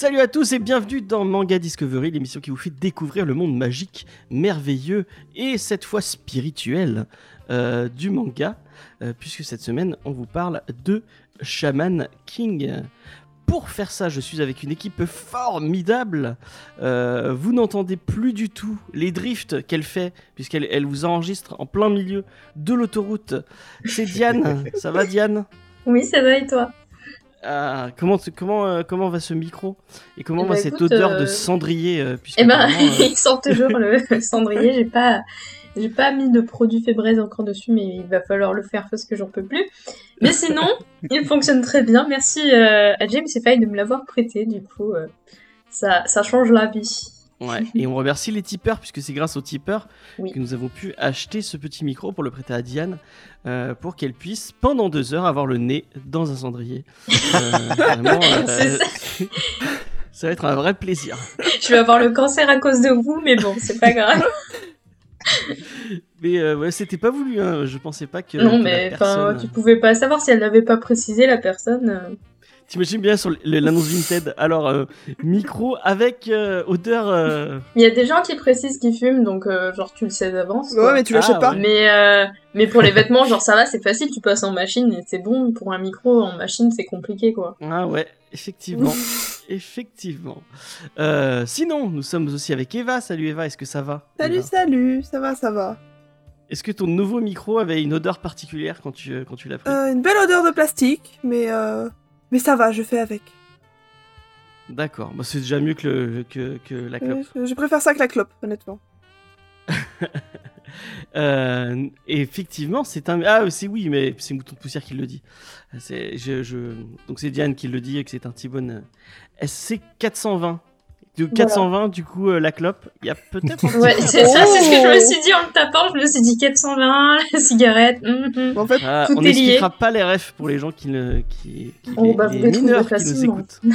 Salut à tous et bienvenue dans Manga Discovery, l'émission qui vous fait découvrir le monde magique, merveilleux et cette fois spirituel euh, du manga, euh, puisque cette semaine on vous parle de Shaman King. Pour faire ça, je suis avec une équipe formidable. Euh, vous n'entendez plus du tout les drifts qu'elle fait, puisqu'elle elle vous enregistre en plein milieu de l'autoroute. C'est Diane. ça va, Diane? Oui, ça va et toi? Ah, comment, comment, euh, comment va ce micro Et comment Eh va ben, cette écoute, odeur euh, de cendrier euh, puisque Eh ben, euh, il sent toujours le cendrier. J'ai pas, j'ai pas mis de produit Febreze encore dessus, mais il va falloir le faire parce que j'en peux plus. Mais sinon, il fonctionne très bien. Merci euh, à James et Faye de me l'avoir prêté. Du coup, euh, ça, ça change la vie. Ouais, et on remercie les tipeurs, puisque c'est grâce aux tipeurs Oui. que nous avons pu acheter ce petit micro pour le prêter à Diane, euh, pour qu'elle puisse, pendant deux heures, avoir le nez dans un cendrier. Euh, vraiment, euh, C'est ça. ça va être un vrai plaisir. Je vais avoir le cancer à cause de vous, mais bon, c'est pas grave. Mais euh, ouais, c'était pas voulu, hein. je pensais pas que. non, que mais enfin, personne- tu pouvais pas savoir si elle l'avait pas précisé la personne. T'imagines bien sur l'annonce Vinted, alors euh, micro avec euh, odeur. euh, Il y a des gens qui précisent qu'ils fument, donc euh, genre tu le sais d'avance. Ouais, mais tu l'achètes Ah, pas. ouais. Mais, euh, mais pour les vêtements, genre ça va, c'est facile, tu passes en machine et c'est bon. Pour un micro en machine, c'est compliqué quoi. Ah ouais, effectivement. effectivement. Euh, sinon, nous sommes aussi avec Eva. Salut Eva, est-ce que ça va Salut, Eva? salut, ça va, ça va. Est-ce que ton nouveau micro avait une odeur particulière quand tu, quand tu l'as pris? Euh, une belle odeur de plastique, mais euh, mais ça va, je fais avec. D'accord, bah, c'est déjà mieux que, le- que, que la clope. Euh, je préfère ça que la clope, honnêtement. Euh, effectivement, c'est un. Ah, c'est oui, mais c'est Mouton de Poussière qui le dit. C'est, je, je- Donc c'est Diane qui le dit et que c'est un T-Bone euh, SC420. De 420, du coup, euh, la clope, il y a peut-être. Ouais, c'est ça, c'est ce que je me Oh. suis dit en le tapant. Je me suis dit 420, la cigarette. mhm. En fait, Ah, Tout on est lié. n'expliquera pas les refs pour les gens qui, ne, qui, qui- Oh, les, bah, les mineurs qui nous écoutent.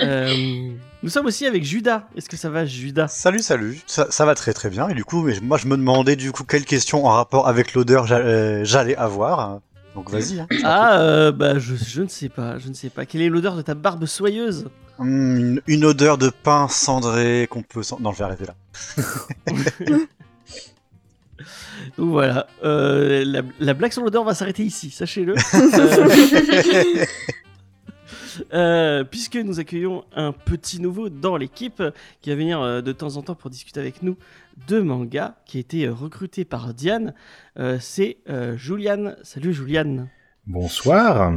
Euh, nous sommes aussi avec Judas. Est-ce que ça va, Judas? Salut, salut. Ça, ça va très très bien. Et du coup, mais moi je me demandais du coup quelle question en rapport avec l'odeur euh, j'allais avoir. Donc vas-y. hein. Ah, euh, bah, je, je ne sais pas, je ne sais pas. Quelle est l'odeur de ta barbe soyeuse? Hum, une, une odeur de pain cendré qu'on peut. sen- Non, je vais arrêter là. Donc voilà, euh, la, la blague sur l'odeur va s'arrêter ici, sachez-le. Euh, euh, puisque nous accueillons un petit nouveau dans l'équipe qui va venir euh, de temps en temps pour discuter avec nous de manga, qui a été recruté par Diane. Euh, C'est euh, Juliane. Salut Juliane. Bonsoir.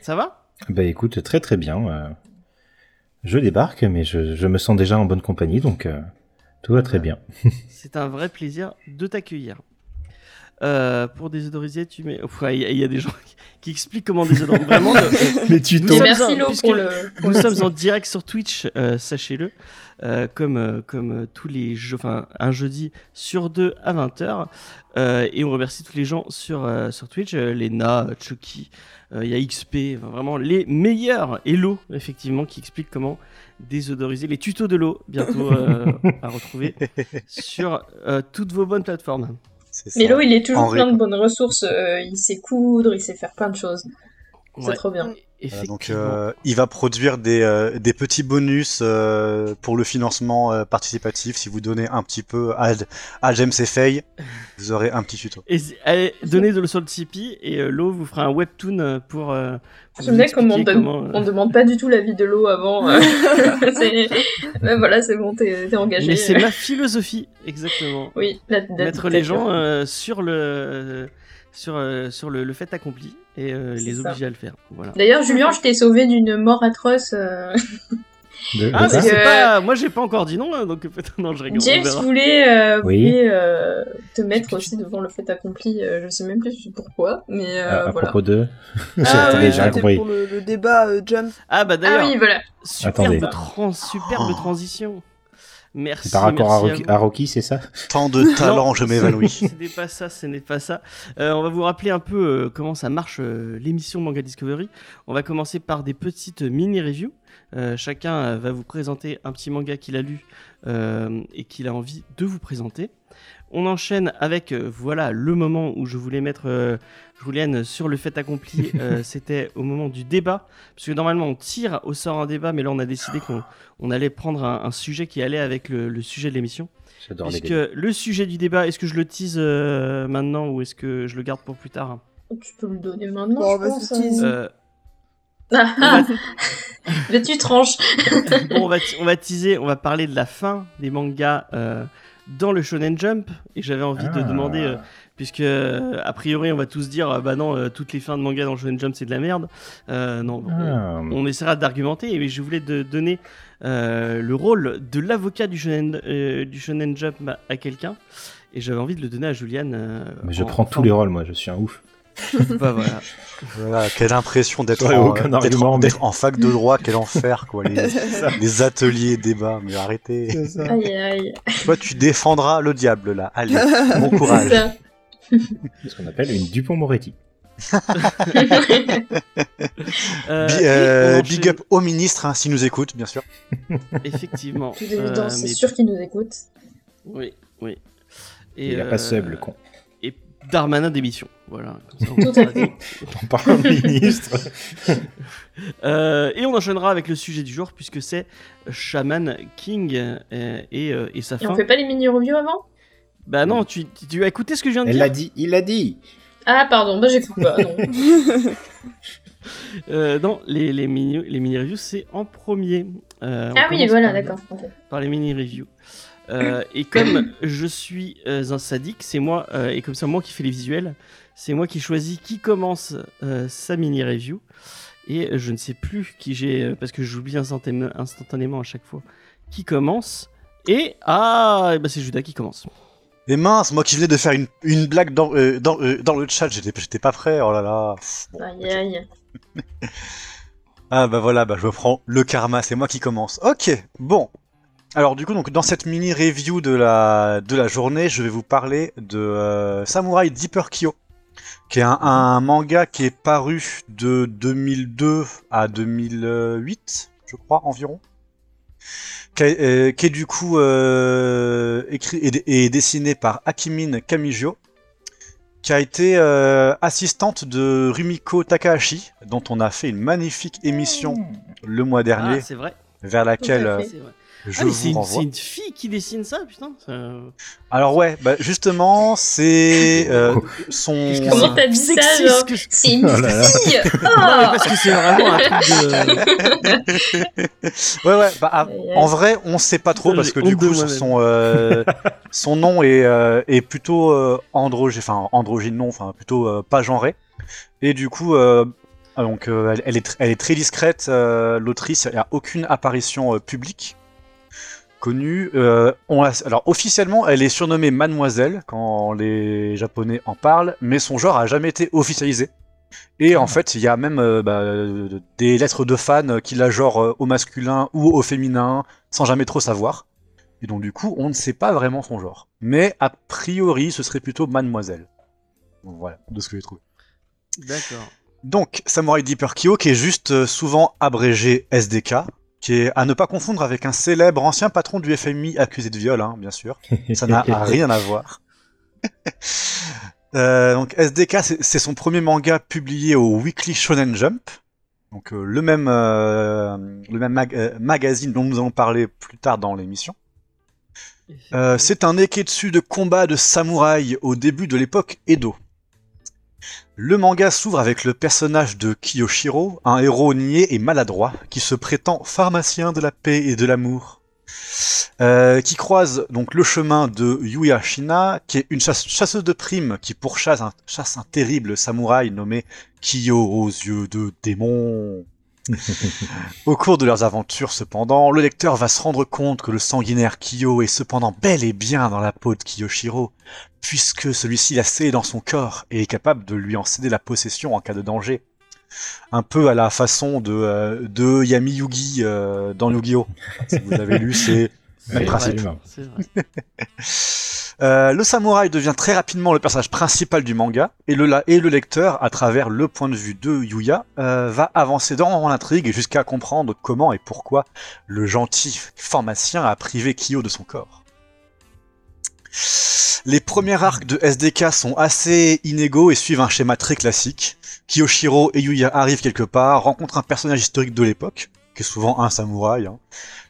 Ça va? Bah écoute, très très bien. Je débarque, mais je, je me sens déjà en bonne compagnie, donc euh, tout va très bien. C'est un vrai plaisir de t'accueillir. Euh, pour désodoriser, tu mets. Il y, a- il y a des gens qui, qui expliquent comment désodoriser. Vraiment, le- Les sommes merci pour le. pour Nous sommes en direct sur Twitch, euh, sachez-le, euh, comme, comme tous les jeux, enfin un jeudi sur deux à 20h. et on remercie tous les gens sur, euh, sur Twitch, euh, Lena, Chucky, euh, il y a XP, enfin, vraiment les meilleurs. Et l'eau, effectivement, qui explique comment désodoriser les tutos de l'eau, bientôt euh, à retrouver sur euh, toutes vos bonnes plateformes. Mais Lo, il est toujours Henri, plein de bonnes ressources. euh, il sait coudre, il sait faire plein de choses. C'est Ouais, trop bien. Voilà, donc euh, il va produire des, euh, des petits bonus euh, pour le financement euh, participatif. Si vous donnez un petit peu à, à James et Faye, vous aurez un petit tuto. Et allez, donnez de l'eau sur le Tipeee et euh, l'eau vous fera un webtoon pour. euh, pour vous comment on, donne- comment, euh, on demande pas du tout l'avis de l'eau avant. euh. C'est- Ouais, voilà, c'est bon, t'es engagé. Mais c'est ma philosophie, exactement. Oui, la, la Mettre les gens euh, sur le sur euh, sur le, le fait accompli et euh, les ça. obliger à le faire. Voilà. D'ailleurs, Julien, je t'ai sauvé d'une mort atroce. euh. De- de Ah, c'est que- pas. Moi, j'ai pas encore dit non, hein, donc peut-être non, je rigole. James voulait, euh, Oui. euh, te mettre aussi devant le fait accompli. euh, je sais même plus pourquoi, mais euh, à, voilà. propos de. ah Attendez, oui, j'ai rien c'était compris. pour le, le débat euh, Jump. Ah bah Ah d'ailleurs, oui, voilà. superbe, Attendez. tran- superbe Oh. transition. Merci. Par rapport à merci Rocky, vous. à Rocky, c'est ça Tant de talent, Non, je m'évanouis. Ce n'est pas ça, ce n'est pas ça. Euh, on va vous rappeler un peu euh, comment ça marche euh, l'émission Manga Discovery. On va commencer par des petites mini-reviews. Euh, chacun euh, va vous présenter un petit manga qu'il a lu euh, et qu'il a envie de vous présenter. On enchaîne avec euh, voilà le moment où je voulais mettre euh, Juliane sur le fait accompli. Euh, C'était au moment du débat, parce que normalement on tire au sort un débat, mais là on a décidé qu'on on allait prendre un, un sujet qui allait avec le, le sujet de l'émission. J'adore les Puisque débats. le sujet du débat, est-ce que je le tease euh, maintenant ou est-ce que je le garde pour plus tard? Tu peux le donner maintenant. Bon, je vas-y, pense, tease. hein. Euh, Ah, ah, va, mais tu tranches. bon, on, va, on va teaser, on va parler de la fin des mangas euh, dans le Shonen Jump. Et j'avais envie de Ah. demander, euh, puisque euh, a priori on va tous dire, euh, bah non, euh, toutes les fins de mangas dans le Shonen Jump c'est de la merde. Euh, non, on- Ah. on essaiera d'argumenter, mais je voulais de donner euh, le rôle de l'avocat du shonen, euh, du shonen Jump à quelqu'un, et j'avais envie de le donner à Juliane. euh, Mais je en- prends en tous les rôles, moi, je suis un ouf. Bah voilà. Voilà, quelle impression d'être en, mais- en fac de droit, quel enfer, quoi. Les, les ateliers, débats, mais arrêtez. Aïe aïe. Toi, tu défendras le diable, là. Allez, bon courage. C'est ce qu'on appelle une Dupont-Moretti. Euh, Bi- et euh, big up au ministre, hein, s'il nous écoute, bien sûr. Effectivement. Euh, c'est mais- sûr qu'ils nous écoutent. Oui, oui. Et, Il a euh, pas sub, le con. Et Darmanin d'émission. Voilà. comme ça, on parle au ministre. Euh, et on enchaînera avec le sujet du jour puisque c'est Shaman King euh, et, euh, et sa Et fin. on fait pas les mini-reviews avant? Bah non, tu, tu- as écouté ce que je viens de Elle dire l'a dit, il l'a dit. Ah, pardon, bah j'écoute pas. Non. Euh, Non, les, les mini, les mini reviews c'est en premier. Euh, on Ah oui, commence voilà, par- d'accord. ok. Par les mini reviews. Euh, et comme je suis euh, un sadique, c'est moi, euh, et comme c'est moi qui fais les visuels, c'est moi qui choisis qui commence euh, sa mini review. Et je ne sais plus qui j'ai, euh, parce que j'oublie instantanément, instantanément à chaque fois, qui commence. Et ah, eh ben, c'est Judas qui commence. Et mince, moi qui venais de faire une, une blague dans, euh, dans, euh, dans le chat, j'étais j'étais pas prêt, oh là là. Bon. Aïe aïe. Ah bah voilà, bah je prends le karma, c'est moi qui commence. Ok, bon. Alors du coup, donc dans cette mini review de la de la journée, je vais vous parler de euh, Samurai Deeper Kyo, qui est un, un manga qui est paru de 2002 à 2008, je crois environ, qui, est- euh, qui est du coup euh, écrit et, et dessiné par Akimin Kamijo, qui a été euh, assistante de Rumiko Takahashi, dont on a fait une magnifique émission le mois dernier, Ah, c'est vrai. vers laquelle Euh, je Ah, mais c'est une, renvoie. c'est une fille qui dessine ça, putain. ça- Alors ouais, bah justement, c'est euh, son... Comment t'as dit ça, C'est une Oh là là. fille Non, mais Oh parce que c'est vraiment un truc de. Ouais ouais, bah ah, en vrai, on sait pas trop parce que du coup, son euh, son nom est euh, est plutôt euh, androgyne, enfin androgyne non, enfin plutôt euh, pas genré. Et du coup, euh, donc euh, elle, elle est elle est très discrète, euh, l'autrice. Il n'y a aucune apparition euh, publique connue. Euh, on alors officiellement, elle est surnommée Mademoiselle quand les Japonais en parlent, mais son genre a jamais été officialisé. Et en fait, il y a même euh, bah, des lettres de fans qui la genre euh, au masculin ou au féminin, sans jamais trop savoir. Et donc du coup, on ne sait pas vraiment son genre. Mais a priori, ce serait plutôt Mademoiselle. Donc, voilà, de ce que j'ai trouvé. D'accord. Donc, Samurai Deeper Kyo, qui est juste souvent abrégé SDK, qui est à ne pas confondre avec un célèbre ancien patron du FMI accusé de viol, hein, bien sûr. Ça n'a rien à voir. Euh, donc SDK, c'est son premier manga publié au Weekly Shonen Jump, donc euh, le même euh, le même mag- magazine dont nous allons parler plus tard dans l'émission. C'est un eketsu de combat de samouraï au début de l'époque Edo. Le manga s'ouvre avec le personnage de Kiyoshiro, un héros niais et maladroit qui se prétend pharmacien de la paix et de l'amour. Euh, qui croise donc le chemin de Yuya Shina, qui est une chasse- chasseuse de primes qui pourchasse un, chasse un terrible samouraï nommé Kiyo aux yeux de démon. Au cours de leurs aventures, cependant, le lecteur va se rendre compte que le sanguinaire Kiyo est cependant bel et bien dans la peau de Kiyoshiro, puisque celui-ci l'a scellé dans son corps et est capable de lui en céder la possession en cas de danger. Un peu à la façon de, euh, de Yami Yugi euh, dans Yu-Gi-Oh! Si vous avez lu, c'est Même principe. Vrai. Euh, le samouraï devient très rapidement le personnage principal du manga, et le, la- et le lecteur, à travers le point de vue de Yuya, va avancer dans l'intrigue jusqu'à comprendre comment et pourquoi le gentil pharmacien a privé Kyo de son corps. Les premiers arcs de SDK sont assez inégaux et suivent un schéma très classique. Kiyoshiro et Yuya arrivent quelque part, rencontrent un personnage historique de l'époque, qui est souvent un samouraï, hein,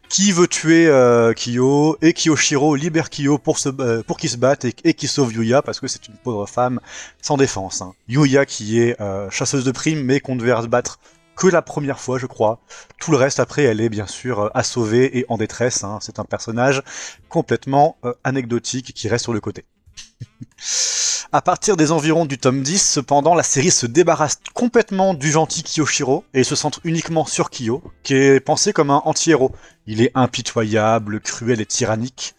qui veut tuer euh, Kyo, et Kiyoshiro libère Kyo pour, se, se batte et, qu'il sauve Yuya, parce que c'est une pauvre femme sans défense. hein. Yuya qui est euh, chasseuse de primes, mais qu'on devait se battre que la première fois, je crois. Tout le reste, après, elle est bien sûr euh, à sauver et en détresse. hein. C'est un personnage complètement euh, anecdotique qui reste sur le côté. À partir des environs du tome 10, cependant, la série se débarrasse complètement du gentil Kiyoshiro et se centre uniquement sur Kyo, qui est pensé comme un anti-héros. Il est impitoyable, cruel et tyrannique,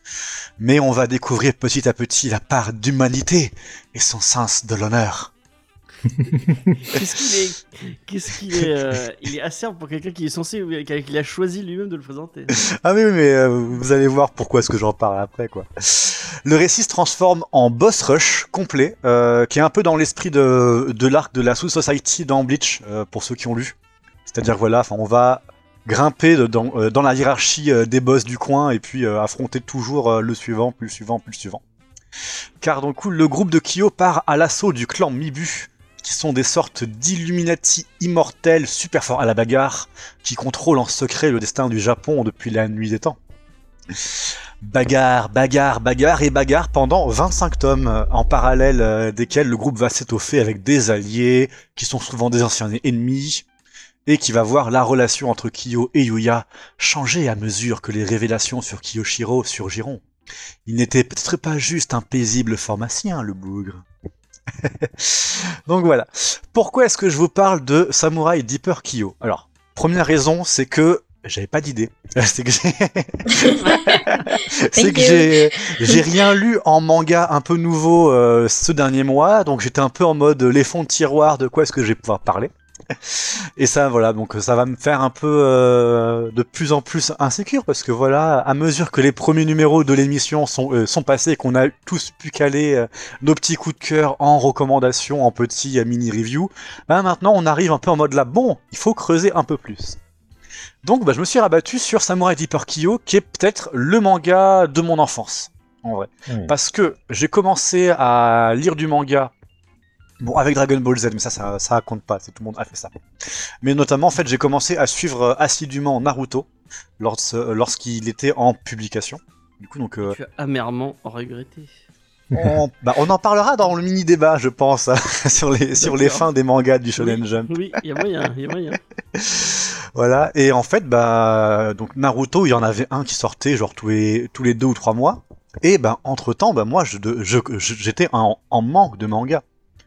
mais on va découvrir petit à petit la part d'humanité et son sens de l'honneur. Qu'est-ce qu'il est Qu'est-ce qu'il est euh, Il est acerbe pour quelqu'un qui est censé, qu'il a choisi lui-même de le présenter. Ah oui, mais euh, vous allez voir pourquoi est-ce que j'en parle après, quoi. Le récit se transforme en boss rush complet, euh, qui est un peu dans l'esprit de, de l'arc de la Soul Society dans Bleach, euh, pour ceux qui ont lu. C'est-à-dire, voilà, on va grimper dans, dans la hiérarchie des boss du coin et puis affronter toujours le suivant, plus le suivant, plus le suivant. Car donc, le groupe de Kyo part à l'assaut du clan Mibu, qui sont des sortes d'Illuminati immortels super forts à la bagarre, qui contrôlent en secret le destin du Japon depuis la nuit des temps. Bagarre, bagarre, bagarre et bagarre pendant 25 tomes, euh, en parallèle euh, desquels le groupe va s'étoffer avec des alliés, qui sont souvent des anciens ennemis, et qui va voir la relation entre Kyo et Yuya changer à mesure que les révélations sur Kiyoshiro surgiront. Il n'était peut-être pas juste un paisible pharmacien, le bougre. Donc voilà. Pourquoi est-ce que je vous parle de Samurai Deeper Kyo? Alors, première raison, c'est que j'avais pas d'idée. C'est que j'ai, rien lu en manga un peu nouveau euh, ce dernier mois, donc j'étais un peu en mode les fonds de tiroir de quoi est-ce que je vais pouvoir parler. Et ça, voilà, donc ça va me faire un peu euh, de plus en plus insécure parce que voilà, à mesure que les premiers numéros de l'émission sont, euh, sont passés et qu'on a tous pu caler euh, nos petits coups de cœur en recommandations, en petits mini review, bah maintenant on arrive un peu en mode là, bon, il faut creuser un peu plus. Donc bah, je me suis rabattu sur Samurai Deeper Kyo, qui est peut-être le manga de mon enfance, en vrai. Parce que j'ai commencé à lire du manga, bon avec Dragon Ball Z, mais ça, ça, ça raconte pas, tout le monde a fait ça. Mais notamment, en fait, j'ai commencé à suivre euh, assidûment Naruto lors- euh, lorsqu'il était en publication. Du coup, donc, euh, Tu as amèrement regretté. on, bah, on en parlera dans le mini débat, je pense, sur les sur les fins des mangas du Shonen Oui. Jump. Oui, il y a moyen, il y a moyen. Voilà, et en fait, bah, donc Naruto, il y en avait un qui sortait genre tous les, tous les deux ou trois mois. Et ben, entre temps, bah, moi, je, j'étais en, en manque de manga.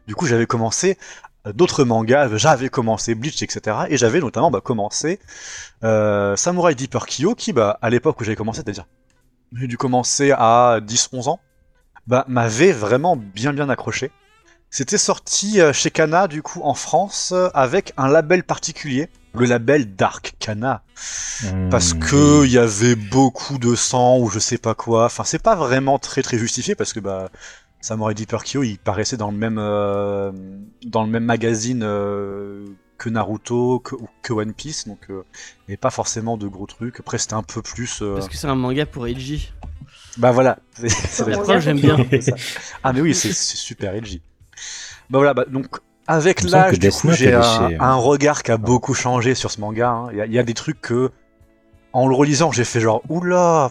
Du coup, j'avais commencé euh, d'autres mangas, j'avais commencé Bleach, etc. Et j'avais notamment bah, commencé euh, Samurai Deeper Kyo, qui, bah, à l'époque où j'avais commencé, c'est-à-dire, j'ai dû commencer à 10-11 ans, bah, m'avait vraiment bien bien accroché. C'était sorti euh, chez Kana, du coup, en France, avec un label particulier, le label Dark Kana, parce Hmm, que oui. il y avait beaucoup de sang ou je sais pas quoi. Enfin, c'est pas vraiment très très justifié parce que bah Samurai Deeper Kyo, il paraissait dans le même euh, dans le même magazine euh, que Naruto, que, ou que One Piece, donc euh, avait pas forcément de gros trucs. Après, c'était un peu plus. euh, Parce que c'est un manga pour Eiji. Bah voilà. C'est- j'aime bien. Ah mais oui, c'est super edgy. Bah voilà, bah, donc avec l'âge, j'ai est un, regard qui a beaucoup changé sur ce manga. hein. Y, il y a des trucs que, en le relisant, j'ai fait genre oula,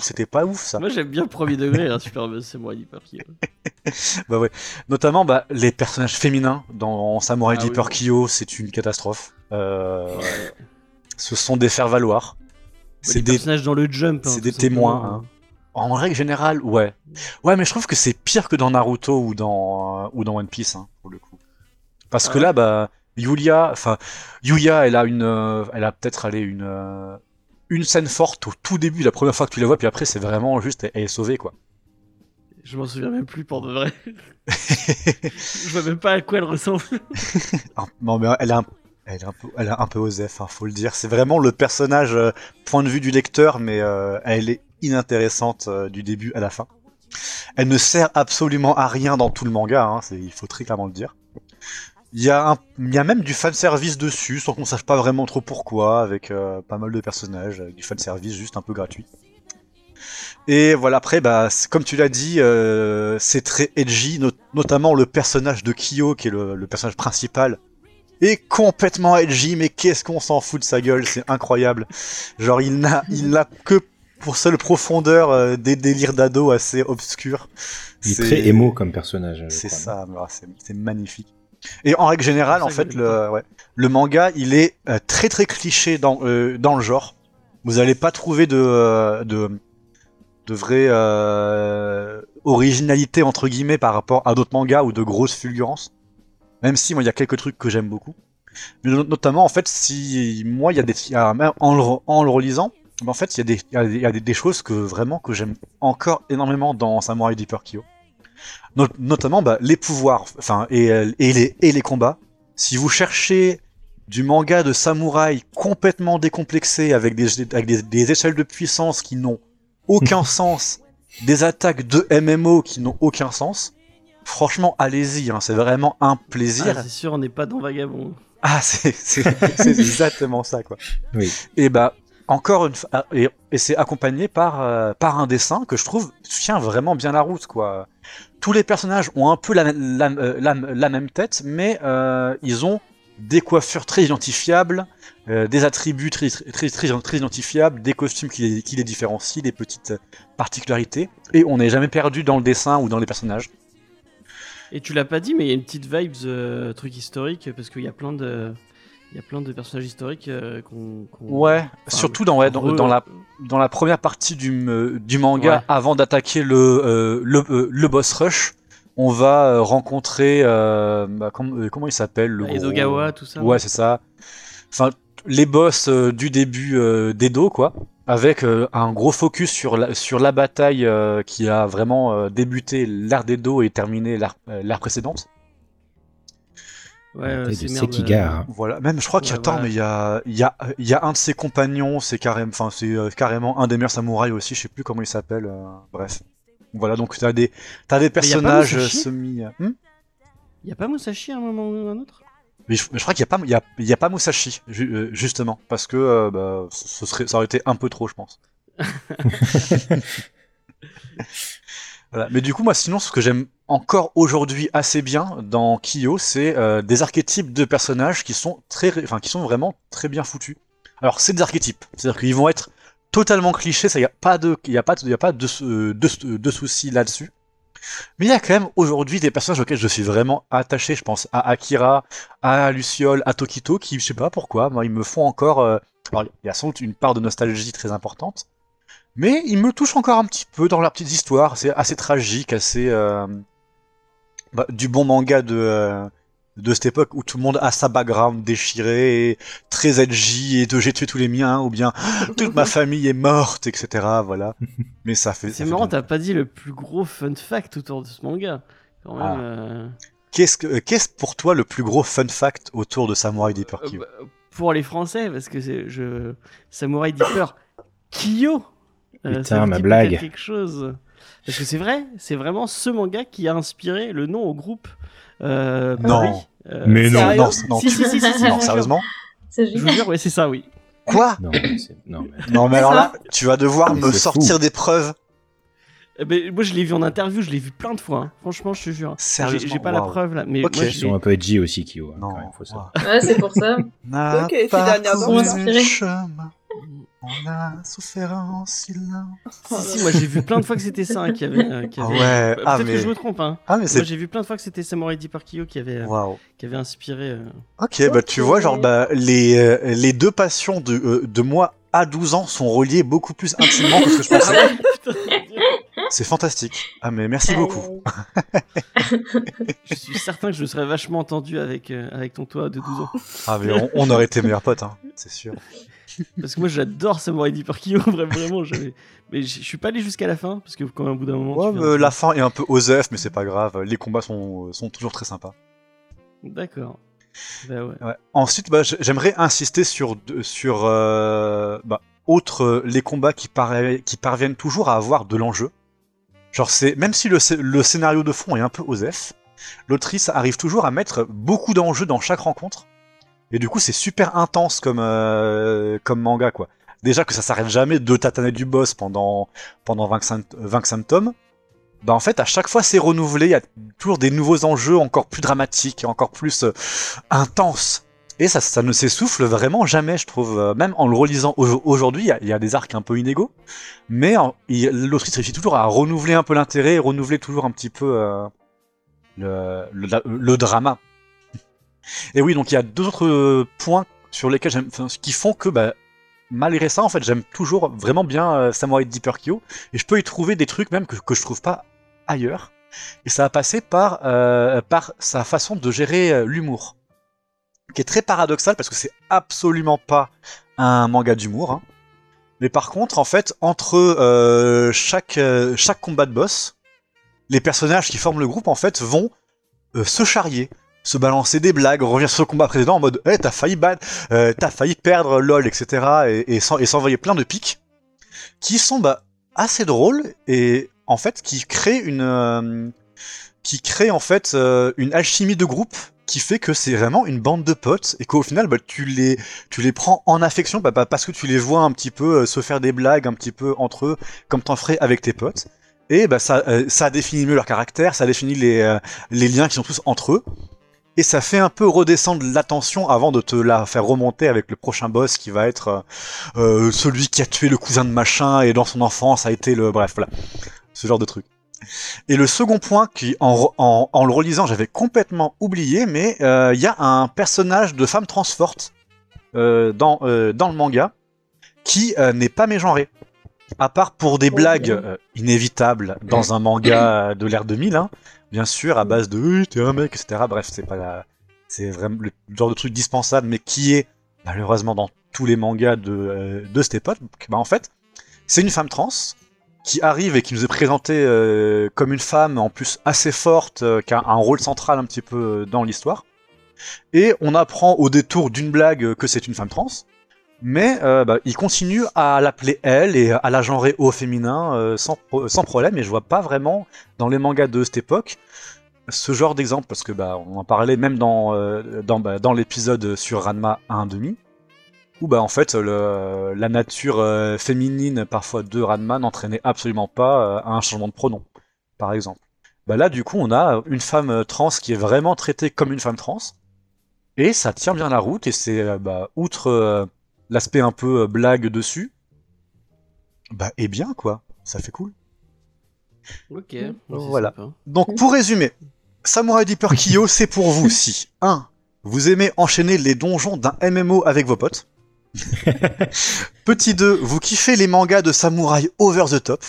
c'était pas ouf ça. Moi j'aime bien le premier degré, hein, Super c'est moi. Bah ouais. Notamment bah, les personnages féminins dans Samurai Ah oui. Kyo, c'est une catastrophe. Euh, Ouais. Ce sont des faire-valoir. C'est C'est des personnages dans le jump. hein, c'est des témoins, hein. En règle générale, ouais. Ouais, mais je trouve que c'est pire que dans Naruto ou dans, euh, ou dans One Piece, hein, pour le coup. Parce Ah que ouais là, bah, Yulia, enfin, Yuya, elle a une, euh, elle a peut-être allé une, une scène forte au tout début, la première fois que tu la vois, puis après, c'est vraiment juste, elle est sauvée, quoi. Je m'en souviens même plus pour de vrai. Je vois même pas à quoi elle ressemble. Ah, non, mais elle a un, Elle est un peu, elle un peu osef, hein, faut le dire. C'est vraiment le personnage euh, point de vue du lecteur, mais euh, elle est inintéressante euh, du début à la fin. Elle ne sert absolument à rien dans tout le manga, hein, il faut très clairement le dire. Il y, a un- il y a même du fanservice dessus, sans qu'on sache pas vraiment trop pourquoi, avec euh, pas mal de personnages, avec du fanservice juste un peu gratuit. Et voilà, après, bah, comme tu l'as dit, euh, c'est très edgy, not- notamment le personnage de Kyo, qui est le, le personnage principal, est complètement edgy, mais qu'est-ce qu'on s'en fout de sa gueule, c'est incroyable. Genre, il n'a, il n'a que pour seule profondeur euh, des délires d'ado assez obscurs. Il est très émo comme personnage. c'est ça, c'est magnifique. Et en règle générale, en fait, le, ouais, le manga, il est euh, très très cliché dans, euh, dans le genre. Vous n'allez pas trouver de, euh, de, de vraie euh, originalité, entre guillemets, par rapport à d'autres mangas ou de grosses fulgurances. Même si, moi, il y a quelques trucs que j'aime beaucoup. Mais notamment, en fait, si moi, il y a des, il y a- même en le, re- en le relisant, mais en fait, il y a des, y a des, il y a des- des choses que vraiment que j'aime encore énormément dans Samurai Deeper Kyo. Not- notamment bah, les pouvoirs, enfin et, euh, et les et les combats. Si vous cherchez du manga de samouraï complètement décomplexé avec des avec des, des échelles de puissance qui n'ont aucun sens, des attaques de MMO qui n'ont aucun sens, franchement allez-y, hein, c'est vraiment un plaisir. Ah, c'est sûr, on n'est pas dans Vagabond. Ah, c'est exactement ça, quoi. Oui. Et bah, encore une fois, et, et c'est accompagné par, euh, par un dessin que je trouve tient vraiment bien la route, quoi. Tous les personnages ont un peu la, la, euh, même tête, mais euh, ils ont des coiffures très identifiables, euh, des attributs très, identifiables, des costumes qui les, qui les différencient, des petites particularités, et on n'est jamais perdu dans le dessin ou dans les personnages. Et tu l'as pas dit, mais il y a une petite vibes euh, truc historique parce qu'il y a plein de, il y a plein de personnages historiques euh, qu'on. Ouais, enfin, surtout dans, ouais, dans, la dans la première partie du, me- du manga, Ouais. avant d'attaquer le, euh, le, euh, le boss rush, on va euh, rencontrer. euh, bah, com- euh, comment il s'appelle le gros- Edogawa, tout ça. Ouais, c'est ça. Enfin, les boss euh, du début euh, d'Edo, quoi. Avec euh, un gros focus sur la, sur la bataille euh, qui a vraiment euh, débuté l'ère d'Edo et terminé euh, l'ère précédente. Ouais, euh, c'est de merde, Sekigar. hein. Voilà, même je crois qu'il y a Ouais, tant, voilà. mais il y a, il y, a, il y a un de ses compagnons, c'est carrément, enfin, c'est euh, carrément un des meilleurs samouraïs aussi, je sais plus comment il s'appelle, euh, bref. Voilà, donc t'as des, t'as des personnages semi. Hmm? Il y a pas Musashi à un moment ou un autre? Mais je, mais je crois qu'il y a pas, il y a, il y a pas Musashi, ju- euh, justement, parce que euh, bah, ce ce serait, ça aurait été un peu trop, je pense. Voilà. Mais du coup, moi, sinon, ce que j'aime encore aujourd'hui assez bien dans Kyo, c'est euh, des archétypes de personnages qui sont très, enfin, qui sont vraiment très bien foutus. Alors, c'est des archétypes, c'est-à-dire qu'ils vont être totalement clichés, ça y a pas de, y a pas, de- y a pas de, de, de, de soucis là-dessus. Mais il y a quand même aujourd'hui des personnages auxquels je suis vraiment attaché. Je pense à Akira, à Luciole, à Tokito, qui, je sais pas pourquoi, moi, ils me font encore. euh, Alors, il y a sans doute une part de nostalgie très importante, mais ils me touchent encore un petit peu dans leurs petites histoires. C'est assez tragique, assez euh, bah, du bon manga de euh, de cette époque où tout le monde a sa background déchirée, et très edgy et de j'ai tué tous les miens ou bien toute ma famille est morte, etc. Voilà. Mais ça fait. C'est marrant, t'as pas dit le plus gros fun fact autour de ce manga. Quand même. Ah. euh, Qu'est-ce que qu'est-ce pour toi le plus gros fun fact autour de Samurai Deeper Kyo? Bah, pour les Français, parce que c'est je Samurai Deeper Kyo. Euh, Putain, ça ma blague. quelque chose. Parce que c'est vrai, c'est vraiment ce manga qui a inspiré le nom au groupe. Euh, Non. Paris. Euh, Mais non. Sérieux non, non, Si, si, si, si, si, non, sérieusement C'est Je vous jure, ouais, c'est ça, oui. Quoi Non, mais c'est- non, mais- Non, mais C'est alors ça. là, tu vas devoir Mais me c'est sortir des preuves. Eh ben, moi, je l'ai vu en interview, je l'ai vu plein de fois. hein. Franchement, je te jure. J'ai Sérieusement j'ai pas la preuve là, mais Ok. moi, Ils l'ai- un peu edgy aussi, Kyo. hein, Non. quand même, faut savoir. Ouais, c'est pour ça. n'a Ok, ces On a souffert en silence. Si, si, moi j'ai vu plein de fois que c'était ça hein, qui avait. euh, qui Ah avait- ouais, Peut-être ah, que je me trompe, hein. Ah mais Moi c'est j'ai vu plein de fois que c'était Samurai Deeper Kyo qui avait, euh, qui avait inspiré. euh, Ok, bah tu vois, genre bah, les euh, les deux passions de euh, de moi à 12 ans sont reliées beaucoup plus intimement que ce que je pensais. C'est fantastique. Ah mais merci beaucoup. je suis certain que je serais vachement entendu avec, euh, avec ton toit de 12 ans. Ah mais on, on aurait été meilleurs potes, hein, c'est sûr. Parce que moi j'adore Samurai Deeper Kyo, vraiment, vraiment. j'avais- Mais je suis pas allé jusqu'à la fin, parce que quand même, au bout d'un moment. Ouais, la fin est un peu osef, mais c'est pas grave. Les combats sont sont toujours très sympas. D'accord. Bah ouais. Ouais. Ensuite, bah, j'aimerais insister sur, sur euh, bah, autre, les combats qui, par- qui parviennent toujours à avoir de l'enjeu. Genre, c'est même si le, sc- le scénario de fond est un peu osef, l'autrice arrive toujours à mettre beaucoup d'enjeux dans chaque rencontre. Et du coup, c'est super intense comme, euh, comme manga, quoi. Déjà que ça s'arrête jamais de tataner du boss pendant, pendant 25, 25 tomes. Bah en fait, à chaque fois, c'est renouvelé. Il y a toujours des nouveaux enjeux encore plus dramatiques, encore plus euh, intenses. Et ça, ça ne s'essouffle vraiment jamais, je trouve. Euh, Même en le relisant au- aujourd'hui, il y a- des arcs un peu inégaux. Mais l'autrice réussit toujours à renouveler un peu l'intérêt, renouveler toujours un petit peu euh, le, drama. Et oui, donc il y a deux autres euh, points sur lesquels j'aime, enfin, qui font que, bah, malgré ça, en fait, j'aime toujours vraiment bien Samurai Deeper Kyo. Et je peux y trouver des trucs même que, que je trouve pas ailleurs. Et ça a passé par, par sa façon de gérer l'humour. Qui est très paradoxal parce que c'est absolument pas un manga d'humour. hein. Mais par contre, en fait, entre euh, chaque, euh, chaque combat de boss, les personnages qui forment le groupe, en fait, vont euh, se charrier, se balancer des blagues, revenir sur le combat précédent en mode Eh, t'as failli, t'as failli perdre lol, etc. Et, et s'en- et s'envoyer plein de pics qui sont bah, assez drôles et en fait qui créent une. qui créent en fait une alchimie de groupe qui fait que c'est vraiment une bande de potes et qu'au final bah, tu les tu les prends en affection bah, bah, parce que tu les vois un petit peu euh, se faire des blagues un petit peu entre eux comme t'en ferais avec tes potes. Et bah ça euh, ça définit mieux leur caractère ça définit les euh, les liens qui sont tous entre eux. Et ça fait un peu redescendre l'attention avant de te la faire remonter avec le prochain boss qui va être celui qui a tué le cousin de machin et dans son enfance a été le bref voilà. Ce genre de truc et le second point qui, en, re- en, en le relisant, j'avais complètement oublié, mais euh, il y a un personnage de femme transforte euh, dans, euh, dans le manga qui euh, n'est pas mégenré. À part pour des blagues euh, inévitables dans un manga de l'ère 2000, hein, bien sûr, à base de oui, t'es un mec, etc. Bref, c'est pas la... c'est vraiment le genre de truc dispensable, mais qui est malheureusement dans tous les mangas de, de cette époque. Bah, en fait, c'est une femme trans qui arrive et qui nous est présentée euh, comme une femme en plus assez forte, euh, qui a un rôle central un petit peu euh, dans l'histoire. Et on apprend au détour d'une blague que c'est une femme trans, mais bah, il continue à l'appeler elle et à la genrer au féminin sans, pro- sans problème. Et je vois pas vraiment dans les mangas de cette époque ce genre d'exemple parce que bah, on en parlait même dans, dans, bah, dans l'épisode sur Ranma 1.5 où bah en fait le, la nature euh, féminine parfois de Ranma n'entraînait absolument pas euh, à un changement de pronom, par exemple. Bah là du coup on a une femme euh, trans qui est vraiment traitée comme une femme trans et ça tient bien la route et c'est euh, bah, outre euh, l'aspect un peu euh, blague dessus, bah et bien quoi, ça fait cool. Ok. Voilà. sympa. Donc pour résumer, Samurai Deeper Kyo c'est pour vous si 1. Vous aimez enchaîner les donjons d'un MMO avec vos potes. Petit 2, vous kiffez les mangas de samouraï over the top?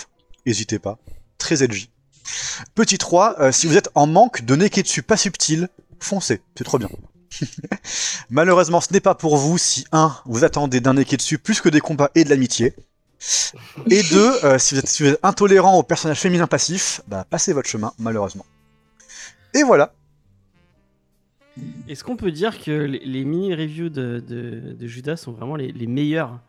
N'hésitez pas, très edgy. Petit 3, euh, si vous êtes en manque de neketsu pas subtil, foncez, c'est trop bien. Malheureusement, ce n'est pas pour vous si 1, vous attendez d'un neketsu plus que des combats et de l'amitié. Et 2, si, vous êtes, si vous êtes intolérant aux personnages féminins passifs, bah passez votre chemin, malheureusement. Et voilà. Est-ce qu'on peut dire que les, les mini-reviews de, de, de Judas sont vraiment les, les meilleurs?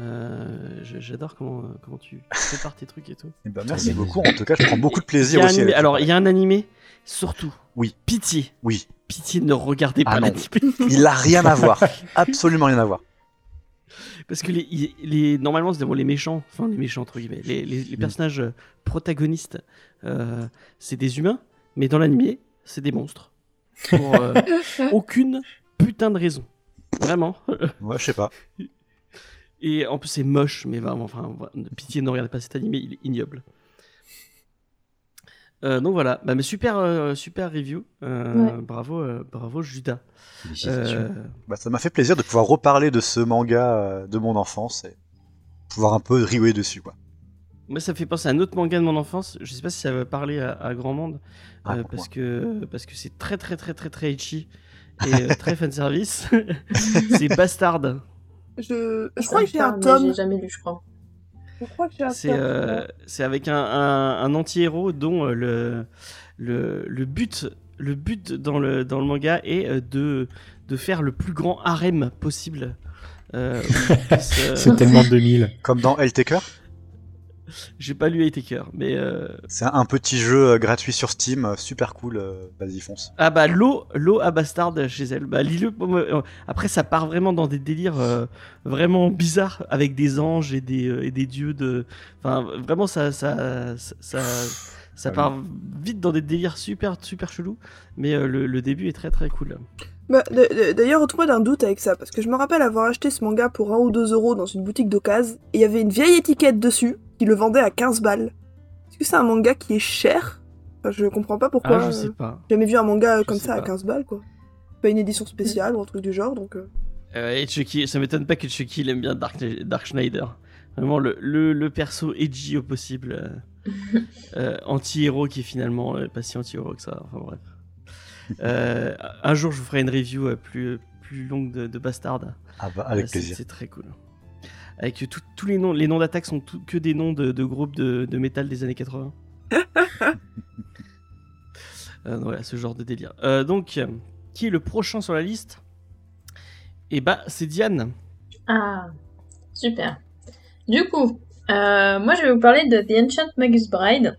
Euh, J'adore comment, comment tu prépares tes trucs et tout. Eh ben, merci beaucoup. En tout cas, je prends beaucoup de plaisir aussi. animé- alors, il y a un animé, surtout. Oui. Pitié. Oui. Pitié, ne regardez Ah pas non. l'animé. Il a rien à voir. Absolument rien à voir. Parce que les, normalement, c'est bon, les méchants, enfin les méchants entre guillemets, les, les- les personnages protagonistes, euh, c'est des humains, mais dans l'animé, c'est des monstres. Pour euh, aucune putain de raison. Vraiment. Ouais, je sais pas. Et en plus, c'est moche, mais vraiment, enfin, pitié, ne regardez pas cet animé, il est ignoble. Euh, donc voilà, bah, mais super, euh, super review. Euh, Ouais. Bravo, euh, bravo Judas. Euh, Bah, ça m'a fait plaisir de pouvoir reparler de ce manga de mon enfance et pouvoir un peu riouer dessus. Quoi. Moi, ça me fait penser à un autre manga de mon enfance. Je sais pas si ça va parler à, à grand monde, Ah, euh, parce que parce que c'est très très très très très etchi et euh, très fan service. c'est Bastard. Je, crois que j'ai un tome. J'ai jamais lu, je crois. Je crois que j'ai un C'est tome. euh, c'est avec un, un, un anti-héros dont euh, le, le le but le but dans le dans le manga est euh, de de faire le plus grand harem possible. Euh, euh, C'est tellement 2000. Comme dans Helltaker? J'ai pas lu Taker, mais euh, C'est un petit jeu euh, gratuit sur Steam, euh, super cool. Vas-y, fonce. ah bah l'eau, l'eau à Bastard chez elle. Bah lis-le. Après ça part vraiment dans des délires euh, vraiment bizarres avec des anges et des euh, et des dieux de. Enfin vraiment ça ça ça ça, ça Ah oui. part vite dans des délires super super chelous. Mais euh, le, le début est très très cool. Bah, D'ailleurs, retrouve-moi d'un doute avec ça, parce que je me rappelle avoir acheté ce manga pour 1 ou 2 euros dans une boutique d'occasion, et il y avait une vieille étiquette dessus qui le vendait à 15 balles. Est-ce que c'est un manga qui est cher? Enfin, Je comprends pas pourquoi. Ah je sais euh, pas. J'ai jamais vu un manga euh, Je comme ça à pas. 15 balles, quoi. Pas une édition spéciale ou un truc du genre, donc. euh. Euh, et Chucky, ça m'étonne pas que Chucky il aime bien Dark, Dark Schneider. Vraiment le, le, le perso edgy au possible. euh, euh, anti-héros qui est finalement euh, pas si anti-héros que ça. Enfin bref. Euh, un jour je vous ferai une review euh, plus, plus longue de, de Bastard. Ah bah, avec plaisir. C'est très cool. Avec tout- tous les noms, les noms d'attaques sont tout- que des noms de, de groupes de, de métal des années 80. Euh, voilà, ce genre de délire. Euh, donc, qui est le prochain sur la liste? Et bah, c'est Diane. Ah, super. Du coup, euh, moi je vais vous parler de The Ancient Magus Bride.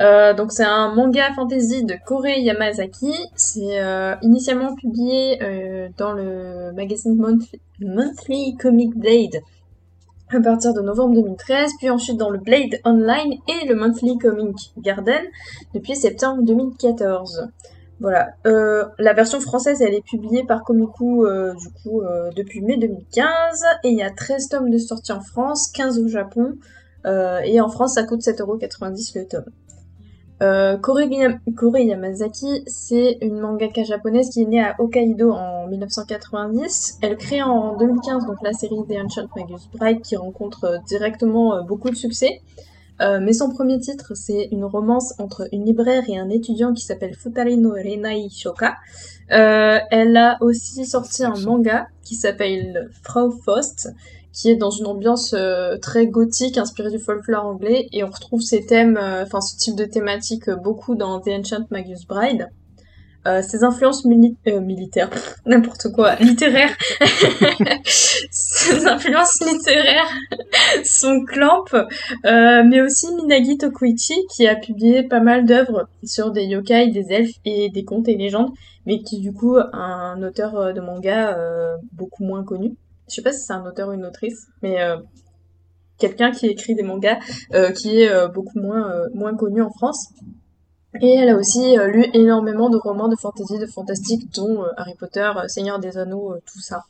Euh, donc c'est un manga fantasy de Kore Yamazaki. C'est euh, initialement publié euh, dans le magazine Monthly, Monthly Comic Blade à partir de novembre 2013, puis ensuite dans le Blade Online et le Monthly Comic Garden depuis septembre 2014. Voilà. Euh, la version française, elle est publiée par Komiku euh, du coup euh, depuis mai 2015 et il y a 13 tomes de sortie en France, 15 au Japon euh, et en France ça coûte 7,90€ le tome. Euh, Kore, Yam- Kore Yamazaki, c'est une mangaka japonaise qui est née à Hokkaido en 1990. Elle crée en 2015 donc la série The Ancient Magus Bride qui rencontre euh, directement euh, beaucoup de succès. Euh, mais son premier titre, c'est une romance entre une libraire et un étudiant qui s'appelle Futari no Renai Shoka. Euh, elle a aussi sorti un manga qui s'appelle Frau Faust, qui est dans une ambiance euh, très gothique, inspirée du folklore anglais, et on retrouve ces thèmes, euh, enfin ce type de thématique euh, beaucoup dans The Ancient Magus Bride. Euh, ses influences mili- euh, militaires, n'importe quoi, littéraires, ses influences littéraires sont Clamp, euh, mais aussi Minagi Tokuichi qui a publié pas mal d'œuvres sur des yokai, des elfes et des contes et légendes, mais qui du coup un auteur euh, de manga euh, beaucoup moins connu. Je sais pas si c'est un auteur ou une autrice, mais euh, quelqu'un qui écrit des mangas euh, qui est euh, beaucoup moins moins connu en France. Et elle a aussi lu énormément de romans de fantasy, de fantastique, dont Harry Potter, Seigneur des Anneaux, tout ça.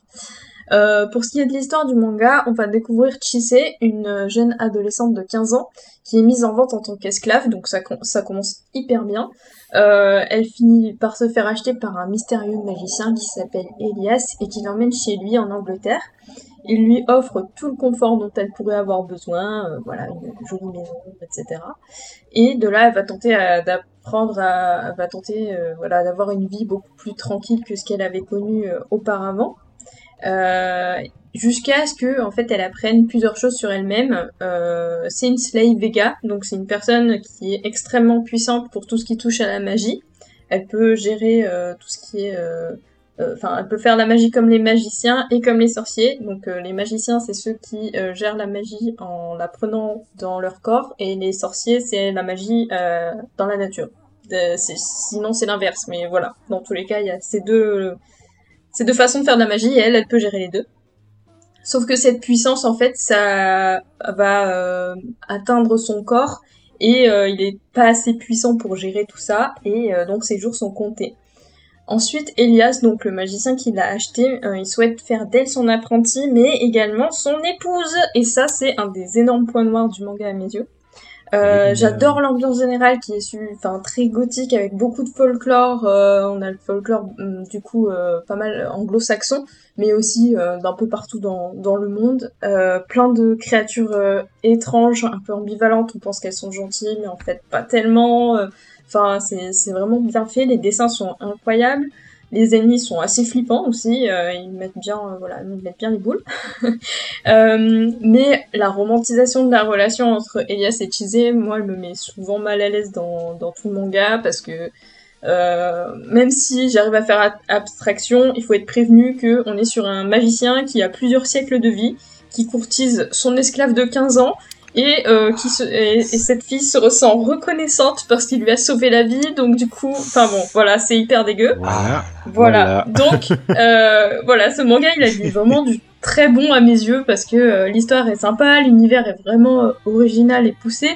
Euh, pour ce qui est de l'histoire du manga, on va découvrir Chise, une jeune adolescente de 15 ans, qui est mise en vente en tant qu'esclave, donc ça, com- ça commence hyper bien. Euh, elle finit par se faire acheter par un mystérieux magicien qui s'appelle Elias et qui l'emmène chez lui en Angleterre. Il lui offre tout le confort dont elle pourrait avoir besoin, euh, voilà, une jolie maison, etc. Et de là, elle va tenter d'apprendre à, va tenter, voilà, d'avoir une vie beaucoup plus tranquille que ce qu'elle avait connu auparavant. Euh, jusqu'à ce que en fait elle apprenne plusieurs choses sur elle-même. Euh, c'est une slave Vega, donc c'est une personne qui est extrêmement puissante pour tout ce qui touche à la magie. Elle peut gérer euh, tout ce qui est Enfin, elle peut faire la magie comme les magiciens et comme les sorciers. Donc, les magiciens, c'est ceux qui gèrent la magie en la prenant dans leur corps, et les sorciers, c'est la magie dans la nature. Sinon, c'est l'inverse. Mais voilà, dans tous les cas, il y a ces deux, ces deux façons de faire de la magie, et elle, elle peut gérer les deux. Sauf que cette puissance, en fait, ça va euh, atteindre son corps, et euh, il est pas assez puissant pour gérer tout ça, et euh, donc ses jours sont comptés. Ensuite, Elias, donc le magicien qui l'a acheté, il souhaite faire d'elle son apprenti, mais également son épouse. Et ça, c'est un des énormes points noirs du manga à mes yeux. Euh, J'adore l'ambiance générale qui est enfin très gothique avec beaucoup de folklore. Euh, on a le folklore hum, du coup euh, pas mal anglo-saxon, mais aussi euh, d'un peu partout dans, dans le monde. Euh, plein de créatures euh, étranges, un peu ambivalentes. On pense qu'elles sont gentilles, mais en fait pas tellement. Euh, Enfin, c'est c'est vraiment bien fait. Les dessins sont incroyables. Les ennemis sont assez flippants aussi. euh, ils mettent bien, euh, voilà, ils mettent bien les boules. Euh, mais la romantisation de la relation entre Elias et Chise, moi, elle me met souvent mal à l'aise dans, dans tout le manga parce que même si j'arrive à faire abstraction, il faut être prévenu que on est sur un magicien qui a plusieurs siècles de vie, qui courtise son esclave de 15 ans, et, euh, qui se, et, et cette fille se ressent reconnaissante parce qu'il lui a sauvé la vie, donc du coup, enfin bon, voilà, c'est hyper dégueu. Voilà. Voilà. Donc, euh, voilà, ce manga, il a du, vraiment du très bon à mes yeux parce que euh, l'histoire est sympa, l'univers est vraiment euh, original et poussé.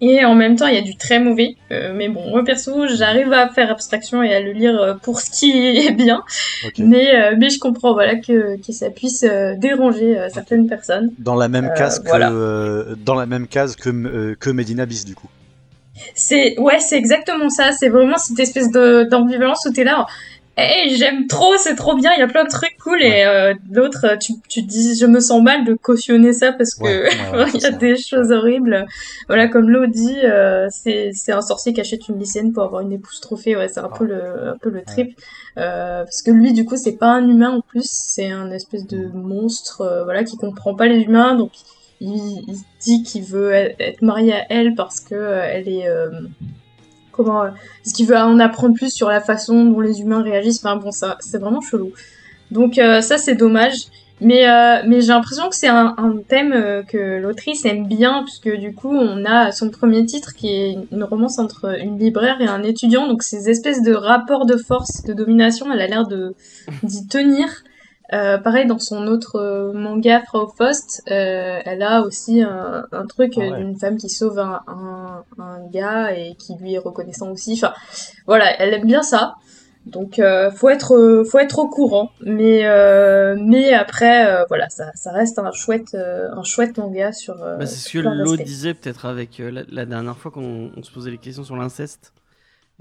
Et en même temps, il y a du très mauvais. Euh, mais bon, moi perso, j'arrive à faire abstraction et à le lire euh, pour ce qui est bien. Mais, euh, mais je comprends voilà, que, que ça puisse euh, déranger euh, certaines personnes. Dans la même case que voilà. dans la même case que que Medina Bis du coup. C'est ouais, c'est exactement ça. C'est vraiment cette espèce d'ambivalence où t'es là. Hey, j'aime trop, c'est trop bien, il y a plein de trucs cool et euh, d'autres, euh, tu, tu te dis, je me sens mal de cautionner ça parce que Ouais, ouais, il y a des choses horribles. Voilà, comme l'eau dit, euh, c'est c'est un sorcier qui achète une lycéenne pour avoir une épouse trophée. Ouais, c'est un peu le un peu le trip. Euh, parce que lui, du coup, c'est pas un humain en plus, c'est un espèce de monstre, euh, voilà, qui comprend pas les humains, donc il, il dit qu'il veut e- être marié à elle parce que euh, elle est euh, comment euh, parce qu'il veut en apprendre plus sur la façon dont les humains réagissent. Enfin bon, ça c'est vraiment chelou. Donc euh, ça c'est dommage. Mais, euh, mais j'ai l'impression que c'est un, un thème euh, que l'autrice aime bien, puisque du coup, on a son premier titre qui est une romance entre une libraire et un étudiant. Donc, ces espèces de rapports de force, de domination, elle a l'air d'y tenir. Euh, pareil, dans son autre euh, manga, Frau Faust, euh, elle a aussi un, un truc Ah ouais. d'une femme qui sauve un, un, un gars et qui lui est reconnaissant aussi. Enfin, voilà, elle aime bien ça. Donc faut être faut être au courant, mais mais après voilà ça, ça reste un chouette un chouette manga sur. Bah, c'est ce que d'aspects. disait peut-être avec la, la dernière fois qu'on on se posait les questions sur l'inceste.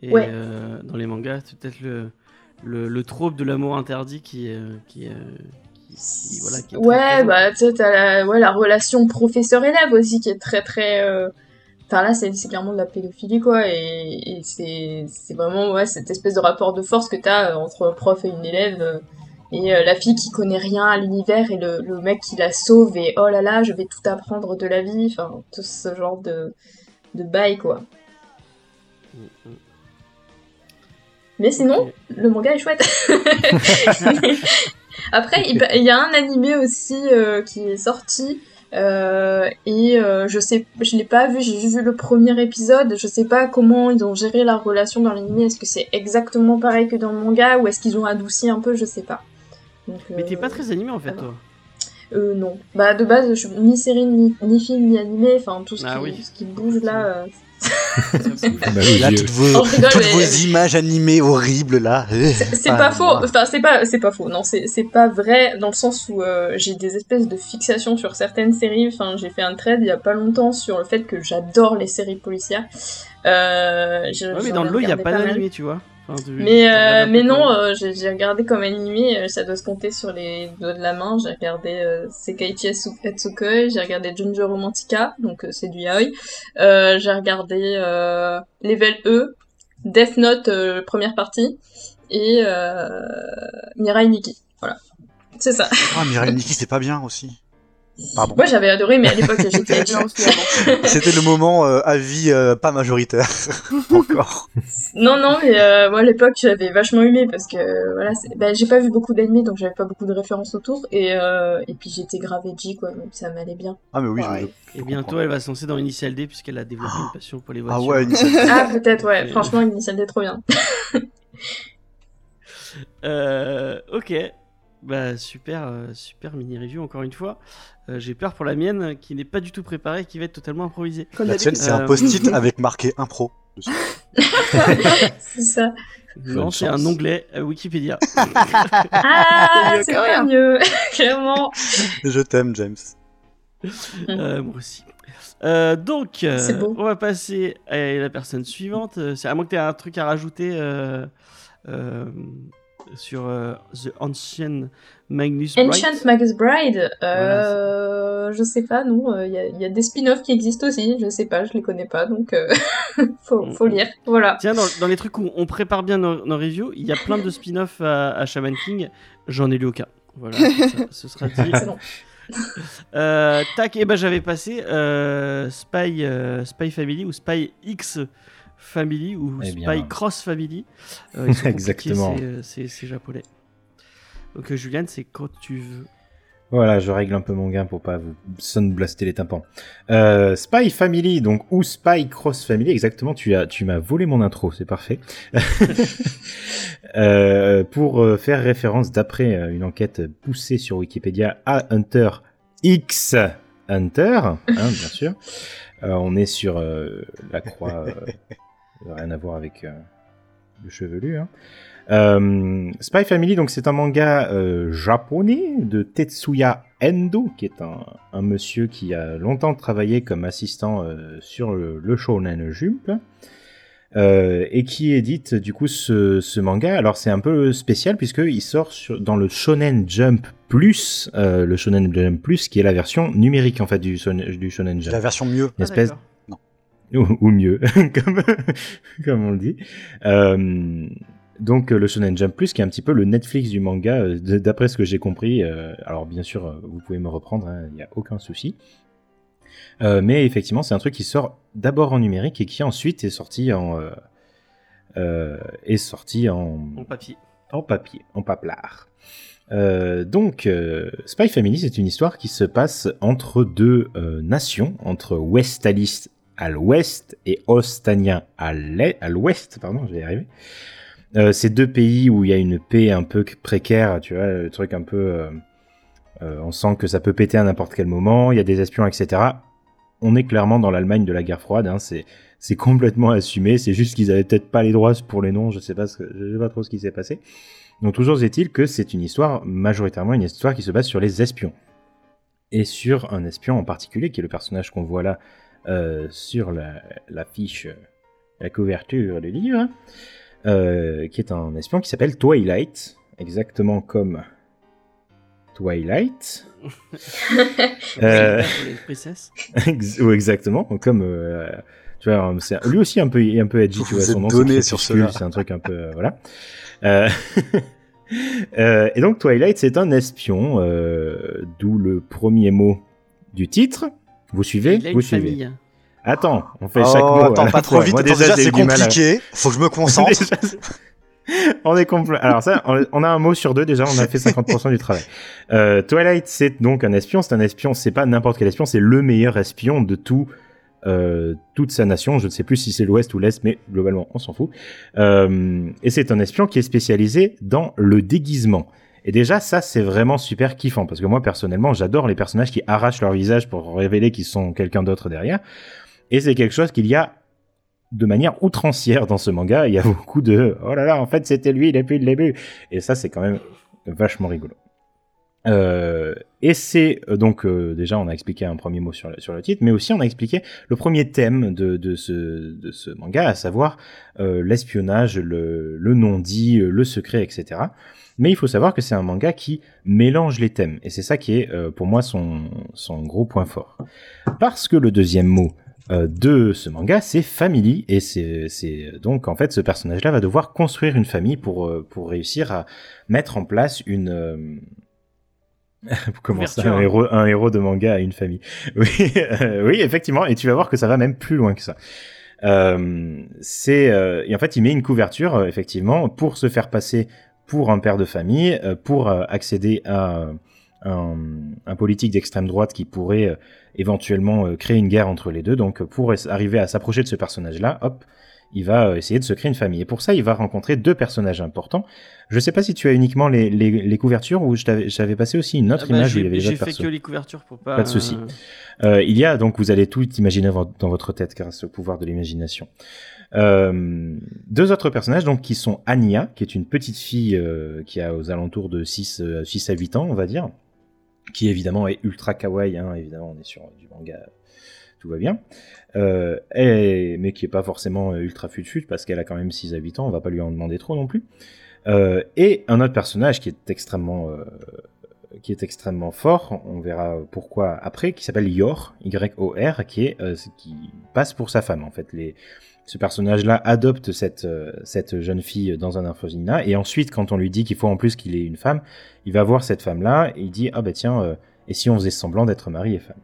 Et Ouais. dans les mangas, c'est peut-être le, le, le trope de l'amour interdit qui, euh, qui, euh, qui, qui- voilà, qui est Ouais bah tu sais t'as la ouais la relation professeur élève aussi qui est très très euh, Enfin là c'est c'est clairement de la pédophilie quoi et, et c'est c'est vraiment ouais cette espèce de rapport de force que t'as entre un prof et une élève et euh, la fille qui connaît rien à l'univers et le, le mec qui la sauve et oh là là je vais tout apprendre de la vie enfin tout ce genre de de bail quoi Mm, mm. Mais sinon le manga est chouette après il y a un animé aussi euh, qui est sorti euh, et euh, je sais, je l'ai pas vu, j'ai juste vu le premier épisode. Je sais pas comment ils ont géré la relation dans l'anime. Est-ce que c'est exactement pareil que dans le manga ou est-ce qu'ils ont adouci un peu Je sais pas. Donc, Mais t'es pas très animé en fait, toi. euh, non. Bah de base, je suis ni série ni, ni film ni animé. Enfin tout ce, Ah qui, oui. ce qui bouge là. Bah oui, Là, toutes vos, rigole, toutes mais- vos images animées horribles là. C'est Ah, pas faux, enfin c'est pas c'est pas faux. Non, c'est c'est pas vrai dans le sens où euh, j'ai des espèces de fixations sur certaines séries. Enfin, j'ai fait un trade il y a pas longtemps sur le fait que j'adore les séries policières. Euh, Ouais, mais dans le lot, il y a pas d'animé, tu vois. Enfin, tu- Mais euh, mais non, euh, j'ai regardé comme animé, euh, ça doit se compter sur les doigts de la main. J'ai regardé euh, Sekaiichi Atsukoi, j'ai regardé Junjo Romantica, donc euh, c'est du yaoi. Euh, j'ai regardé euh, Level E, Death Note euh, première partie et euh, Mirai Nikki. Voilà, c'est ça. Ah, Mirai Nikki, c'est pas bien aussi. Pardon. Moi j'avais adoré, mais à l'époque j'étais C'était le moment euh, avis euh, pas majoritaire. Encore. Non, non, mais euh, moi à l'époque j'avais vachement aimé parce que voilà, bah, j'ai pas vu beaucoup d'animés donc j'avais pas beaucoup de références autour et, euh, et puis j'étais grave edgy quoi, donc ça m'allait bien. Ah, mais oui, je- Pareil. je Et bientôt, elle va se lancer dans Initial D puisqu'elle a développé une passion pour les Ah voitures. ouais, Initial D. Ah peut-être ouais, franchement Initial D trop bien. Euh, ok. Bah super, super mini review encore une fois. Euh, J'ai peur pour la mienne qui n'est pas du tout préparée, qui va être totalement improvisée. Comme La tienne, c'est un Euh, post-it avec marqué impro. dessus. c'est ça. Non, c'est un onglet euh, Wikipédia. Ah, mieux c'est pas mieux, clairement. Je t'aime, James. Euh, moi aussi. Euh, donc, euh, on va passer à la personne suivante. Euh, c'est- À moins que tu aies un truc à rajouter euh, euh, sur euh, The Ancient Magnus Bright. Enchant Magus Bride, euh, je sais pas, non, il y, a, y a des spin-offs qui existent aussi, je sais pas, je les connais pas, donc euh, faut, faut lire, voilà. Tiens, dans, dans les trucs où on prépare bien nos, nos reviews, il y a plein de spin-offs à, à Shaman King. J'en ai lu aucun. Voilà, ça- ce sera dit. Excellent. Euh, tac, et ben j'avais passé euh, Spy, euh, Spy Family ou Spy X Family ou Eh Spy. Cross Family. Euh, ils sont compliqués, Exactement. c'est, euh, C'est japonais. Donc euh, Juliane, c'est quand tu veux. Voilà, je règle un peu mon gain pour pas vous blaster les tympans. Euh, Spy Family, donc ou Spy Cross Family, exactement. Tu as, tu m'as volé mon intro, c'est parfait. Euh, pour faire référence d'après une enquête poussée sur Wikipédia à Hunter X Hunter, hein, bien sûr. Euh, on est sur euh, la croix, euh, rien à voir avec euh, le chevelu. Hein. Euh, Spy Family, donc c'est un manga euh, japonais de Tetsuya Endo, qui est un, un monsieur qui a longtemps travaillé comme assistant euh, sur le, le Shonen Jump. euh, et qui édite du coup ce, ce manga. Alors c'est un peu spécial puisqu'il sort sur, dans le Shonen Jump Plus, euh, le Shonen Jump Plus qui est la version numérique en fait du, Shonen- du Shonen Jump La version mieux. une espèce d'accord. Ou, ou mieux, comme, comme on le dit. Euh, donc euh, le Shonen Jump Plus, qui est un petit peu le Netflix du manga, euh, d'après ce que j'ai compris. alors bien sûr, vous pouvez me reprendre, hein, il n'y a aucun souci. Euh, mais effectivement, c'est un truc qui sort d'abord en numérique et qui ensuite est sorti en euh, euh, est sorti en, En papier. en papier, en paplard. Donc, Spy Family, c'est une histoire qui se passe entre deux nations, entre Westalis à l'ouest et Ostania à l'ouest, pardon, je vais arriver. Euh, c'est deux pays où il y a une paix un peu précaire, tu vois, le truc un peu... euh, euh, on sent que ça peut péter à n'importe quel moment, il y a des espions, etc. On est clairement dans l'Allemagne de la guerre froide, hein, c'est complètement assumé, c'est juste qu'ils avaient peut-être pas les droits pour les noms, je sais pas, ce que, sais pas trop ce qui s'est passé. Donc toujours est-il que c'est une histoire, majoritairement une histoire qui se base sur les espions. Et sur un espion en particulier, qui est le personnage qu'on voit là euh, sur la, la fiche, euh, la couverture du livre, euh, qui est un espion qui s'appelle Twilight, exactement comme Twilight. Euh, ou exactement, comme euh, tu vois, c'est lui aussi un peu un peu edgy, Vous tu vois, son nom donné sur cela. c'est un truc un peu euh, voilà. Euh, euh, et donc Twilight, c'est un espion, euh, d'où le premier mot du titre. Vous suivez Il a Vous une suivez famille. Attends, on fait Oh, chaque mot. à attends, la pas trop fois. vite. Moi, déjà, c'est compliqué. Faut que je me concentre. Déjà, on est complet. Alors ça, on- on a un mot sur deux déjà, on a fait 50% du travail. Euh, Twilight, c'est donc un espion. C'est un espion. C'est pas n'importe quel espion. C'est le meilleur espion de tout, euh, toute sa nation. Je ne sais plus si c'est l'Ouest ou l'Est, mais globalement, on s'en fout. Euh, et c'est un espion qui est spécialisé dans le déguisement. Et déjà, ça, c'est vraiment super kiffant parce que moi, personnellement, j'adore les personnages qui arrachent leur visage pour révéler qu'ils sont quelqu'un d'autre derrière. Et c'est quelque chose qu'il y a de manière outrancière dans ce manga. Il y a beaucoup de oh là là, en fait, c'était lui depuis le début. Et ça, c'est quand même vachement rigolo. Euh, et c'est euh, donc euh, déjà on a expliqué un premier mot sur le, titre, mais aussi on a expliqué le premier thème de, ce, manga, à savoir l'espionnage, le, non-dit, le secret, etc. Mais il faut savoir que c'est un manga qui mélange les thèmes, et c'est ça qui est euh, pour moi son, son gros point fort. Parce que le deuxième mot euh, de ce manga, c'est family, et c'est donc en fait ce personnage-là va devoir construire une famille pour, euh, pour réussir à mettre en place une... euh, Comment ça, un héros, un héros de manga à une famille. Oui, oui, effectivement, et tu vas voir que ça va même plus loin que ça. Euh, c'est euh, et en fait, il met une couverture euh, effectivement pour se faire passer pour un père de famille, euh, pour euh, accéder à euh, un, un politique d'extrême droite qui pourrait éventuellement créer une guerre entre les deux. Donc, pour arriver à s'approcher de ce personnage-là, hop, il va essayer de se créer une famille. Et pour ça, il va rencontrer deux personnages importants. Je sais pas si tu as uniquement les, les, les couvertures ou je t'avais- j'avais passé aussi une autre Ah bah, image où il y avait j'ai fait persos. que les couvertures pour pas. Pas de souci. euh, il y a donc, vous allez tout imaginer dans votre tête grâce au pouvoir de l'imagination. Euh, deux autres personnages donc qui sont Anya, qui est une petite fille euh, qui a aux alentours de 6, euh, 6 à 8 ans, on va dire, qui évidemment est ultra kawaii, hein, évidemment on est sur du manga, tout va bien, euh, mais qui est pas forcément euh, ultra fut-fut parce qu'elle a quand même 6 à 8 ans, on va pas lui en demander trop non plus. Euh, et un autre personnage qui est extrêmement euh, qui est extrêmement fort, on verra pourquoi après, qui s'appelle Yor, Y-O-R, qui est euh, qui passe pour sa femme en fait. Les, ce personnage-là adopte cette euh, cette jeune fille dans un orphelinat et ensuite quand on lui dit qu'il faut en plus qu'il ait une femme, il va voir cette femme-là et il dit ah bah tiens euh, et si on faisait semblant d'être mari et femme?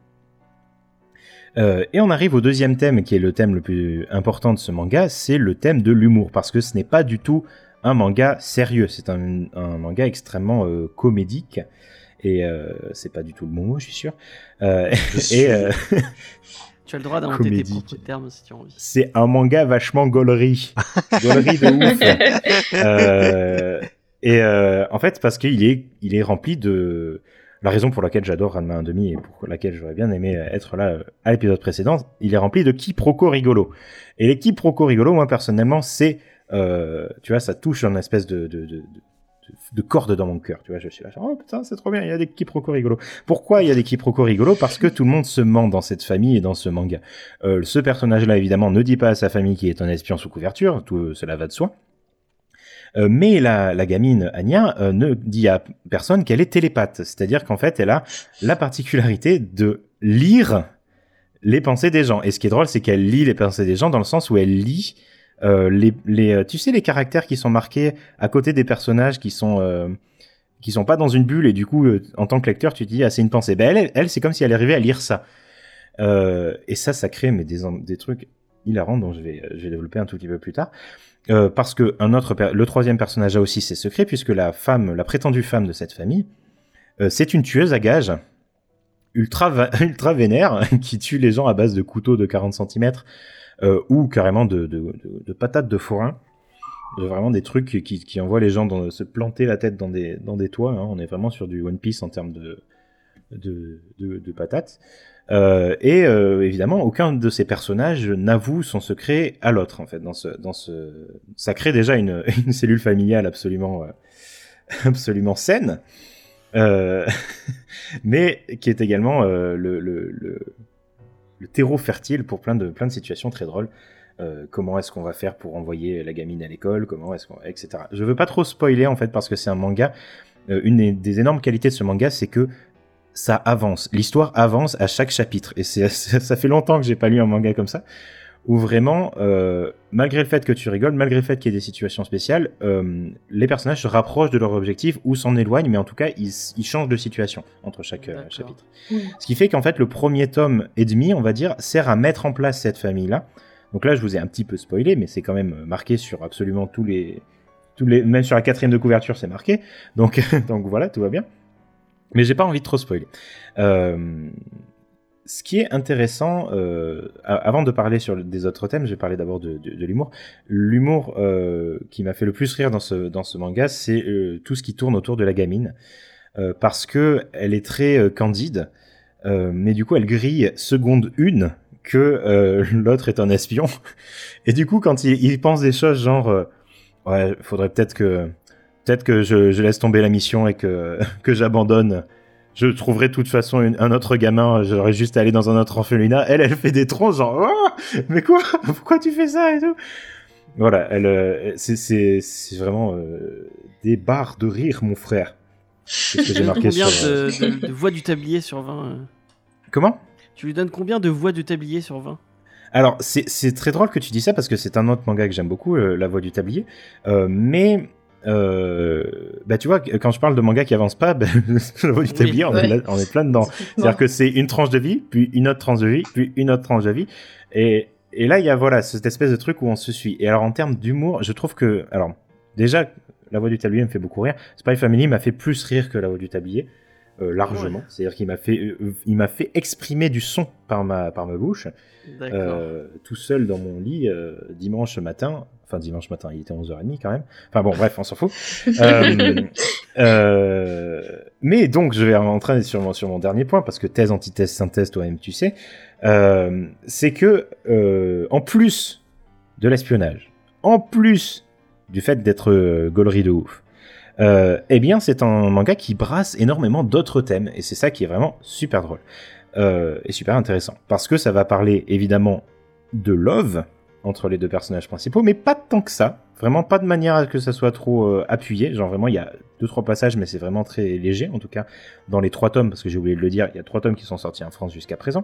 Euh, et on arrive au deuxième thème, qui est le thème le plus important de ce manga, c'est le thème de l'humour, parce que ce n'est pas du tout un manga sérieux, c'est un, un manga extrêmement euh, comédique, et c'est pas du tout le bon mot, je suis sûr. Et Tu as le droit d'inventer tes propres termes si tu as envie. c'est un manga vachement gaulerie, gaulerie de ouf. Euh, et euh, en fait, parce qu'il est, il est rempli de. La raison pour laquelle j'adore Ranma 1,5 et pour laquelle j'aurais bien aimé être là euh, à l'épisode précédent, il est rempli de quiproquos rigolos. Et les quiproquos rigolos, moi personnellement, c'est. euh, tu vois, ça touche une espèce de. de, de, de de corde dans mon cœur, tu vois, je suis là, genre, oh putain, c'est trop bien, il y a des quiproquos rigolos. Pourquoi il y a des quiproquos rigolos? Parce que tout le monde se ment dans cette famille et dans ce manga. Euh, ce personnage-là, évidemment, ne dit pas à sa famille qu'il est un espion sous couverture, tout euh, cela va de soi. Euh, mais la, gamine Anya ne dit à personne qu'elle est télépathe, c'est-à-dire qu'en fait, elle a la particularité de lire les pensées des gens. Et ce qui est drôle, c'est qu'elle lit les pensées des gens dans le sens où elle lit les, les, euh, tu sais, les caractères qui sont marqués à côté des personnages qui sont euh, qui sont pas dans une bulle et du coup, euh, en tant que lecteur, tu te dis ah c'est une pensée. Ben elle, elle, c'est comme si elle arrivait à lire ça. Euh, et ça, ça crée mais des des trucs hilarants dont je vais je vais développer un tout petit peu plus tard. Euh, parce que un autre, le troisième personnage a aussi ses secrets puisque la femme, la prétendue femme de cette famille, euh, c'est une tueuse à gages ultra ultra vénère qui tue les gens à base de couteaux de 40 cm ou carrément de, de, de, de patates de forain. Vraiment des trucs qui, envoient les gens dans, se planter la tête dans des, toits. hein. On est vraiment sur du One Piece en termes de, patates. Euh, et euh, évidemment, aucun de ces personnages n'avoue son secret à l'autre. En fait, dans ce, ça crée déjà une, cellule familiale absolument, euh, absolument saine, euh, mais qui est également euh, le, le, le, le terreau fertile pour plein de, situations très drôles. Euh, comment est-ce qu'on va faire pour envoyer la gamine à l'école? Comment est-ce qu'on, etc. Je veux pas trop spoiler en fait parce que c'est un manga. Euh, une des, énormes qualités de ce manga, c'est que ça avance. L'histoire avance à chaque chapitre. Et ça fait longtemps que j'ai pas lu un manga comme ça. Où vraiment, euh, malgré le fait que tu rigoles, malgré le fait qu'il y ait des situations spéciales, euh, les personnages se rapprochent de leur objectif ou s'en éloignent, mais en tout cas, ils, ils changent de situation entre chaque euh, chapitre. Ce qui fait qu'en fait, le premier tome et demi, on va dire, sert à mettre en place cette famille-là. Donc là, je vous ai un petit peu spoilé, mais c'est quand même marqué sur absolument tous les, tous les, même sur la quatrième de couverture, c'est marqué. Donc, donc voilà, tout va bien. Mais j'ai pas envie de trop spoiler. Euh, ce qui est intéressant, euh, avant de parler sur des autres thèmes, je vais parler d'abord de, l'humour. L'humour euh, qui m'a fait le plus rire dans ce, dans ce manga, c'est euh, tout ce qui tourne autour de la gamine. Parce que elle est très candide, mais du coup elle grille seconde une que l'autre est un espion. Et du coup, quand il, pense des choses genre, ouais, faudrait peut-être que, peut-être que je, je laisse tomber la mission et que, que j'abandonne. Je trouverai de toute façon une- un autre gamin, j'aurais juste à aller dans un autre orphelinat. Elle, elle fait des troncs genre, Oh, mais quoi? Pourquoi tu fais ça et tout? Voilà, elle, euh, c'est, vraiment euh, des barres de rire, mon frère. C'est ce que j'ai marqué combien sur. euh, de, de- de voix du tablier sur 20 euh? Comment? Tu lui donnes combien de voix du tablier sur 20 Alors, c'est c'est très drôle que tu dis ça parce que c'est un autre manga que j'aime beaucoup, euh, La Voix du Tablier. Euh, mais, euh, bah, tu vois, quand je parle de manga qui avance pas, bah, La Voix du Oui, Tablier, on, est ouais. là- on est plein dedans. C'est-à-dire que c'est une tranche de vie, puis une autre tranche de vie, puis une autre tranche de vie. Et, et là, il y a voilà, cette espèce de truc où on se suit. Et alors, en termes d'humour, je trouve que. Alors, déjà, La Voix du Tablier me fait beaucoup rire. Spy Family m'a fait plus rire que La Voix du Tablier. euh, largement, Ouais. c'est-à-dire qu'il m'a fait, euh, il m'a fait exprimer du son par ma par ma bouche, tout seul dans mon lit dimanche matin. Enfin, dimanche matin, il était 11h30 quand même. Enfin bon, bref, on s'en fout. Euh, euh, mais donc, je vais rentrer sur mon, sur mon dernier point, parce que thèse, antithèse, synthèse, toi-même, tu sais. Euh, c'est que, en plus de l'espionnage, en plus du fait d'être gaulerie de ouf, eh bien, c'est un manga qui brasse énormément d'autres thèmes, et c'est ça qui est vraiment super drôle et super intéressant. Parce que ça va parler évidemment de love entre les deux personnages principaux, mais pas tant que ça. Vraiment pas de manière à que ça soit trop euh, appuyé. Genre vraiment, il y a deux trois passages, mais c'est vraiment très léger. En tout cas, dans les trois tomes, parce que j'ai oublié de le dire, il y a trois tomes qui sont sortis en France jusqu'à présent.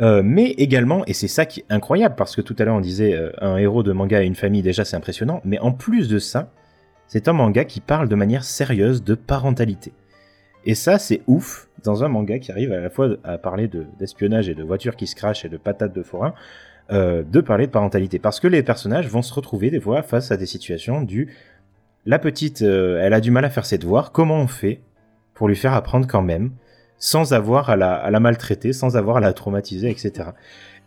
Euh, mais également, et c'est ça qui est incroyable, parce que tout à l'heure on disait euh, un héros de manga et une famille, déjà c'est impressionnant, mais en plus de ça, c'est un manga qui parle de manière sérieuse de parentalité. Et ça, c'est ouf, dans un manga qui arrive à la fois à parler de- d'espionnage et de voitures qui se crachent et de patates de forain, euh, de parler de parentalité. Parce que les personnages vont se retrouver des fois face à des situations du la petite, euh, elle a du mal à faire ses devoirs, comment on fait pour lui faire apprendre quand même, sans avoir à la, maltraiter, sans avoir à la traumatiser, etc.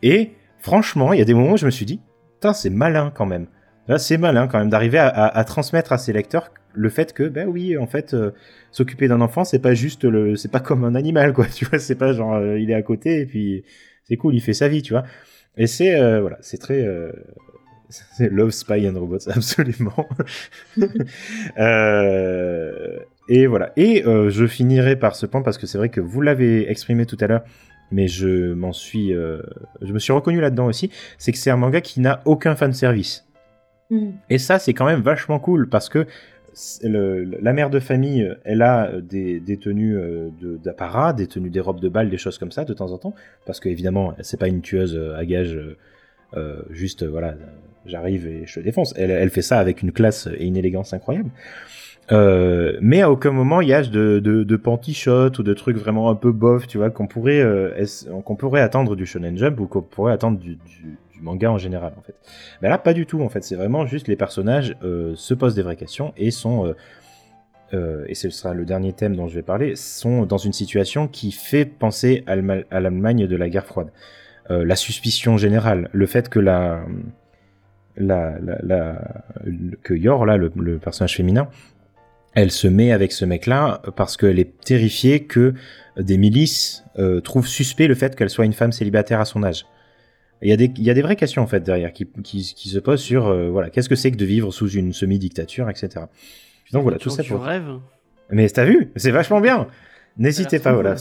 Et franchement, il y a des moments où je me suis dit, putain, c'est malin quand même. Là, c'est malin quand même d'arriver à, transmettre à ses lecteurs le fait que, ben oui, en fait, euh, s'occuper d'un enfant, c'est pas juste le, c'est pas comme un animal, quoi. Tu vois, c'est pas genre, il est à côté et puis c'est cool, il fait sa vie, tu vois. Et c'est, euh, voilà, c'est très, euh, Love Spy and Robots, absolument. Euh, et voilà. Et euh, je finirai par ce point parce que c'est vrai que vous l'avez exprimé tout à l'heure, mais je m'en suis, je me suis reconnu là-dedans aussi. C'est que c'est un manga qui n'a aucun fan service. Mm. Et ça, c'est quand même vachement cool parce que la mère de famille, elle a des, des tenues euh, d'apparat, des tenues des robes de bal, des choses comme ça de temps en temps, parce que évidemment, c'est pas une tueuse euh, à gage, euh, euh, juste euh, voilà, euh, j'arrive et je te défonce. Elle, fait ça avec une classe et une élégance incroyable. Euh, mais à aucun moment il y a de, de, de panty-shots ou de trucs vraiment un peu bof, tu vois, qu'on pourrait, euh, qu'on pourrait attendre du Shonen Jump ou qu'on pourrait attendre du, manga en général, en fait. Mais là, pas du tout, en fait. C'est vraiment juste les personnages euh, se posent des vraies questions et sont, euh, euh, et ce sera le dernier thème dont je vais parler, sont dans une situation qui fait penser à l'Allemagne de la guerre froide. La suspicion générale, le fait que la, la, la, que Yor, là, le, personnage féminin, elle se met avec ce mec-là parce qu'elle est terrifiée que des milices trouvent suspect le fait qu'elle soit une femme célibataire à son âge. Il y, a des, il y a des vraies questions en fait derrière qui, qui, qui se posent sur euh, voilà qu'est-ce que c'est que de vivre sous une semi-dictature, etc. Donc voilà tout ça pour. rêves. Mais t'as vu, c'est vachement bien. N'hésitez pas, voilà.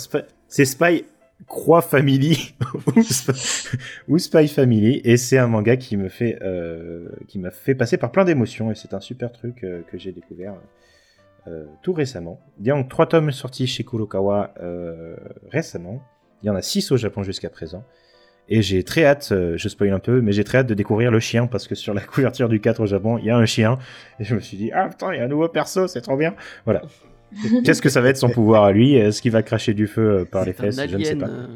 C'est Spy Croix Family ou, Spy, ou Spy Family, et c'est un manga qui me fait, euh, qui m'a fait passer par plein d'émotions, et c'est un super truc euh, que j'ai découvert euh, tout récemment. Il y a donc trois tomes sortis chez Kurokawa récemment. Il y en a six au Japon jusqu'à présent. Et j'ai très hâte, euh, je spoil un peu, mais j'ai très hâte de découvrir le chien parce que sur la couverture du 4 au Japon, il y a un chien. Et je me suis dit, ah putain, il y a un nouveau perso, c'est trop bien. Voilà. Qu'est-ce que ça va être son pouvoir à lui? Est-ce qu'il va cracher du feu euh, par les fesses? Je ne sais pas. euh,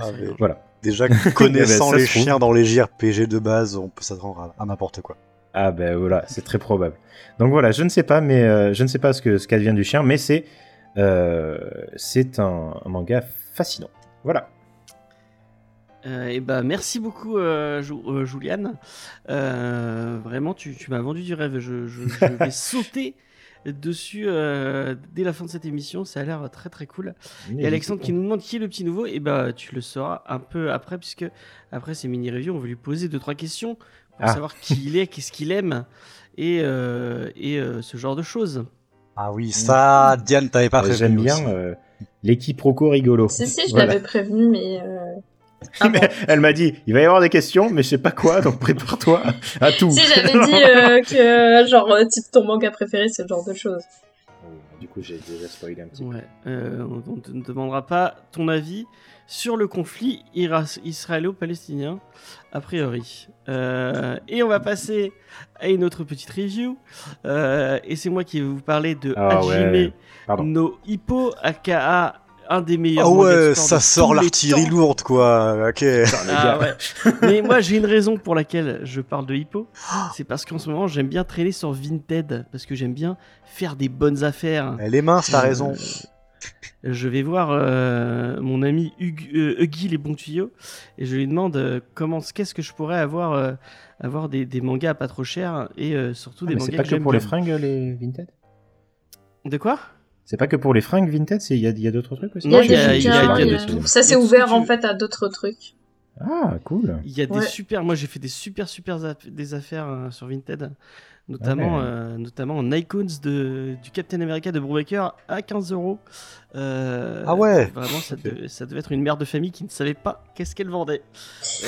Ah, sais mais-. Voilà. Déjà, Eh connaissant ben, ça les chiens dans les JRPG de base, on peut s'attendre à, à n'importe quoi. Ah ben voilà, c'est très probable. Donc voilà, je ne sais pas, mais euh, je ne sais pas ce que ce qu'advient du chien, mais c'est euh, c'est un, un manga fascinant. Voilà. Euh, et bah merci beaucoup euh, euh, Juliane. Euh, vraiment tu, tu m'as vendu du rêve. Je, je- je vais sauter dessus euh, dès la fin de cette émission. Ça a l'air très très cool. Et Alexandre qui nous demande qui est le petit nouveau. Et bah tu le sauras un peu après puisque après ces mini reviews on va lui poser deux trois questions pour Ah. savoir qui il est, qu'est-ce qu'il aime et, euh, et euh, ce genre de choses. Ah oui, ça, Diane, t'avais pas prévenu J'aime bien euh, l'équipe Roco rigolo. Si, si, je Voilà. l'avais prévenu, mais. Mais elle m'a dit, il va y avoir des questions, mais je sais pas quoi, donc prépare-toi à tout. Si, j'avais dit euh, que, genre, euh, type ton manga préféré, c'est ce genre de choses. Du coup, j'ai déjà spoilé un petit peu. Euh, on ne te demandera pas ton avis sur le conflit israélo-palestinien, a priori. Euh, et on va passer à une autre petite review. Euh, et c'est moi qui vais vous parler de Ah Hajime ouais, no Hippo, aka un des meilleurs. Ah ouais, ça sort l'artillerie lourde, quoi. Ok. Ah ouais. Mais moi j'ai une raison pour laquelle je parle de Hippo. C'est parce qu'en ce moment j'aime bien traîner sur Vinted. Parce que j'aime bien faire des bonnes affaires. Elle est mince, t'as raison. Euh, je vais voir euh, mon ami euh, Huggy les bons tuyaux et je lui demande comment qu'est-ce que je pourrais avoir euh, avoir des, des mangas à pas trop cher et euh, surtout Ah, des mais mangas c'est pas que pour les fringues, les Vinted? De quoi? C'est pas que pour les fringues Vinted, c'est- il y a, il y a d'autres trucs aussi? Non, il y a- y a- bouquins, il y a il y a des- tout. Ça, ce ouvert en fait à d'autres trucs. Ah, cool. Il y a des super. Moi, j'ai fait des super super aff- des affaires euh, sur Vinted, notamment Ouais. euh, notamment en icons de du Captain America de Brubaker à 15 euros. Euh, Ah ouais. Vraiment, ça, devait, ça devait être une mère de famille qui ne savait pas qu'est-ce qu'elle vendait.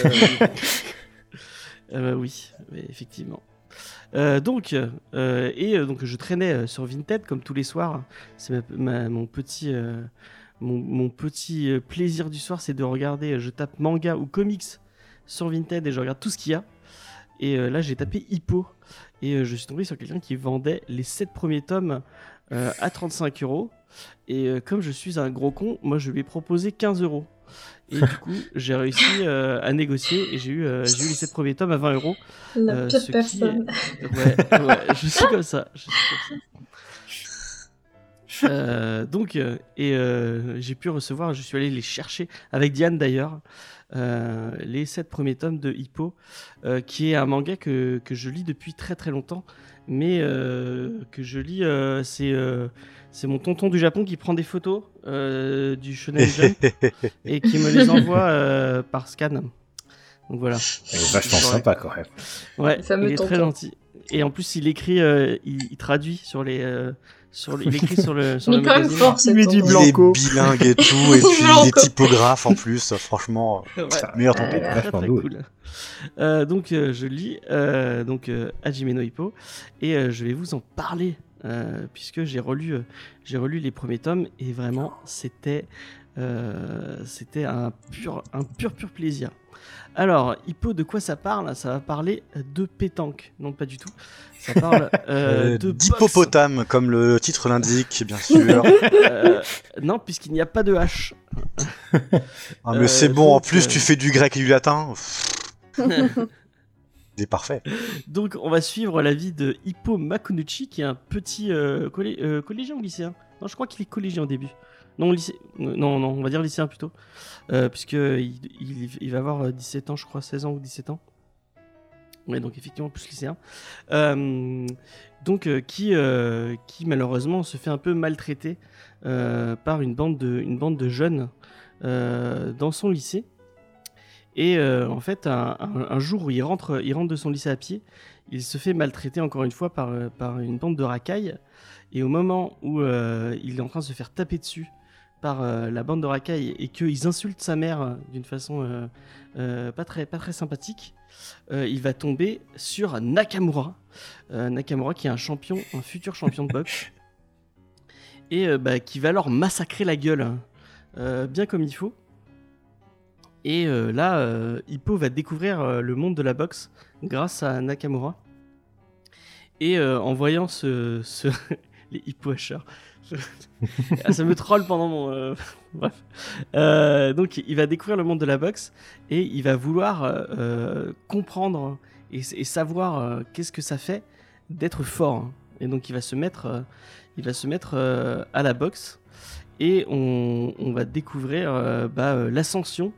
Euh, euh, oui, mais effectivement. Euh, donc, euh, et euh, donc je traînais sur Vinted comme tous les soirs. C'est mon petit, mon, mon petit plaisir du soir, c'est de regarder. Je tape manga ou comics sur Vinted et je regarde tout ce qu'il y a. Et là, j'ai tapé Hippo et je suis tombé sur quelqu'un qui vendait les 7 premiers tomes à 35 euros. Et euh, comme je suis un gros con, moi je lui ai proposé 15 euros. Et du coup, j'ai réussi euh, à négocier et j'ai eu, euh, j'ai eu les 7 premiers tomes à 20 euros. La pire personne. Ouais, ouais, je suis comme ça. je suis comme ça. Donc, et j'ai pu recevoir, je suis allé les chercher avec Diane d'ailleurs, les 7 premiers tomes de Hippo, qui est un manga que, que je lis depuis très très longtemps, mais euh, que je lis, euh, c'est euh, c'est mon tonton du Japon qui prend des photos euh, du Shonen Jump et qui me les envoie euh, par scan. Donc voilà. Elle est vachement Ouais. sympa quand même. Ouais, il est très gentil. Et en plus, il écrit, euh, il, il traduit sur les, euh, sur le- il écrit sur le, sur Mais le quand même fort, Il met du tonton. blanc. Il est bilingue et tout, et puis il est typographe en plus, franchement, Ouais. meilleur Ouais, tonton. ouais. Très, très cool. Euh, donc euh, je lis euh, donc euh, Hajime no Hippo et euh, je vais vous en parler euh, puisque j'ai relu euh, j'ai relu les premiers tomes et vraiment c'était euh, c'était un pur un pur pur plaisir. Alors Hippo de quoi ça parle? Ça va parler de pétanque non pas du tout. Ça parle euh, Euh, de boxe. D'hippopotame, comme le titre l'indique, bien sûr. Euh, non puisqu'il n'y a pas de hache. Ah, mais Euh, c'est bon, en plus euh, tu fais du grec et du latin. Il est parfait. Donc on va suivre la vie de Hippo Makunuchi qui est un petit euh, collé- euh, collégien ou lycéen Non, je crois qu'il est collégien au début. Non, lycée... euh, non, on va dire lycéen plutôt. Euh, puisque il, va avoir euh, 17 ans, je crois, 16 ans ou 17 ans. Ouais, donc effectivement plus lycéen. Euh, donc euh, qui, euh, qui malheureusement se fait un peu maltraiter euh, par une bande de, jeunes euh, dans son lycée. Et euh, en fait, un, jour où il rentre, il rentre de son lycée à pied, il se fait maltraiter encore une fois par, euh, une bande de racailles. Et au moment où euh, il est en train de se faire taper dessus par euh, la bande de racailles et qu'ils insultent sa mère euh, d'une façon euh, pas, très, pas très sympathique, il va tomber sur Nakamura. Nakamura qui est un champion, un futur champion de boxe. Et bah, qui va leur massacrer la gueule, hein, bien comme il faut. Et euh, là, euh, Hippo va découvrir euh, le monde de la boxe grâce à Nakamura. Et en voyant ce, ce- les Hippo Ah, ça me troll pendant mon. euh, Bref. Euh, donc, il va découvrir le monde de la boxe et il va vouloir euh, comprendre et, savoir qu'est-ce que ça fait d'être fort. Et donc, il va se mettre, il va se mettre à la boxe et on, va découvrir bah, l'ascension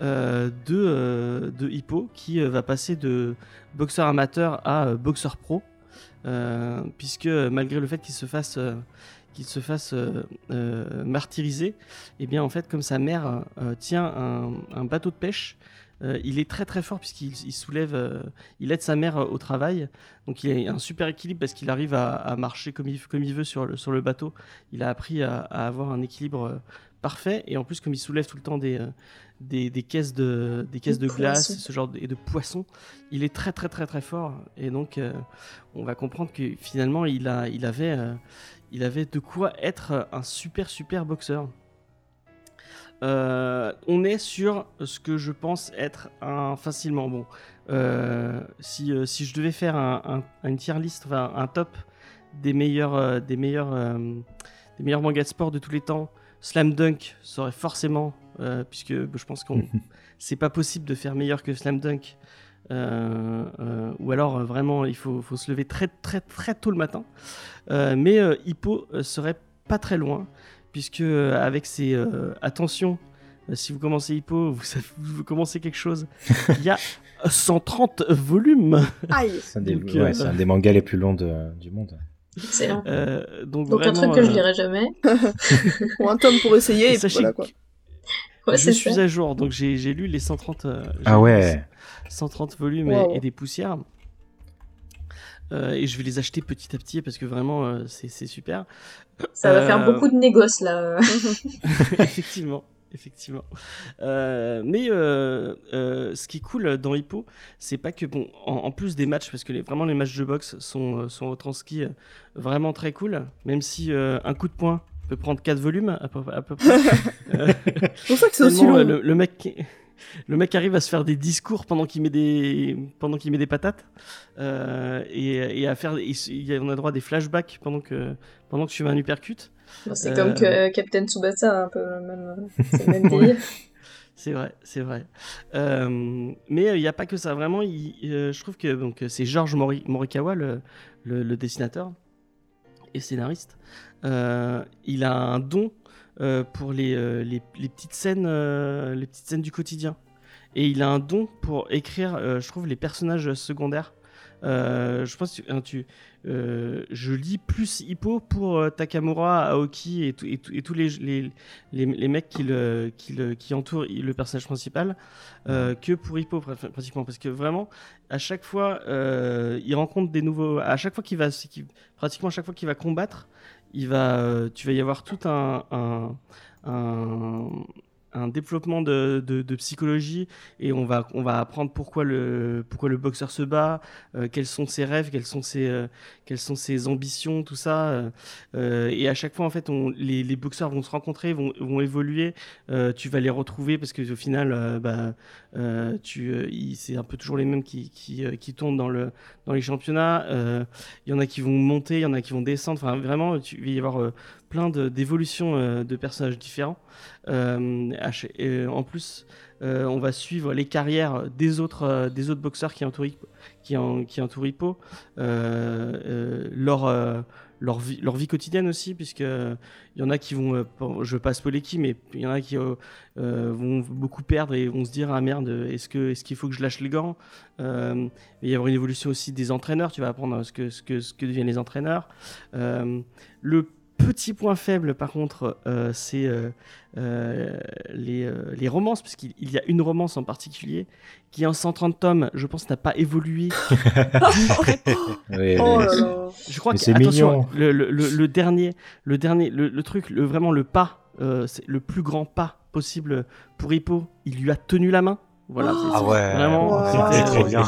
de, de Hippo qui va passer de boxeur amateur à boxeur pro. Puisque malgré le fait qu'il se fasse, qu'il se fasse euh, euh, martyriser, et bien en fait comme sa mère euh, tient un, un bateau de pêche, euh, il est très très fort puisqu'il il soulève, euh, il aide sa mère euh, au travail, donc il a un super équilibre parce qu'il arrive à, à marcher comme il, comme il veut sur le, sur le bateau. Il a appris à, à avoir un équilibre parfait. Et en plus comme il soulève tout le temps des, des, des caisses de, des caisses De de glace, ce genre de, et de poissons, il est très très très très fort. Et donc on va comprendre que finalement il, a, il, avait, il avait de quoi être un super super boxeur. Euh, on est sur ce que je pense être un facilement bon. euh, si, euh, si je devais faire un, un- une tier list, enfin un top des meilleurs, des meilleurs, des meilleurs mangas de sport de tous les temps, Slam Dunk serait forcément, puisque je pense qu'on c'est pas possible de faire meilleur que Slam Dunk. Euh, euh, ou alors euh, vraiment il faut, faut se lever très très très tôt le matin. Euh, mais euh, Hippo serait pas très loin, puisque euh, avec ses euh, attention, euh, si vous commencez Hippo, vous, commencez quelque chose. Il y a 130 volumes. C'est un, des- Donc, ouais, euh, c'est un des mangas les plus longs de- du monde. Excellent. Euh, donc, Donc un truc que je euh, lirai jamais. Ou un tome pour essayer, et puis sachez voilà quoi. Ouais, je suis ça. à jour, donc j'ai lu les 130, euh, Ah lu ouais. 130 volumes et- Wow. et, des poussières. Euh, et je vais les acheter petit à petit parce que vraiment euh, c'est super. Ça va faire beaucoup de négoces là. effectivement, effectivement. Euh, mais euh, euh, ce qui est cool dans Hippo, c'est pas que bon, en, en plus des matchs, parce que les, vraiment les matchs de boxe sont sont retranscrits vraiment très cool, même si euh, un coup de poing peut prendre 4 volumes à peu, à peu près. Euh, C'est pour ça que c'est aussi tellement, long. euh, le, le mec. Le mec arrive à se faire des discours pendant qu'il met des pendant qu'il met des patates euh, et, et à faire il on a droit à des flashbacks pendant que pendant que tu mets un uppercut c'est Euh, comme que Captain Tsubasa, un peu le même, c'est le même délire. C'est vrai, c'est vrai. Euh, mais il n'y a pas que ça. Vraiment, il- euh, je trouve que donc, c'est Georges Mori- Morikawa, le, le- le dessinateur et scénariste. Euh, il a un don euh, pour les, euh, les, les petites scènes, les petites scènes du quotidien. Et il a un don pour écrire, je trouve, les personnages secondaires. Euh, je pense que hein, tu- euh, je lis plus Hippo pour euh, Takamura, Aoki et, tout- et, tout- et tous les, les, les, les mecs qui, le, qui, le- qui entourent le personnage principal que pour Hippo pr- pratiquement parce que vraiment à chaque fois il rencontre des nouveaux à chaque fois qu'il va qu'il- pratiquement à chaque fois qu'il va combattre il va euh, tu vas y avoir tout un, un, un, un développement de, psychologie et on va, on va apprendre pourquoi le, pourquoi le boxeur se bat, euh, quels sont ses rêves, quelles sont ses, euh, quelles sont ses ambitions, tout ça. euh, euh, et à chaque fois, en fait, les, boxeurs vont se rencontrer, vont, vont évoluer. tu vas les retrouver parce que au final, bah, c'est un peu toujours les mêmes qui, qui, qui tournent dans, le, dans les championnats. Il y en a qui vont monter, il y en a qui vont descendre. Enfin, vraiment, il va y avoir plein d'évolutions euh, de personnages différents. Euh, et en plus, euh, on va suivre les carrières des autres, euh, des autres boxeurs qui entourent qui en- qui entourent Hippo, euh, euh, leur, euh, leur, vie, leur vie quotidienne aussi, puisque il y en a qui vont, euh, je veux pas qui, mais il y en a qui euh, euh, vont beaucoup perdre et vont se dire ah merde, est-ce que est-ce qu'il faut que je lâche les gants? Euh, Il va y avoir une évolution aussi des entraîneurs, tu vas apprendre ce que ce que ce que deviennent les entraîneurs. Euh, le petit point faible, par contre, euh, c'est euh, euh, les, euh, les romances, parce qu'il il y a une romance en particulier qui, en 130 tomes, je pense, n'a pas évolué. Oh. Je crois Mais que c'est attention, mignon. le, le- le- le dernier, le dernier, le, le truc, le, vraiment le pas, euh, c'est le plus grand pas possible pour Hippo. Il lui a tenu la main. Voilà. c'est- Ah ouais, Vraiment. C'était- trop bien.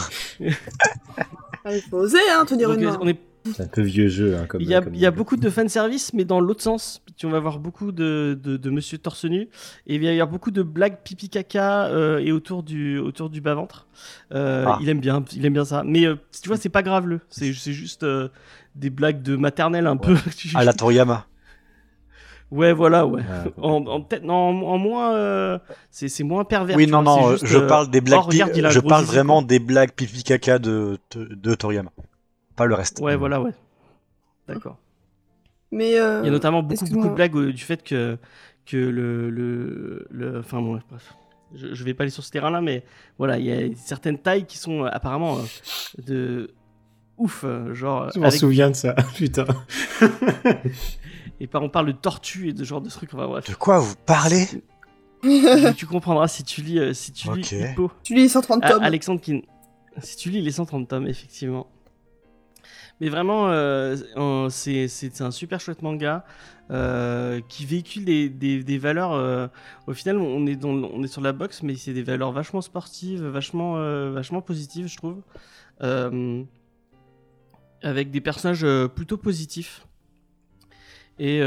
Ah, il faut oser, hein, tenir Donc, une main. on est C'est un peu vieux jeu. Hein, comme, Il y a, comme- il y a beaucoup de fanservice, mais dans l'autre sens. Tu vas voir beaucoup de, de, de monsieur torse nu. Et il va y avoir beaucoup de blagues pipi caca euh, et autour du, autour du bas-ventre. Euh, Ah. il, aime bien, il aime bien ça. Mais euh, tu vois, c'est pas grave, le. C'est juste euh, des blagues de maternelle un peu. À la Toriyama. Ouais, voilà, ouais. Ah, En, en, peut-être- non, en, en moins. euh, c'est moins pervers. Oui, non, vois, non, juste, je parle des blagues. oh, regarde, a je parle vraiment des blagues pipi caca de, de, de Toriyama. Pas le reste. Ouais, voilà, ouais. D'accord. Mais euh, Il y a notamment beaucoup, beaucoup de blagues euh, du fait que, que le, le, le- Enfin, bon, ouais, bref. Je, je vais pas aller sur ce terrain-là, mais voilà, il y a certaines tailles qui sont euh, apparemment euh, de ouf, euh, genre. Je m'en avec- souviens de ça, putain. Et par on parle de tortue et de genre de trucs. Enfin, bref. De quoi vous parlez? Tu, comprendras si tu lis, euh, si tu lis. Hippo. tu lis 130 Ah, tomes. Alexandre qui... Si tu lis les 130 tomes, effectivement. Mais vraiment, euh, c'est un super chouette manga euh, qui véhicule des, valeurs. euh, au final, on est, sur la boxe, mais c'est des valeurs vachement sportives, vachement, vachement positives, je trouve. Avec des personnages plutôt positifs. Et,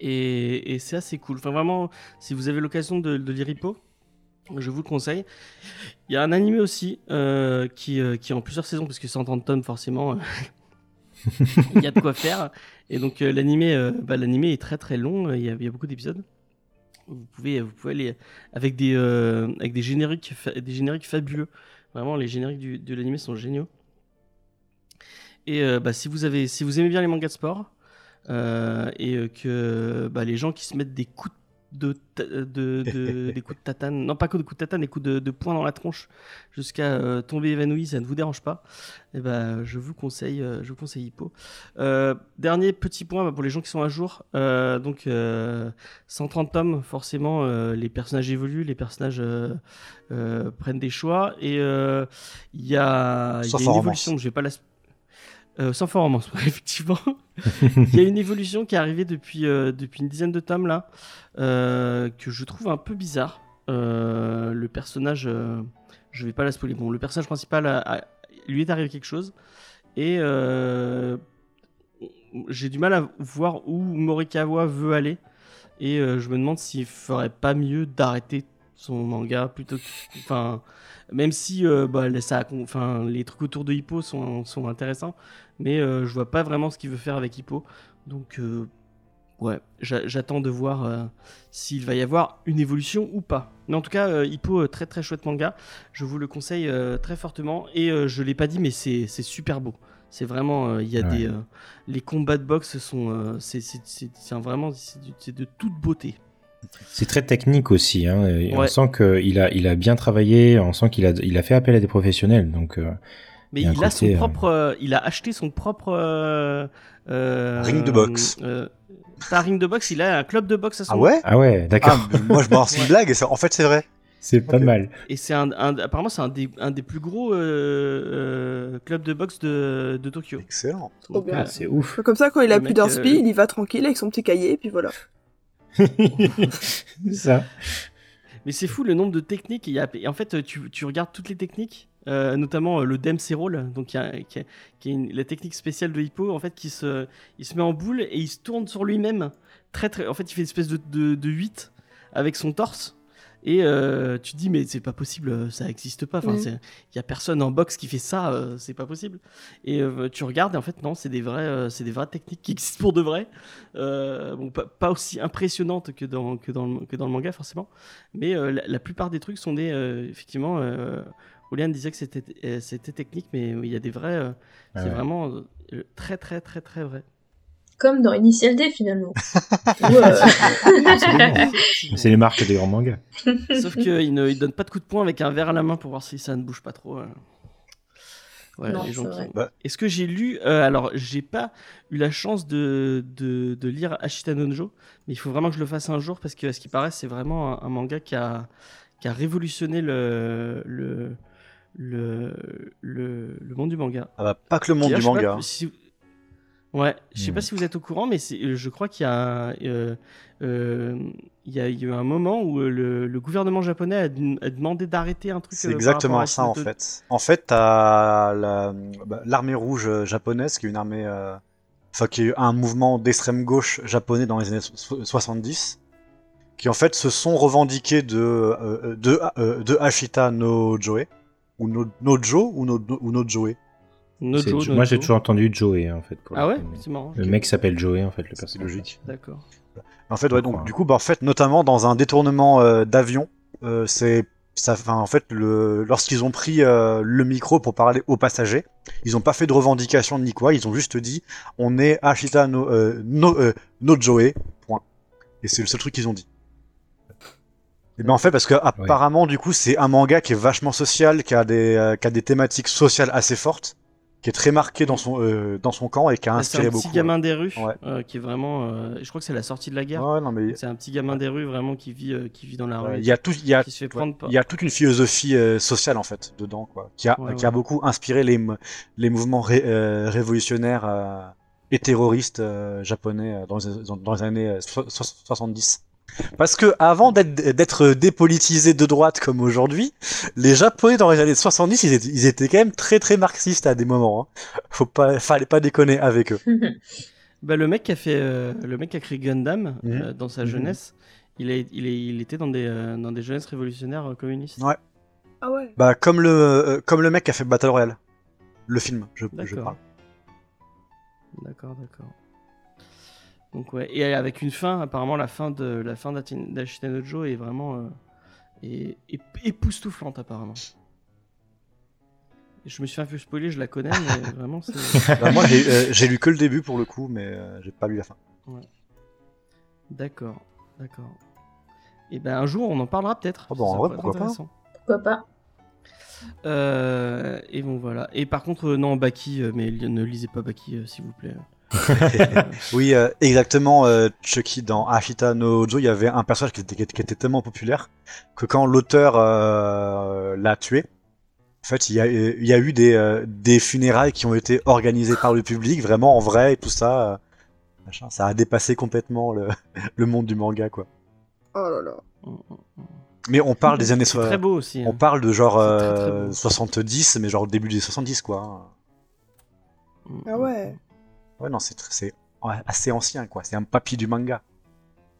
et, et c'est assez cool. Enfin, vraiment, si vous avez l'occasion de, de lire Hippo, je vous le conseille. Il y a un animé aussi euh, qui, euh, qui est en plusieurs saisons, parce que 130 tomes, forcément, euh, il y a de quoi faire. Et donc, l'animé bah, est très très long, il y a, il y a beaucoup d'épisodes. Vous pouvez, vous pouvez aller avec des, avec des, génériques, des génériques fabuleux. Vraiment, les génériques du- de l'animé sont géniaux. Et bah, si, vous avez, si vous aimez bien les mangas de sport, et que bah, les gens qui se mettent des coups de, de, de- des coups de tatane, non pas que des coups de tatane, des coups de, de poing dans la tronche jusqu'à euh, tomber évanoui, ça ne vous dérange pas, et ben je vous conseille, euh, je vous conseille Hippo. Euh, dernier petit point bah, pour les gens qui sont à jour, donc euh, 130 tomes, forcément les personnages évoluent, les personnages prennent des choix. Et il y a, y une évolution, je vais pas la euh, sans fort romance, effectivement. Il y a une évolution qui est arrivée depuis, euh, depuis une dizaine de tomes là, euh, que je trouve un peu bizarre. Euh, le personnage, je vais pas la spoiler. Bon, le personnage principal, lui est arrivé quelque chose et j'ai du mal à voir où Morikawa veut aller et je me demande s'il ferait pas mieux d'arrêter son manga plutôt que, enfin, même si euh, bah, les- ça, enfin, les trucs autour de Hippo sont, sont intéressants, mais euh, je vois pas vraiment ce qu'il veut faire avec Hippo. Donc, euh, ouais, j'a- j'attends de voir euh, s'il va y avoir une évolution ou pas. Mais en tout cas, Hippo, très très chouette manga. Je vous le conseille très fortement. Et je l'ai pas dit, mais c'est super beau. C'est vraiment, euh, il y a Ouais. des, euh, les combats de boxe sont, euh, c'est vraiment, c'est de toute beauté. C'est très technique aussi. Hein. et On sent qu'il a, il a bien travaillé, on sent qu'il a, il a fait appel à des professionnels. Donc, euh, Mais Il a il un a son côté, euh, propre, euh, il a acheté son propre euh, euh, Ring de boxe. euh, pas un ring de boxe, il a un club de boxe à son Ah nom. ouais? Ah ouais, Ah, d'accord, mais moi je m'en c'est une blague et ça, en fait c'est vrai. c'est pas mal. Et c'est un, un- apparemment c'est un des, un des plus gros euh, euh, clubs de boxe de, de Tokyo. Excellent. Ah, c'est ouf. Comme ça, quand il a Le plus d'inspi, euh, il y va tranquille avec son petit cahier, et puis voilà. Mais c'est fou le nombre de techniques. Et en fait, tu, regardes toutes les techniques, euh, notamment euh, le Dempsey Roll, donc qui, est- la technique spéciale de Hippo, en fait, qui se, met en boule et il se tourne sur lui-même. En fait, il fait une espèce de, de, de 8 avec son torse. Et euh, tu te dis, mais c'est pas possible, euh, ça existe pas. Enfin, il y a personne en boxe qui fait ça, euh, c'est pas possible. Et euh, tu regardes, et en fait, non, c'est des, vrais, euh, c'est des vraies techniques qui existent pour de vrai. Euh, bon, pas, pas aussi impressionnantes que dans, que, dans le, que dans le manga, forcément. Mais euh, la, la plupart des trucs sont des. euh, effectivement, euh, Oliane disait que c'était euh, c'était technique, mais il y a des vrais. euh, Ah c'est vraiment euh, très, très, très, très vrai. Comme dans Initial D finalement. Euh, C'est les marques des grands mangas. Sauf qu'il ne il donne pas de coup de poing avec un verre à la main pour voir si ça ne bouge pas trop. euh. Ouais, Non, les gens c'est qui-. Bah. Est-ce que j'ai lu euh, Alors, j'ai pas eu la chance de, de, de lire Ashita no Joe, mais il faut vraiment que je le fasse un jour parce que, à ce qui paraît, c'est vraiment un, un manga qui a, qui a révolutionné le, le, le, le, le monde du manga. Ah bah, pas que le monde du pas manga. hein. si- Ouais, je sais Hmm. pas si vous êtes au courant, mais euh, je crois qu'il y a, euh, euh, y a eu un moment où le, le gouvernement japonais a, demandé d'arrêter un truc. C'est euh, exactement ça en no- fait. En fait, t'as la- bah, l'armée rouge japonaise, qui est une armée, enfin qui est un mouvement d'extrême gauche japonais dans les années so- 70, qui en fait se sont revendiqués de de, de Ashita no Joe ou no, Nojo ou no, ou no Joe. Moi, j'ai toujours entendu Joey en fait. pour Ah ouais, c'est marrant. Le mec s'appelle Joey en fait, le personnage. logique. D'accord. En fait, ouais, donc du coup, bah, en fait, notamment dans un détournement euh, d'avion, euh, c'est ça. En fait, le, lorsqu'ils ont pris euh, le micro pour parler aux passagers, ils n'ont pas fait de revendication ni quoi. Ils ont juste dit, on est Ashita no euh, no, euh, no Joe. Point. Et c'est le seul truc qu'ils ont dit. Et ben en fait, parce que apparemment, du coup, c'est un manga qui est vachement social, qui a des euh, qui a des thématiques sociales assez fortes, qui est très marqué dans son euh, dans son camp et qui a C'est inspiré un petit beaucoup. gamin des rues Ouais. euh, qui est vraiment. euh, je crois que c'est la sortie de la guerre. Ouais, mais C'est un petit gamin des rues vraiment qui vit, euh, qui vit dans la rue. il y a tout, il y a qui se fait prendre par. Il y a toute une philosophie euh, sociale en fait dedans, quoi, qui a, qui a beaucoup inspiré les, les mouvements ré- euh, révolutionnaires euh, et terroristes euh, japonais dans, les, dans- les années euh, so- so- 70. Parce que avant d'être dépolitisés de droite comme aujourd'hui, les Japonais dans les années 70, ils étaient, ils étaient quand même très très marxistes à des moments. Hein. Faut pas, fallait pas déconner avec eux. Bah, le mec qui a fait, euh, le mec qui a créé Gundam Mhm. euh, dans sa Mhm. jeunesse, il, est, il, est, il était dans des, euh, dans des jeunesses révolutionnaires communistes. Ouais. Ah ouais. Bah comme le euh, comme le mec qui a fait Battle Royale, le film, je, parle. D'accord, d'accord. Donc ouais, et avec une fin, apparemment la fin de la fin est vraiment euh, est, est époustouflante apparemment. Je me suis un peu spoilé, je la connais, mais vraiment c'est. Bah, moi j'ai euh, j'ai lu que le début pour le coup, mais euh, j'ai pas lu la fin. D'accord, d'accord. Et ben un jour on en parlera peut-être. Ah bon, en vrai, pourquoi pas. Pourquoi pas Euh, et bon voilà. Et par contre non Baki, mais ne lisez pas Baki s'il vous plaît. Oui, euh, exactement. euh, Chucky, dans Ashita no Joe, il y avait un personnage qui était, qui était tellement populaire que quand l'auteur euh, l'a tué, en fait, il y a, il y a eu des, euh, des funérailles qui ont été organisées par le public, vraiment en vrai et tout ça. euh, machin. ça a dépassé complètement le, le monde du manga, quoi. Oh là là. Mais on parle des années C'est so- très beau aussi. On hein. parle de genre très, très euh, beau. 70, mais genre début des 70, quoi. Ah ouais. Ouais, non, c'est assez ancien, quoi. C'est un papy du manga.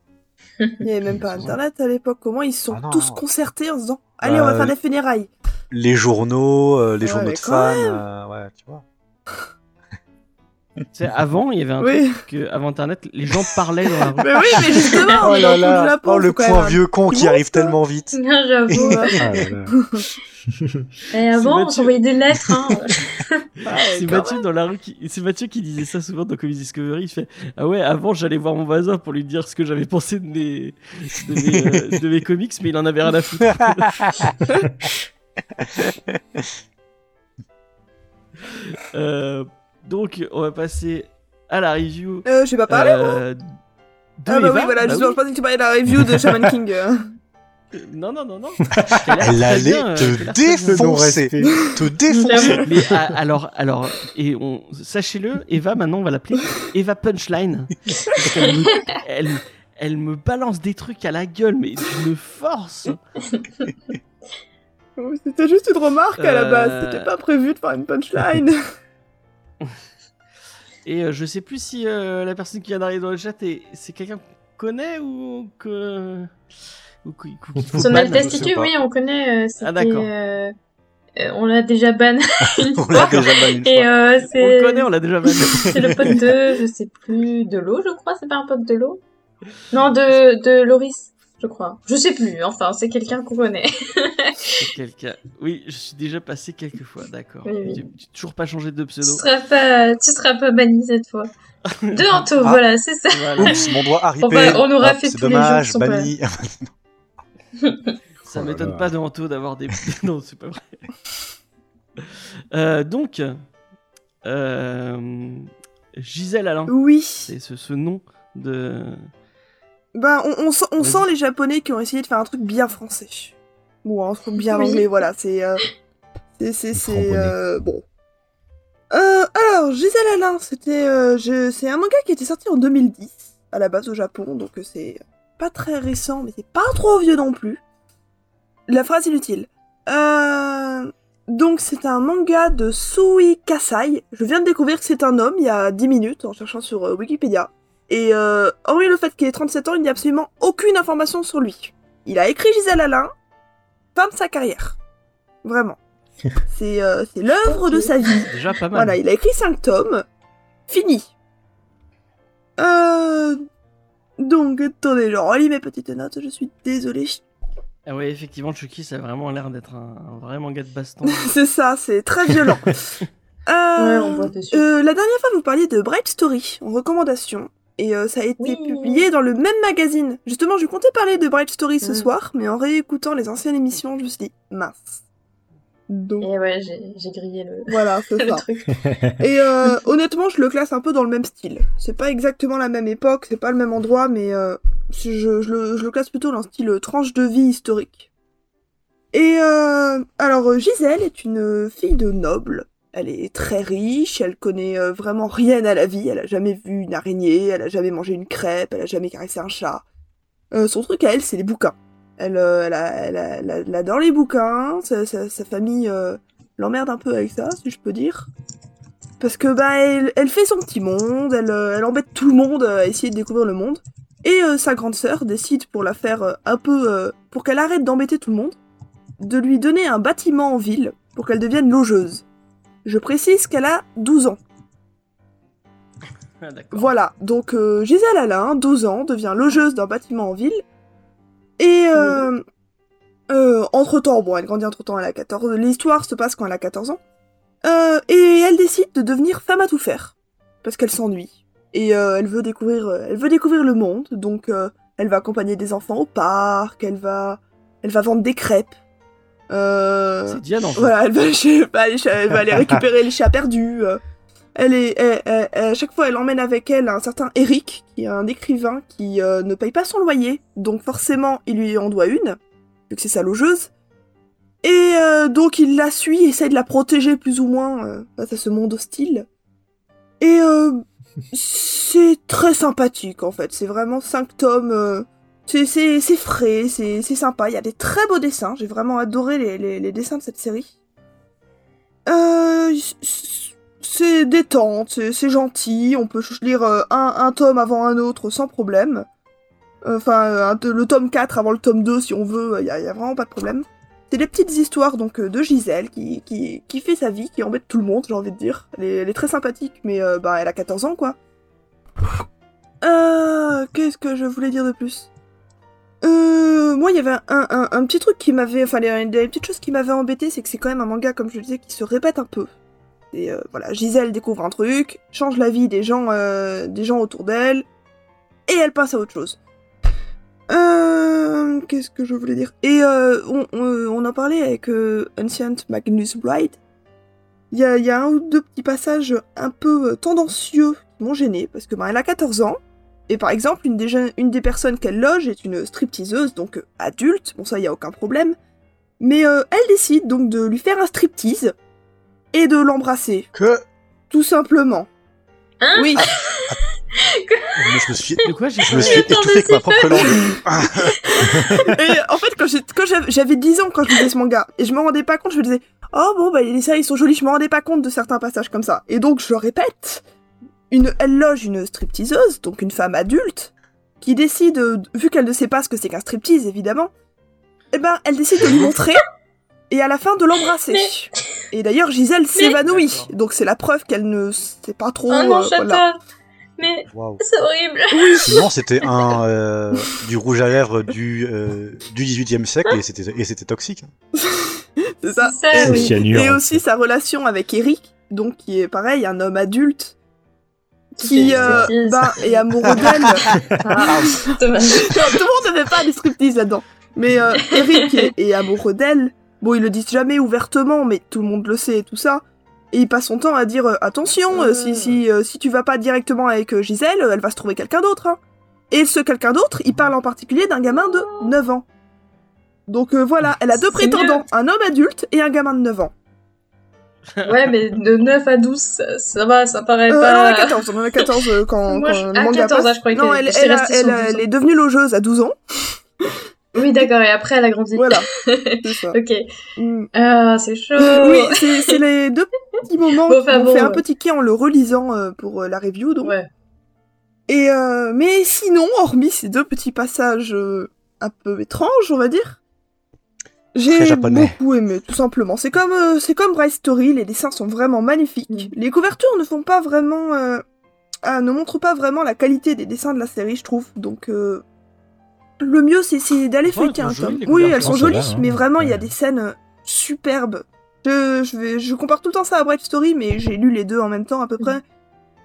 Il n'y avait même pas internet à l'époque. Comment ils se sont Ah non. tous concertés en se disant Allez, on va Euh, faire des funérailles. Les journaux, euh, les Ouais, journaux de fans, euh, ouais, tu vois. Tu sais, avant, il y avait un Oui. truc que, avant Internet, les gens parlaient dans la rue. Mais oui, mais justement, Oh là là, Japon, oh le point vieux con qui arrive tellement vite. Non, j'avoue. Ah là là. Et avant, on Mathieu. s'envoyait des lettres. Hein. C'est Mathieu dans la rue qui... C'est Mathieu qui disait ça souvent dans Comedy Discovery. Il fait Ah ouais, avant j'allais voir mon voisin pour lui dire ce que j'avais pensé de mes... De, mes, euh, de mes comics, mais il en avait rien à foutre. Euh, donc, on va passer à la review. Euh, j'ai pas parlé, moi. euh, Ah bah Eva. oui, voilà, Bah justement, oui. je pensais que tu parlais de la review de Shaman King. euh. Non, non, non, non. Elle allait bien, euh, te défoncer. Te défoncer. Mais ah, alors, alors, et on, sachez-le, Eva, maintenant, on va l'appeler Eva Punchline. Parce qu'elle me, elle, elle me balance des trucs à la gueule, mais d'une force. Oui, C'était juste une remarque à la base, Euh. c'était pas prévu de faire une punchline. Et euh, je sais plus si euh, la personne qui vient d'arriver dans le chat, est- c'est quelqu'un qu'on connaît ou que. Ou Son ban. Altitude, oui, on connaît. euh, C'était, Ah, d'accord. euh, on l'a déjà ban une On l'a déjà banni une Et fois. euh, On c'est le connaît, on l'a déjà banni. c'est le pote de, je sais plus, de l'eau, je crois. C'est pas un pote de l'eau? Non, de, de Loris, je crois. Je sais plus. Enfin, c'est quelqu'un qu'on connaît. C'est quelqu'un. Oui, je suis déjà passé quelques fois, d'accord. Oui, toujours pas changé de Tu pseudo. seras pas, tu seras pas banni cette fois. De Anto, Ah. voilà, c'est ça. Voilà. Oups, mon doigt a ripé. On va- on aura Hop, fait c'est tous les jours dommage, pas là. banni. Ça Oh m'étonne pas de Anto d'avoir des. non, c'est pas vrai. Euh, donc, euh, Gisèle Alain, Oui. c'est ce, ce nom de. Ben, on, on, sent, on Vas-y. sent les japonais qui ont essayé de faire un truc bien français. Ou un truc bien Oui. anglais, voilà, c'est... euh, c'est... C'est... euh, bon. Euh, alors, Gisèle Alain, c'était... euh, c'est un manga qui était sorti en 2010, à la base au Japon, donc c'est pas très récent, mais c'est pas trop vieux non plus. La phrase inutile. Euh... Donc c'est un manga de Sui Kasai. Je viens de découvrir que c'est un homme il y a 10 minutes en cherchant sur euh, Wikipédia. Et euh, hormis le fait qu'il ait 37 ans, il n'y a absolument aucune information sur lui. Il a écrit Gisèle Alain, fin de sa carrière. Vraiment. C'est euh, c'est l'œuvre de sa vie. Déjà pas mal. Voilà, il a écrit 5 tomes. Fini. Euh... Donc, attendez, je relis mes petites notes, je suis désolée. Ah ouais, effectivement, Chucky, ça a vraiment l'air d'être un, un vrai manga de baston. c'est ça, c'est très violent. Euh, Ouais, on voit dessus. euh, la dernière fois, vous parliez de Bright Story en recommandation. Et euh, ça a été Oui. publié dans le même magazine. Justement, je comptais parler de Bright Story ce Mm. soir, mais en réécoutant les anciennes émissions, je me suis dit, mince. Donc, Et ouais, j'ai j'ai grillé le, voilà, c'est le ça. truc. Et euh, honnêtement, je le classe un peu dans le même style. C'est pas exactement la même époque, c'est pas le même endroit, mais euh, je, je le, je le classe plutôt dans le style euh, tranche de vie historique. Et euh, alors, euh, Gisèle est une fille de noble. Elle est très riche, elle connaît euh, vraiment rien à la vie. Elle a jamais vu une araignée, elle a jamais mangé une crêpe, elle a jamais caressé un chat. Euh, son truc à elle, c'est les bouquins. Elle, euh, adore les bouquins, sa, famille euh, l'emmerde un peu avec ça, si je peux dire. Parce que bah elle, fait son petit monde, elle, elle embête tout le monde à essayer de découvrir le monde. Et sa grande sœur décide pour la faire un peu pour qu'elle arrête d'embêter tout le monde, de lui donner un bâtiment en ville pour qu'elle devienne logeuse. Je précise qu'elle a 12 ans. Ah. Voilà, donc euh, Gisèle Alain, 12 ans, devient logeuse d'un bâtiment en ville. Et euh, euh, entre-temps, bon, elle grandit entre-temps, elle a 14 L'histoire se passe quand elle a 14 ans. Et elle décide de devenir femme à tout faire. Parce qu'elle s'ennuie. Et elle, veut découvrir, elle veut découvrir le monde, donc elle va accompagner des enfants au parc, elle va, elle va vendre des crêpes. Euh, C'est Diane en fait. voilà, elle va, aller, elle va aller récupérer les chats perdus. euh. Elle est, elle- à chaque fois, elle emmène avec elle un certain Eric, qui est un écrivain qui euh, ne paye pas son loyer, donc forcément, il lui en doit une, vu que c'est sa logeuse. Et euh, donc, il la suit, essaie de la protéger plus ou moins face à ce monde hostile. Et euh, c'est très sympathique, en fait. C'est vraiment cinq tomes. C'est- frais, c'est sympa. Il y a des très beaux dessins. J'ai vraiment adoré les, dessins de cette série. Euh, c'est détente, c'est gentil. On peut lire euh, un, tome avant un autre sans problème. Enfin, euh, un- le tome 4 avant le tome 2 si on veut, il y, a vraiment pas de problème. c'est les petites histoires donc de Gisèle qui, fait sa vie, qui embête tout le monde, j'ai envie de dire. Elle est, très sympathique, mais bah, elle a 14 ans, quoi. Qu'est-ce que je voulais dire de plus? Euh, moi, il y avait un, petit truc qui m'avait, enfin, les, les petites choses qui m'avaient embêté, c'est que c'est quand même un manga, comme je le disais, qui se répète un peu. Et euh, voilà, Gisèle découvre un truc, change la vie des gens, euh, des gens autour d'elle, et elle passe à autre chose. Euh, Qu'est-ce que je voulais dire? Et euh, on, on, on en parlait avec Ancient Magnus Bride. Il y a, a un ou deux petits passages un peu tendancieux qui m'ont gêné, parce que ben, elle a 14 ans, et par exemple, une des, jeunes- une des personnes qu'elle loge est une stripteaseuse, donc euh, adulte, bon ça y a aucun problème. Mais euh, elle décide donc de lui faire un striptease et de l'embrasser, Que? Tout simplement. Hein? Oui, Mais je me suis, De quoi j'ai je me suis étouffé avec ma propre langue. et en fait quand j'ai- quand j'avais j'avais 10 ans quand je lisais ce manga, et je me rendais pas compte, je me disais « Oh bon, bah les séries sont jolies, je me rendais pas compte de certains passages comme ça. » Et donc je répète, une, elle loge une stripteaseuse, donc une femme adulte, qui décide, vu qu'elle ne sait pas ce que c'est qu'un striptease évidemment, eh ben elle décide de lui montrer, et à la fin de l'embrasser. Et d'ailleurs Gisèle s'évanouit, donc c'est la preuve qu'elle ne sait pas trop... Oh non, euh, voilà. Mais c'est horrible. Sinon, c'était un euh, du rouge à lèvres du euh, du 18e siècle et c'était et c'était toxique. C'est ça. C'est ça, Et- oui. Et aussi sa relation avec Eric, donc qui est pareil, un homme adulte, qui euh, bah, est amoureux d'elle. Ah, tout le monde ne fait pas des striptease là-dedans. Mais euh, Eric est, est amoureux d'elle. Bon, ils le disent jamais ouvertement, mais tout le monde le sait et tout ça. Et il passe son temps à dire euh, attention, euh, si, si, euh, si tu vas pas directement avec Gisèle, elle va se trouver quelqu'un d'autre. hein. Et ce quelqu'un d'autre, il parle en particulier d'un gamin de 9 ans. Donc euh, voilà, elle a deux prétendants, un homme adulte et un gamin de 9 ans. Ouais, mais de 9 à 12, ça, ça va, ça paraît Euh, pas. a 14, on en a 14 euh, quand, Moi, quand je- le à manga 14, passe. ah, je croyais non, elle, elle, elle, sur a- 12 elle ans. est devenue logeuse à 12 ans. Oui, d'accord, et après elle a grandi. Voilà, ça. ok. Mm. Ah, c'est chaud. Oui, c'est les deux petits moments Bon, qui enfin, m'ont bon, fait un petit quai en le relisant euh, pour la review. Donc. Ouais. Et mais sinon, hormis ces deux petits passages un peu étranges, on va dire, j'ai beaucoup aimé, tout simplement. C'est comme euh, c'est comme Bright Story, les dessins sont vraiment magnifiques. Mm. Les couvertures ne font pas vraiment, euh, ah, ne montrent pas vraiment la qualité des dessins de la série, je trouve. Donc euh, le mieux, c'est c'est d'aller elles feuilleter un tome. Oui, elles sont jolies, hein. mais vraiment, il y a Ouais. des scènes superbes. Je, je, vais, je compare tout le temps ça à Bright Story, mais j'ai lu les deux en même temps à peu Mm. près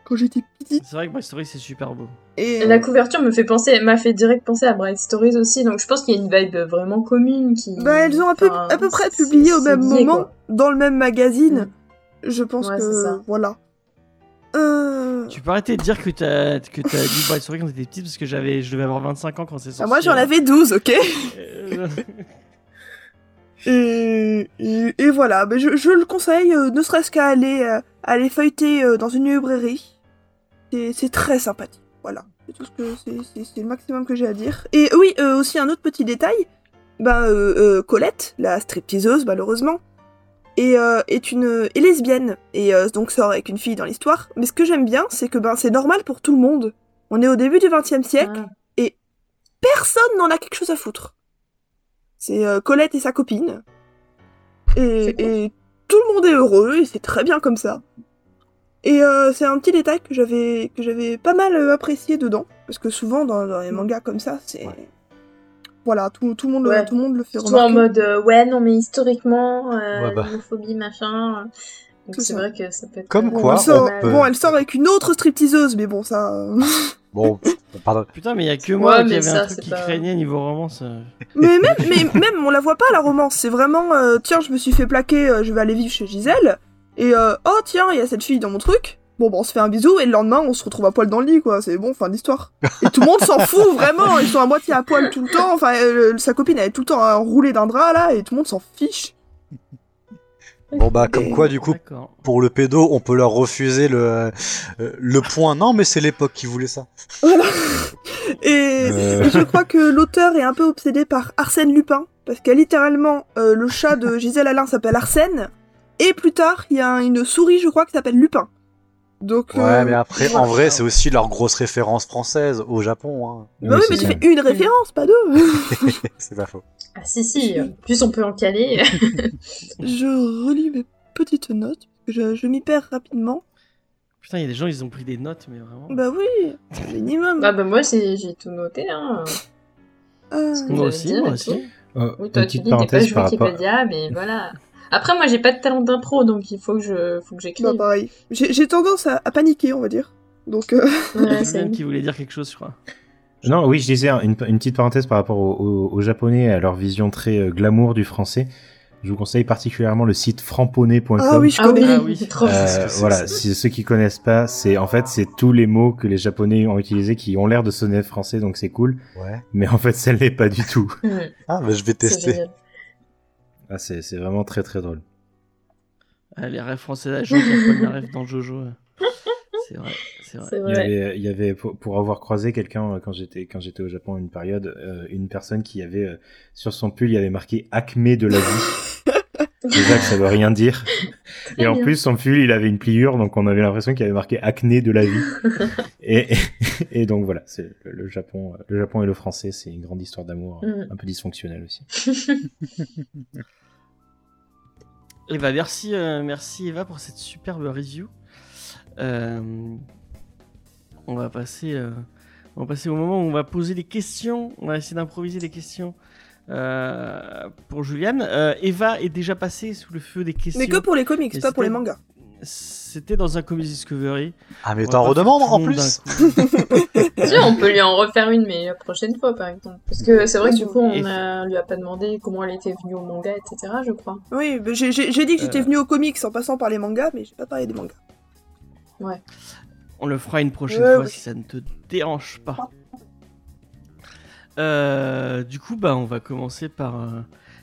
quand j'étais petite. C'est vrai que Bright Story c'est super beau. Et La couverture me fait penser, m'a fait direct penser à Bright Stories aussi, donc je pense qu'il y a une vibe vraiment commune qui. Bah, elles ont un peu, enfin, à peu près publié au même lié, moment, quoi. dans le même magazine. Mm. Je pense Ouais, c'est que ça. voilà. Euh... Tu peux arrêter de dire que t'as que t'as lu Bright Story quand t'étais petite parce que j'avais je devais avoir 25 ans quand c'est sorti. Ah, moi j'en avais 12, ok Euh, et, et, et voilà, mais je, je le conseille, euh, ne serait-ce qu'à aller, euh, aller feuilleter euh, dans une librairie. C'est très sympathique, voilà. C'est tout ce que c'est- le maximum que j'ai à dire. Et oui, euh, aussi un autre petit détail, bah euh, euh, Colette, la stripteaseuse malheureusement, est, euh, est une est lesbienne et euh, donc sort avec une fille dans l'histoire. Mais ce que j'aime bien, c'est que ben c'est normal pour tout le monde. On est au début du XXe siècle, Ah. personne n'en a quelque chose à foutre. C'est euh, Colette et sa copine. Et, et tout le monde est heureux et c'est très bien comme ça. Et euh, c'est un petit détail que j'avais que j'avais pas mal euh, apprécié dedans parce que souvent dans, dans les mangas comme ça c'est Ouais. voilà tout, tout le monde Ouais. tout le monde le fait Surtout en remarquer. mode, euh, ouais, non, mais historiquement, euh, Ouais, bah. l'homophobie, machin. Donc C'est vrai que ça peut être. Comme Bon, quoi, elle sort, peut- bon, elle sort avec une autre stripteaseuse, mais bon, ça. Bon, on parle. Putain, mais il y a que moi Ouais, qui avait ça, un truc qui pas- craignait niveau romance. mais même, mais même, on la voit pas la romance. C'est vraiment, euh, tiens, je me suis fait plaquer, euh, je vais aller vivre chez Gisèle. Et euh, oh tiens, il y a cette fille dans mon truc. Bon, bah, on se fait un bisou et le lendemain, on se retrouve à poil dans le lit, quoi. C'est bon, fin d'histoire. Et tout le monde s'en fout, vraiment. Ils sont à moitié à poil tout le temps. Enfin, euh, sa copine, elle est tout le temps enroulée d'un drap, là, et tout le monde s'en fiche. Bon bah comme Et- quoi du coup pour le pédo on peut leur refuser le euh, le point non mais c'est l'époque qui voulait ça. Voilà. Et, Euh. et je crois que l'auteur est un peu obsédé par Arsène Lupin, parce que littéralement, euh, le chat de Gisèle Alain s'appelle Arsène, et plus tard, il y a un- une souris, je crois, qui s'appelle Lupin. Donc, Ouais, euh, mais après, en vrai, c'est aussi leur grosse référence française au Japon. Hein. Bah oui, mais c'est tu fais une référence, pas deux. c'est pas faux. Ah si si, en plus on peut en caler. je relis mes petites notes, parce que je, je m'y perds rapidement. Putain, il y a des gens, ils ont pris des notes, mais vraiment. Bah oui, minimum. ah bah moi j'ai tout noté hein. Que moi aussi, moi aussi. Euh, Oui, toi tu petite dis t'es pas parenthèse sur par rapport. Wikipédia, mais voilà. Après moi j'ai pas de talent d'impro donc il faut que je faut que Bah j'écrive. pareil. J'ai j'ai tendance à, à paniquer, on va dire. Donc, euh, Ouais, C'est Julien qui voulait dire quelque chose, je crois. Non, oui, je disais une, une petite parenthèse par rapport aux, aux- aux Japonais et à leur vision très euh, glamour du français. Je vous conseille particulièrement le site framponnet.com. Ah oui, je Ah oui, connais. Ah oui. c'est trop. Euh, voilà, si ceux qui connaissent pas, c'est en fait c'est tous les mots que les Japonais ont utilisés qui ont l'air de sonner français, donc c'est cool. Ouais. Mais en fait, ça ne l'est pas du tout. Ah, bah, je vais tester. Ah, c'est c'est vraiment très très drôle. Ah, les rêves français à Joe qui a pas mis un rêve dans Jojo. euh. C'est vrai, c'est vrai. C'est Il y avait, il y avait pour, pour avoir croisé quelqu'un euh, quand j'étais quand j'étais au Japon une période, euh, une personne qui avait euh, sur son pull, il y avait marqué Acme de la vie. Déjà que ça veut rien dire. Très Et en plus, son pull, il avait une pliure, donc on avait l'impression qu'il avait marqué acné de la vie. et, et, et donc voilà, c'est le, Japon, le Japon et le français, c'est une grande histoire d'amour, Mhm. un peu dysfonctionnelle aussi. Eva, merci, euh, merci Eva pour cette superbe review. Euh, on va passer, euh, on va passer au moment où on va poser des questions. On va essayer d'improviser des questions euh, pour Juliane. Euh, Eva est déjà passée sous le feu des questions. Mais que pour les comics, Et pas pour les mangas. C'était dans un Comics Discovery. Ah, mais t'en redemandes en plus on peut lui en refaire une, mais la prochaine fois, par exemple. Parce que c'est vrai que du coup, on a, lui a pas demandé comment elle était venue au manga, etc., je crois. Oui, j'ai dit que j'étais Euh. venu aux comics en passant par les mangas, mais j'ai pas parlé des mangas. On le fera une prochaine Ouais, fois ouais. si ça ne te dérange pas. Euh, du coup, bah, on va commencer par. euh,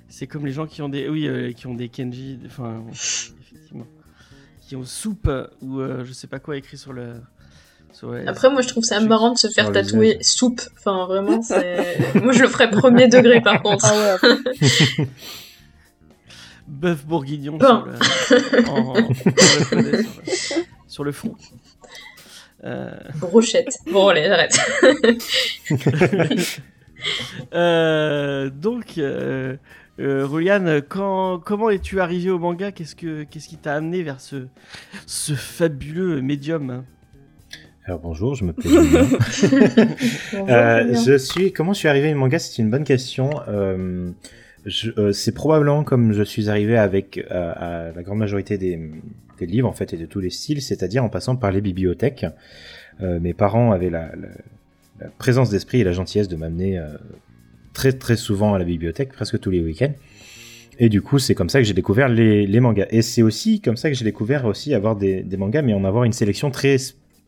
c'est comme les gens qui ont des, oui, euh, qui ont des Kenji, enfin, effectivement, qui ont soupe ou euh, je sais pas quoi écrit sur le. sur le- Après, moi, je trouve ça marrant de se faire tatouer soupe. Enfin, vraiment, c'est. moi, je le ferais premier degré, par contre. Ah ouais, bœuf bourguignon sur le, en- en- sur le poney, sur le- sur le front. Euh, Brochette. Bon, allez, j'arrête. Euh, donc, euh, euh, quand, comment es-tu arrivé au manga? Qu'est-ce que qu'est-ce qui t'a amené vers ce, ce fabuleux médium? Alors bonjour, je me plais Julien. Bonjour, Euh, Julien. je suis, comment je suis arrivé au manga? C'est une bonne question. Euh, je- euh, c'est probablement comme je suis arrivé avec euh, à la grande majorité des, des livres en fait et de tous les styles, c'est-à-dire en passant par les bibliothèques. Euh, mes parents avaient la, la- la présence d'esprit et la gentillesse de m'amener euh, très très souvent à la bibliothèque, presque tous les week-ends. Et du coup, c'est comme ça que j'ai découvert les, mangas. Et c'est aussi comme ça que j'ai découvert aussi avoir des mangas, mais en avoir une sélection très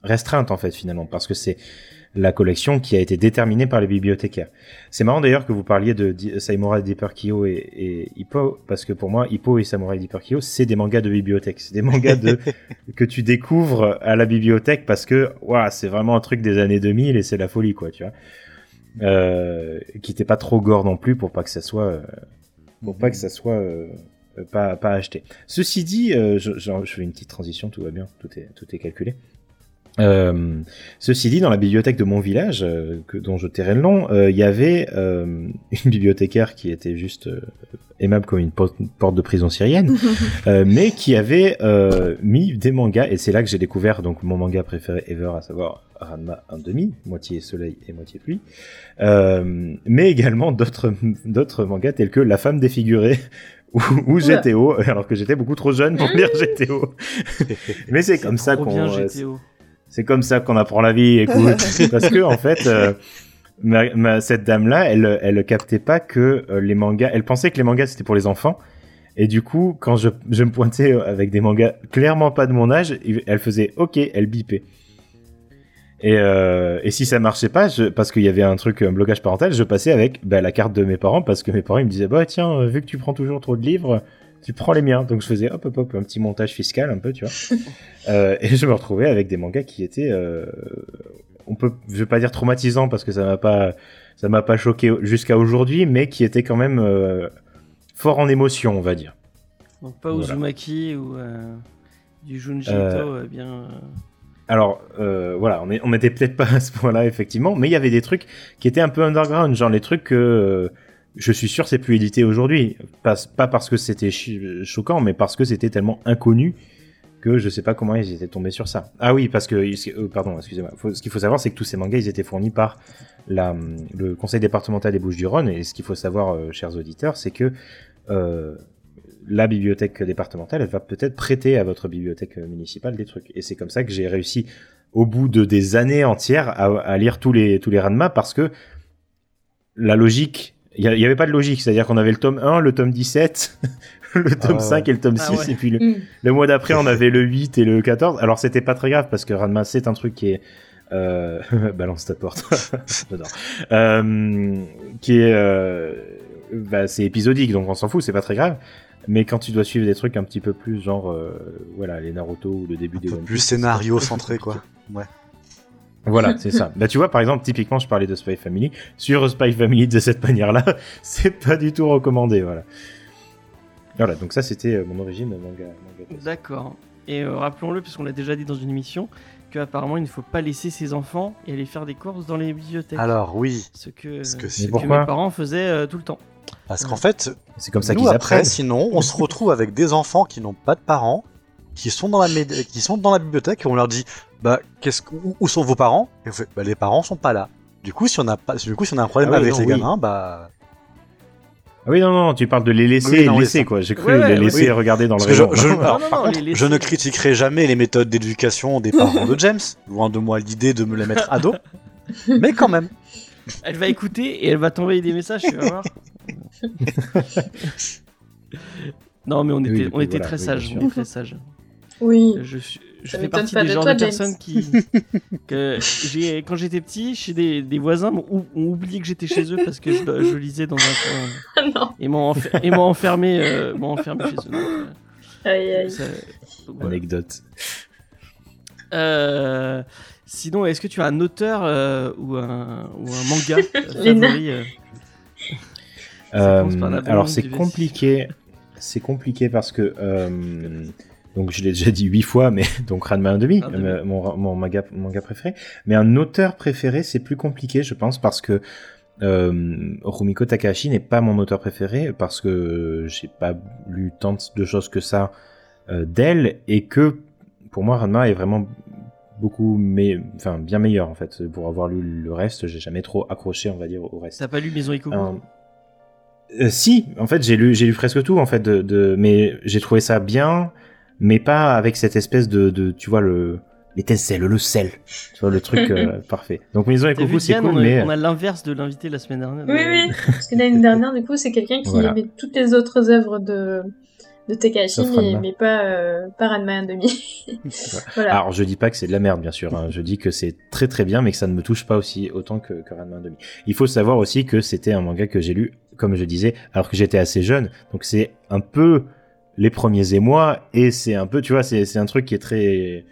restreinte en fait finalement, parce que c'est la collection qui a été déterminée par les bibliothécaires. C'est marrant d'ailleurs que vous parliez de Saimura Deeper Kyo et, et Hippo, parce que pour moi, Hippo et Samurai Deeper Kyo, c'est des mangas de bibliothèque. C'est des mangas de, que tu découvres à la bibliothèque parce que, waouh, c'est vraiment un truc des années 2000 et c'est la folie, quoi, tu vois. Euh, qui n'était pas trop gore non plus pour pas que ça soit, euh, pour pas que ça soit euh, pas, pas acheté. Ceci dit, je, je, je fais une petite transition, tout va bien, tout est, tout est calculé. Euh, ceci dit, dans la bibliothèque de mon village, euh, que, dont je tairai le nom, euh, il y avait euh, une bibliothécaire qui était juste euh, aimable comme une porte, porte de prison syrienne, euh, mais qui avait euh, mis des mangas, et c'est là que j'ai découvert donc mon manga préféré ever, à savoir Ranma 1,5, moitié soleil et moitié pluie, euh, mais également d'autres d'autres mangas tels que La femme défigurée ou. GTO, alors que j'étais beaucoup trop jeune pour lire GTO. mais c'est comme ça qu'on. C'est comme ça qu'on apprend la vie, écoute. Parce que, en fait, euh, ma- ma- cette dame-là, elle, elle captait pas que euh, les mangas, elle pensait que les mangas c'était pour les enfants. Et du coup, quand je, je me pointais avec des mangas clairement pas de mon âge, elle faisait OK, elle bipait. Et, euh, et si ça marchait pas, je, parce qu'il y avait un truc, un blocage parental, je passais avec bah, la carte de mes parents parce que mes parents ils me disaient bah tiens, euh, vu que tu prends toujours trop de livres, tu prends les miens. Donc je faisais hop hop hop un petit montage fiscal un peu, tu vois. Euh, et je me retrouvais avec des mangas qui étaient, euh, on peut, je vais pas dire traumatisants parce que ça m'a pas, ça m'a pas choqué jusqu'à aujourd'hui, mais qui étaient quand même euh, fort en émotion, on va dire. Donc pas Voilà. Uzumaki ou euh, du Junji Ito, euh, bien. euh, alors euh, voilà, on est- on n'était peut-être pas à ce point-là effectivement, mais il y avait des trucs qui étaient un peu underground, genre les trucs que euh, je suis sûr c'est plus édité aujourd'hui, pas, parce que c'était choquant, mais parce que c'était tellement inconnu que je sais pas comment ils étaient tombés sur ça. Ah oui, parce que euh, pardon, excusez-moi. Ce qu'il faut savoir, c'est que tous ces mangas ils étaient fournis par le conseil départemental des Bouches-du-Rhône, et ce qu'il faut savoir, euh, chers auditeurs, c'est que euh, la bibliothèque départementale, elle va peut-être prêter à votre bibliothèque municipale des trucs. Et c'est comme ça que j'ai réussi, au bout de des années entières, à, lire tous les, tous les parce que la logique, il n'y avait pas de logique. C'est-à-dire qu'on avait le tome 1, le tome 17, le tome ouais. 5 et le tome Ah 6. ouais. Et puis le, Mm. le mois d'après, on avait le 8 et le 14. Alors c'était pas très grave parce que Ranma, c'est un truc qui est... Euh... balance ta porte. J'adore. Euh, qui est... Euh... Bah, c'est épisodique, donc on s'en fout, c'est pas très grave. Mais quand tu dois suivre des trucs un petit peu plus genre, euh, voilà, les Naruto ou le début des Un peu One plus Piece, scénario c'est centré, quoi. Voilà, c'est ça. Bah tu vois, par exemple, typiquement, je parlais de Spy Family. Sur Spy Family de cette manière-là, c'est pas du tout recommandé, voilà. Voilà, donc ça c'était euh, mon origine manga. manga. D'accord. Et euh, rappelons-le, puisqu'on l'a déjà dit dans une émission, qu'apparemment il ne faut pas laisser ses enfants et aller faire des courses dans les bibliothèques. Alors oui, ce que, Parce que ce c'est- que pourquoi mes parents faisaient euh, tout le temps. parce qu'en fait, C'est comme ça nous qu'ils après, apprennent. sinon, on se retrouve avec des enfants qui n'ont pas de parents, qui sont dans la qui sont dans la bibliothèque et on leur dit, bah qu'est-ce que- où, où sont vos parents? Et on fait, bah les parents sont pas là. Du coup, si on a pas, du coup, si on a un problème Ah oui, avec non, les oui. gamins, bah Ah oui, non, non, tu parles de les laisser Oui, non, laisser, quoi. J'ai cru Ouais, ouais, les laisser oui. regarder dans le je, rayon. je- Non, alors, non, par non, contre, les je ne critiquerai jamais les méthodes d'éducation des parents de James. Loin de moi l'idée de me les mettre à dos. Mais quand même. Elle va écouter et elle va t'envoyer des messages, tu vas voir. non, mais on était, on était voilà, très oui, sages. on est très sages. Oui. Je, suis, je fais partie des de genres toi, de James. personnes qui. que j'ai, quand j'étais petit, chez des, des voisins ont, ont oublié que j'étais chez eux parce que je, je lisais dans un coin. non. Et m'ont enfer- et m'ont enfermé, euh, m'ont enfermé chez eux. donc, Aïe, euh, aïe. ça- donc, voilà. Anecdote. Euh, sinon, est-ce que tu as un auteur euh, ou, un, ou un manga favori euh? Euh, alors c'est compliqué, c'est compliqué parce que euh, donc je l'ai déjà dit huit fois, mais donc Ranma 1,5, Un demi. euh, mon, mon manga, manga préféré. Mais un auteur préféré, c'est plus compliqué, je pense, parce que euh, Rumiko Takahashi n'est pas mon auteur préféré parce que j'ai pas lu tant de choses que ça euh, d'elle et que pour moi Ranma est vraiment beaucoup mais enfin bien meilleur en fait pour avoir lu le reste j'ai jamais trop accroché on va dire au reste T'as pas lu Maison Ikoku euh, euh, si, en fait, j'ai lu, j'ai lu presque tout, en fait, de, de mais j'ai trouvé ça bien, mais pas avec cette espèce de, de tu vois, le, l'étincelle, le sel, tu vois, le truc euh, parfait. Donc, Maison et Coucou, c'est cool, on, a, mais on a l'inverse de l'invité la semaine dernière. Oui, oui. Parce que l'année dernière, du coup, c'est quelqu'un qui Voilà. aimait toutes les autres œuvres de, de Sauf mais, mais pas, euh, pas Ranma 1,5. voilà. alors je dis pas que c'est de la merde, bien sûr, hein. je dis que c'est très très bien, mais que ça ne me touche pas aussi autant que, que Ranma 1,5. Il faut savoir aussi que c'était un manga que j'ai lu, comme je disais, alors que j'étais assez jeune, donc c'est un peu les premiers émois, et c'est un peu, tu vois, c'est, c'est un truc qui est très,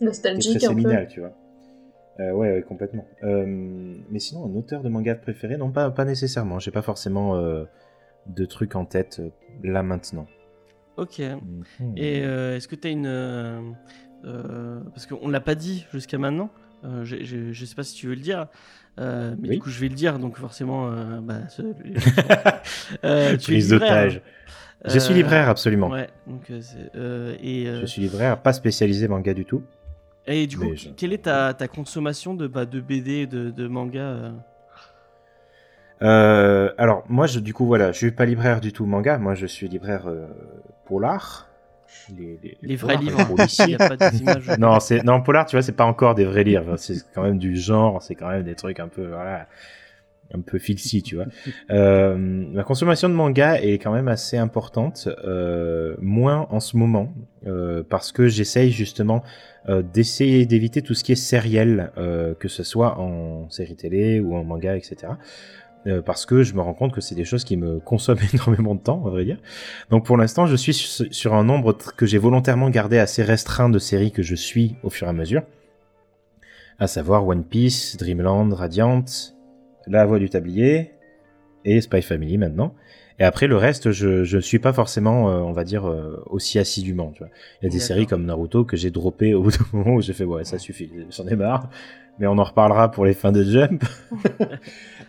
Nostalgique très un peu. séminal, tu vois. Euh, ouais, ouais, complètement. Euh, mais sinon, un auteur de manga préféré, non, pas, pas nécessairement. J'ai pas forcément euh, de trucs en tête là maintenant. Ok. Mhm. Et euh, est-ce que t'as une. parce qu'on l'a pas dit jusqu'à maintenant. Euh, j'ai- j'ai- je sais pas si tu veux le dire. euh, mais Oui. du coup, je vais le dire. Donc, forcément. euh, bah, euh, tu es libraire. Je suis Euh, libraire, absolument. Ouais. Donc, euh, euh, et, Je suis libraire, pas spécialisé manga du tout. et du coup, je- quelle est ta, ta consommation de, bah, de BD, de, de manga euh? Alors, moi, je, du coup, voilà, je suis pas libraire du tout manga. Moi, je suis libraire euh, polar. Les, les- Les vrais livres. a pas des images. non, c'est non polar, tu vois, c'est pas encore des vrais livres. C'est quand même du genre, c'est quand même des trucs un peu voilà, un peu filthy, tu vois. Euh, ma consommation de manga est quand même assez importante, euh, moins en ce moment, euh, parce que j'essaye justement euh, d'essayer d'éviter tout ce qui est sériel, que ce soit en série télé ou en manga, etc. Parce que je me rends compte que c'est des choses qui me consomment énormément de temps, à vrai dire. Donc pour l'instant, je suis sur, un nombre que j'ai volontairement gardé assez restreint de séries que je suis au fur et à mesure. À savoir One Piece, Dreamland, Radiant, La Voix du Tablier et Spy Family maintenant. Et après, le reste, je je suis pas forcément, euh, on va dire, euh, aussi assidûment. Tu vois. Il y a des séries comme Naruto que j'ai droppé au bout d'un moment où j'ai fait, ouais, ça suffit, j'en ai marre. Mais on en reparlera pour les fins de Jump.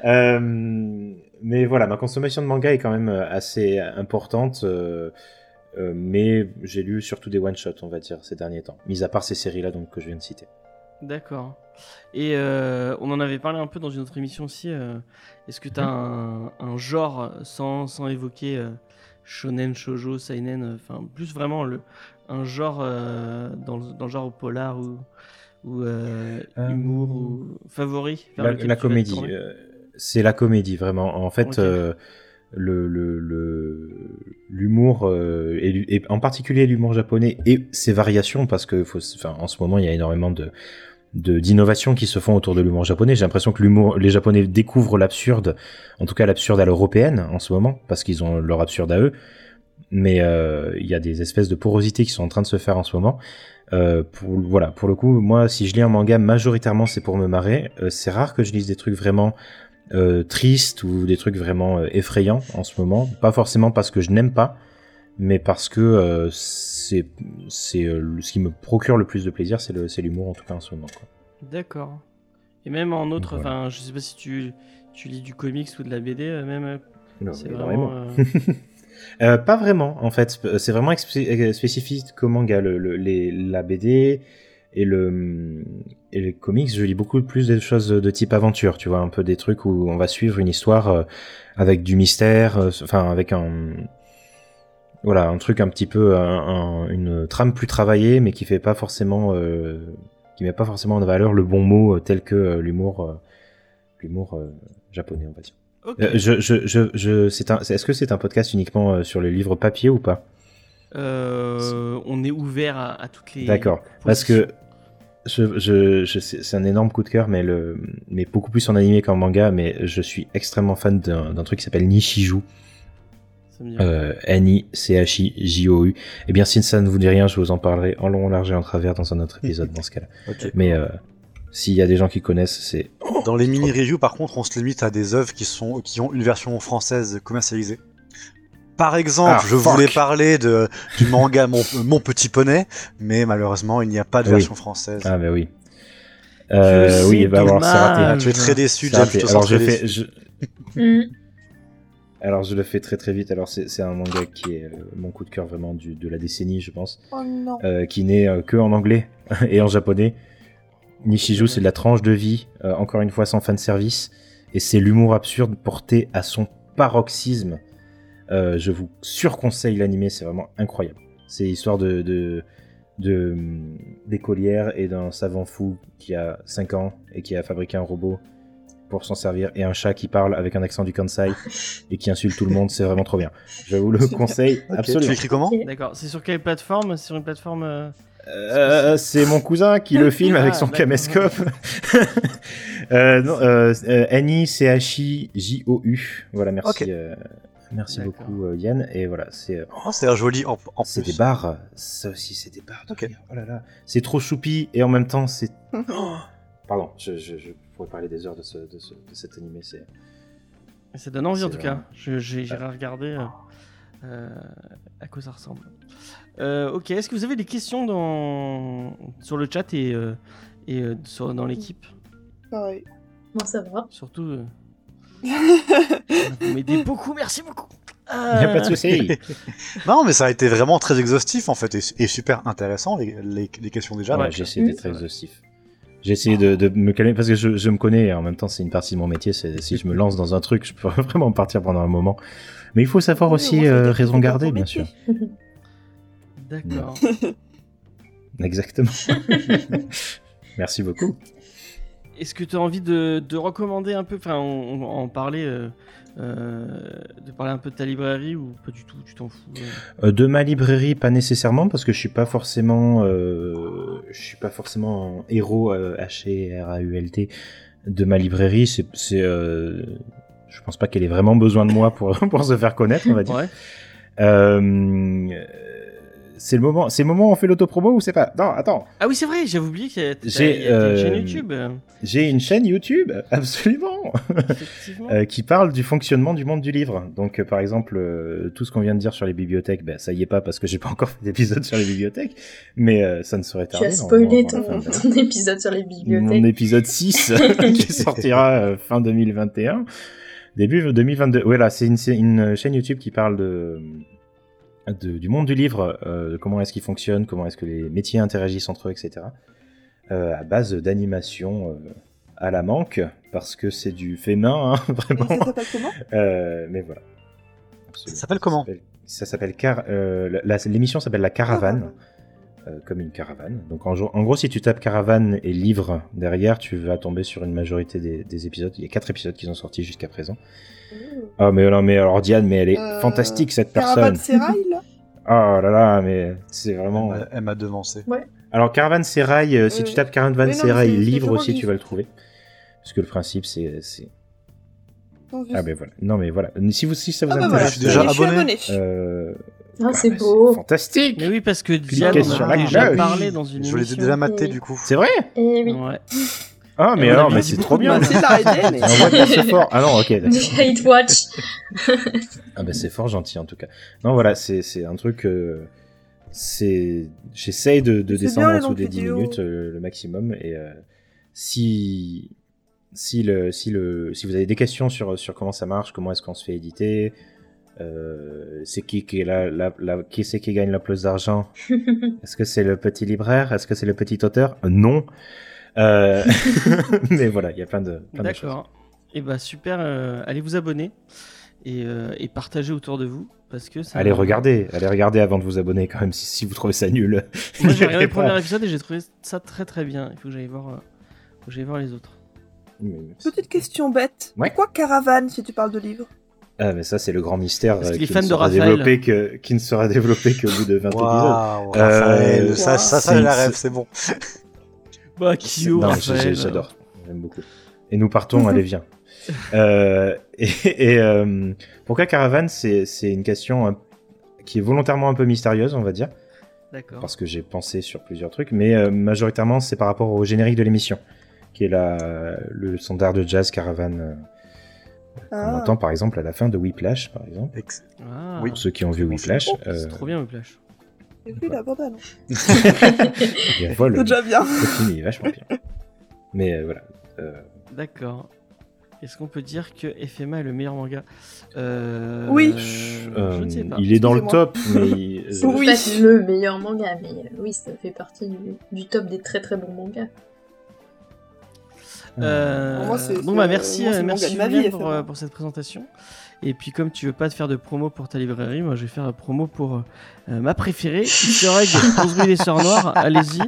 Euh, mais voilà, ma consommation de manga est quand même assez importante. mais j'ai lu surtout des one-shots, on va dire, ces derniers temps. Mis à part ces séries-là donc, que je viens de citer. D'accord. Et euh, on en avait parlé un peu dans une autre émission aussi. euh, Est-ce que tu as un, un genre sans, sans évoquer euh, shonen, shoujo, seinen, enfin plus vraiment le, un genre euh, dans, le, dans le genre polar ou, ou euh, Euh, humour ou favori vers La, lequel la tu vas te comédie, tourner? euh, c'est la comédie vraiment. En fait, Ok. euh, le le- le- l'humour euh, et, en particulier l'humour japonais et ses variations parce que faut, s- enfin, en ce moment il y a énormément de- d'innovations qui se font autour de l'humour japonais. J'ai l'impression que l'humour, les japonais découvrent l'absurde, en tout cas l'absurde à l'européenne en ce moment parce qu'ils ont leur absurde à eux. Mais euh, il y a des espèces de porosités qui sont en train de se faire en ce moment. Euh, pour, voilà, pour le coup, moi, si je lis un manga, majoritairement, c'est pour me marrer. Euh, c'est rare que je lise des trucs vraiment tristes ou des trucs vraiment effrayants en ce moment. Pas forcément parce que je n'aime pas, mais parce que euh, c'est c'est euh, ce qui me procure le plus de plaisir, c'est le- c'est l'humour en tout cas en ce moment. D'accord. Et même en autre, Voilà. enfin, je sais pas si tu, tu lis du comics ou de la BD, euh, même. euh, Non, vraiment. vraiment. pas vraiment, en fait. C'est vraiment spécifique au manga. Le, le- les, la BD et, le, et les comics, je lis beaucoup plus des choses de type aventure, tu vois, un peu des trucs où on va suivre une histoire avec du mystère, enfin, avec un. Voilà, un truc un petit peu, un- un- une trame plus travaillée, mais qui fait pas forcément. euh, qui met pas forcément en valeur le bon mot euh, tel que euh, l'humour. l'humour japonais, on va dire. ok. Je, je, je, je, c'est un, c'est- est-ce que c'est un podcast uniquement sur les livres papier ou pas? Euh, on est ouvert à, à toutes les. D'accord. Parce que je, je, je, c'est un énorme coup de cœur, mais, le, mais beaucoup plus en animé qu'en manga. Mais je suis extrêmement fan d'un truc qui s'appelle Nishiju, euh, N-I-C-H-I-J-O-U. Eh bien, si ça ne vous dit rien, je vous en parlerai en long, en large et en travers dans un autre épisode dans ce cas-là. Mais euh, s'il y a des gens qui connaissent, c'est. Dans les mini reviews, par contre, on se limite à des œuvres qui sont qui ont une version française commercialisée. Par exemple, Ah, je fuck. voulais parler de du manga Mon, Mon Petit Poney, mais malheureusement, il n'y a pas de Oui. version française. Ah, bah oui. Euh, oui, bah alors c'est raté. tu es très déçu, James. raté. Je te Alors sens je très fais, déçu. je, Mm. Alors je le fais très très vite. Alors c'est un manga qui est euh, mon coup de cœur vraiment du, de la décennie, je pense, Oh non. euh, qui n'est euh, que en anglais et en japonais. Nishiju, c'est de la tranche de vie, euh, encore une fois sans fan service, et c'est l'humour absurde porté à son paroxysme. Je vous surconseille l'animé, c'est vraiment incroyable. C'est l'histoire de de de, hum, d'écolière et d'un savant fou qui a 5 ans et qui a fabriqué un robot pour s'en servir et un chat qui parle avec un accent du Kansai et qui insulte tout le monde, c'est vraiment trop bien. Je vous le conseille absolument. Tu l'écris comment. D'accord. C'est sur quelle plateforme? C'est sur une plateforme. euh, Euh, c'est mon cousin qui le filme avec Ah, son d'accord. caméscope. euh, non, euh, euh, N-I-C-H-I-J-O-U. Voilà, merci. Ok. euh, merci D'accord. beaucoup euh, Yann. Et voilà, c'est euh, Oh, c'est un joli en, en c'est des barres. Ça aussi, c'est des barres. de. Oh là là. C'est trop choupi et en même temps, c'est. Oh Pardon, je, je, je pourrais parler des heures de, ce, de, ce- de cet animé. C'est Ça donne envie en tout cas. Je- j'ai- J'irai regarder euh, euh, à quoi ça ressemble. Euh, ok, est-ce que vous avez des questions dans... sur le chat et, euh, et euh, sur- dans l'équipe? Pareil. Moi, ça va. Surtout. euh, vous m'aidez beaucoup, merci beaucoup. Il n'y a pas de souci. Non, mais ça a été vraiment très exhaustif en fait et, et super intéressant les, les, les questions déjà. Ouais, j'ai essayé d'être exhaustif. J'ai essayé de, de me calmer parce que je, je me connais et en même temps c'est une partie de mon métier. Si je me lance dans un truc, je peux vraiment partir pendant un moment. Mais il faut savoir Oui, aussi euh, raison garder, bien sûr. D'accord. Exactement. Merci beaucoup. Est-ce que tu as envie de, de recommander un peu, enfin, on, on va en parler, euh, euh, de parler un peu de ta librairie ou pas du tout, tu t'en fous euh? Euh, de ma librairie, pas nécessairement parce que je suis pas forcément, euh, je suis pas forcément un héros euh, H R A U L T de ma librairie. C'est, je pense pas qu'elle ait vraiment besoin de moi pour pour se faire connaître, on va dire. Ouais. Euh, c'est le moment, c'est le moment où on fait l'autopromo ou c'est pas? Non, attends. Ah oui, c'est vrai, j'avais oublié qu'il y a J'ai, une euh, chaîne YouTube. J'ai une chaîne YouTube, absolument, euh, qui parle du fonctionnement du monde du livre. Donc, euh, par exemple, tout ce qu'on vient de dire sur les bibliothèques, ben, ça y est pas parce que j'ai pas encore fait d'épisode sur les bibliothèques, mais euh, ça ne serait Tu tarder. as spoilé ton, ton épisode sur les bibliothèques. Mon épisode 6 qui sortira fin 2021. Début 2022. Voilà, c'est une, c'est une chaîne YouTube qui parle de, de- du monde du livre, euh, de comment est-ce qu'il fonctionne, comment est-ce que les métiers interagissent entre eux, etc. euh, à base d'animation euh, à la manque, parce que c'est du fait main, hein, Et vraiment. ça s'appelle comment? Euh, mais voilà. Absolument. Ça s'appelle comment? Ça s'appelle Car. euh, L'émission s'appelle La Caravane. Euh, comme une caravane. Donc en, gros, si tu tapes caravane et livre derrière, tu vas tomber sur une majorité des, des épisodes. Il y a quatre épisodes qui sont sortis jusqu'à présent. Ah mais non, mais alors Diane, mais elle est Euh, fantastique cette Caravane personne. Sérail, là Oh là là, mais c'est vraiment. Elle m'a- Elle m'a devancé. Alors Caravane Sérail, euh, si Euh, tu tapes Caravane c'est livre aussi, tu vas le trouver. Parce que le principe, c'est, ah ben voilà. Non mais voilà. Si vous si ça vous Ah bah intéresse, voilà, je suis déjà abonné. abonné. euh, Ah, c'est bah, beau. fantastique. Mais oui, parce que Diane a déjà cloche. parlé dans une Je les ai déjà matés Oui. du coup. C'est vrai Eh oui. Ouais. Ah mais alors, mais c'est trop bien. C'est arrêté, mais. C'est fort. Ah non, ok. d'accord. Hate Watch. Ah bah c'est fort gentil en tout cas. Non voilà, c'est c'est un truc. euh, c'est j'essaye de, de C'est descendre bien, en les dessous des 10 vidéos. minutes euh, le maximum et euh, si si le si le si vous avez des questions sur sur comment ça marche, comment est-ce qu'on se fait éditer. Euh, c'est qui qui est la, la, la- qui c'est qui gagne le plus d'argent? Est-ce que c'est le petit libraire? Est-ce que c'est le petit auteur? Non. Euh, mais voilà, il y a plein de, plein de choses. D'accord. Et bah super, euh, allez vous abonner et, euh, et partagez autour de vous parce que ça Allez regarder, allez regarder avant de vous abonner quand même si, si vous trouvez ça nul. Moi j'ai regardé le premier épisode et j'ai trouvé ça très très bien. Il faut que j'aille voir, euh, faut que j'aille voir les autres. Petite question bête. Ouais. Pourquoi caravane si tu parles de livre Ah mais ça c'est le grand mystère euh, qui, ne de sera développé que, qui ne sera développé qu'au bout de 20 épisodes. Waouh, Euh, ça, ça, ça, c'est- la rêve, c'est bon. Bah j'ai- j'adore, j'aime beaucoup. Et nous partons, allez viens. Euh, et et, euh, pourquoi Caravane c'est c'est une question un- qui est volontairement un peu mystérieuse on va dire. D'accord. parce que j'ai pensé sur plusieurs trucs, mais euh, majoritairement c'est par rapport au générique de l'émission, qui est la, le standard de jazz Caravan euh, qu'on Ah. entend par exemple à la fin de Whiplash, par exemple. Ex- Ah, Oui. Pour ceux qui ont vu Whiplash, c'est euh, trop bien Whiplash. J'ai vu la bande annonce. voilà, C'est déjà bien. le film est vachement bien. Mais euh, voilà. euh, D'accord. Est-ce qu'on peut dire que FMA est le meilleur manga? Euh, Oui. Je euh, ne sais pas. il est dans le top, mais euh, C'est Oui. peut-être le meilleur manga, mais euh, oui, ça fait partie du, du top des très très bons mangas. Euh, moi, bon bah merci, moi, euh, merci ma vie, pour, euh, pour cette présentation. Et puis comme tu veux pas te faire de promo pour ta librairie, moi je vais faire la promo pour euh, ma préférée, Easter Egg, 11 rue des Sœurs Noires. Allez-y.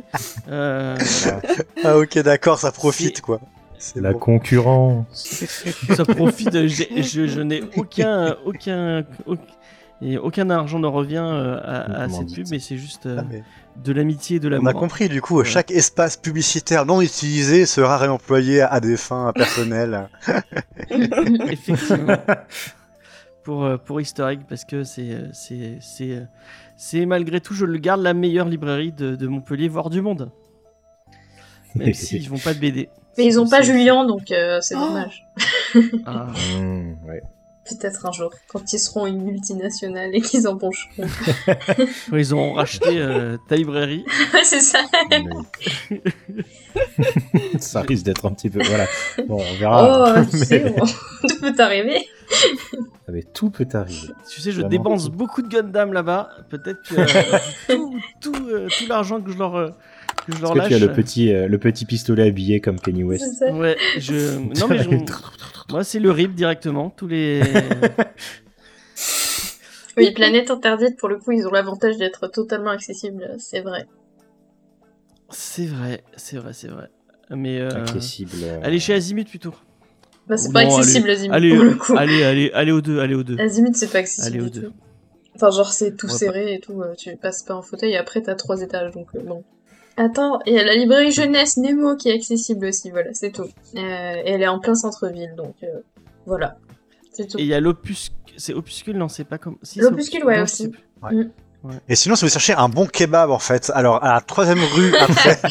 Euh. Ah ok, d'accord, ça profite quoi. C'est la bon. concurrence. Ça profite. Je, je n'ai aucun, aucun, aucun, et aucun argent ne revient euh, à, cette pub, mais c'est juste euh, Ah, mais de l'amitié et de On l'amour. a compris du coup, Ouais. chaque espace publicitaire non utilisé sera réemployé à des fins personnelles. Effectivement. pour, euh, pour Easter Egg, parce que c'est, c'est, c'est, c'est malgré tout, je le garde la meilleure librairie de, de Montpellier, voire du monde. Même s'ils font pas de BD. Mais ils ont pas Julien, donc euh, c'est Oh. dommage. Ah. Mmh, ouais. Peut-être un jour, quand ils seront une multinationale et qu'ils embaucheront. Ils ont racheté euh, ta librairie. Ouais, c'est ça. Mais- ça risque d'être un petit peu. Voilà. Bon, on verra. oh, tu Mais- sais, bon, tout peut arriver. Ah, mais tout peut arriver. Tu sais, je Vraiment. dépense beaucoup de Gundam là-bas. Peut-être que euh, tout, tout, euh, tout l'argent que je leur, euh, que je leur Est-ce que tu as le petit, euh, le petit pistolet habillé comme Kenny West. Ouais, je. Non mais je... moi c'est le RIP directement. Tous les. Oui, Planète Interdite, pour le coup, ils ont l'avantage d'être totalement accessibles, c'est vrai. C'est vrai, c'est vrai, c'est vrai. Mais euh, Accessible. euh, allez chez Azimut plutôt. Bah, c'est pas non, accessible, Azimut, Allez, pour le coup. allez, allez, allez aux deux, allez aux deux. Azimut, c'est pas Allez accessible aux du deux. tout. Enfin, genre, c'est tout Ouais, serré et tout, euh, tu passes pas en fauteuil, et après, t'as trois étages, donc euh, bon. Attends, il y a la librairie jeunesse Nemo qui est accessible aussi, voilà, c'est tout. Euh, et elle est en plein centre-ville, donc euh, voilà. C'est tout. Et il y a l'opuscule, c'est opuscule, non, c'est pas comme. Si, c'est L'opuscule, ouais, aussi. Ouais. Et sinon, si vous cherchez un bon kebab, en fait, alors à la troisième rue après,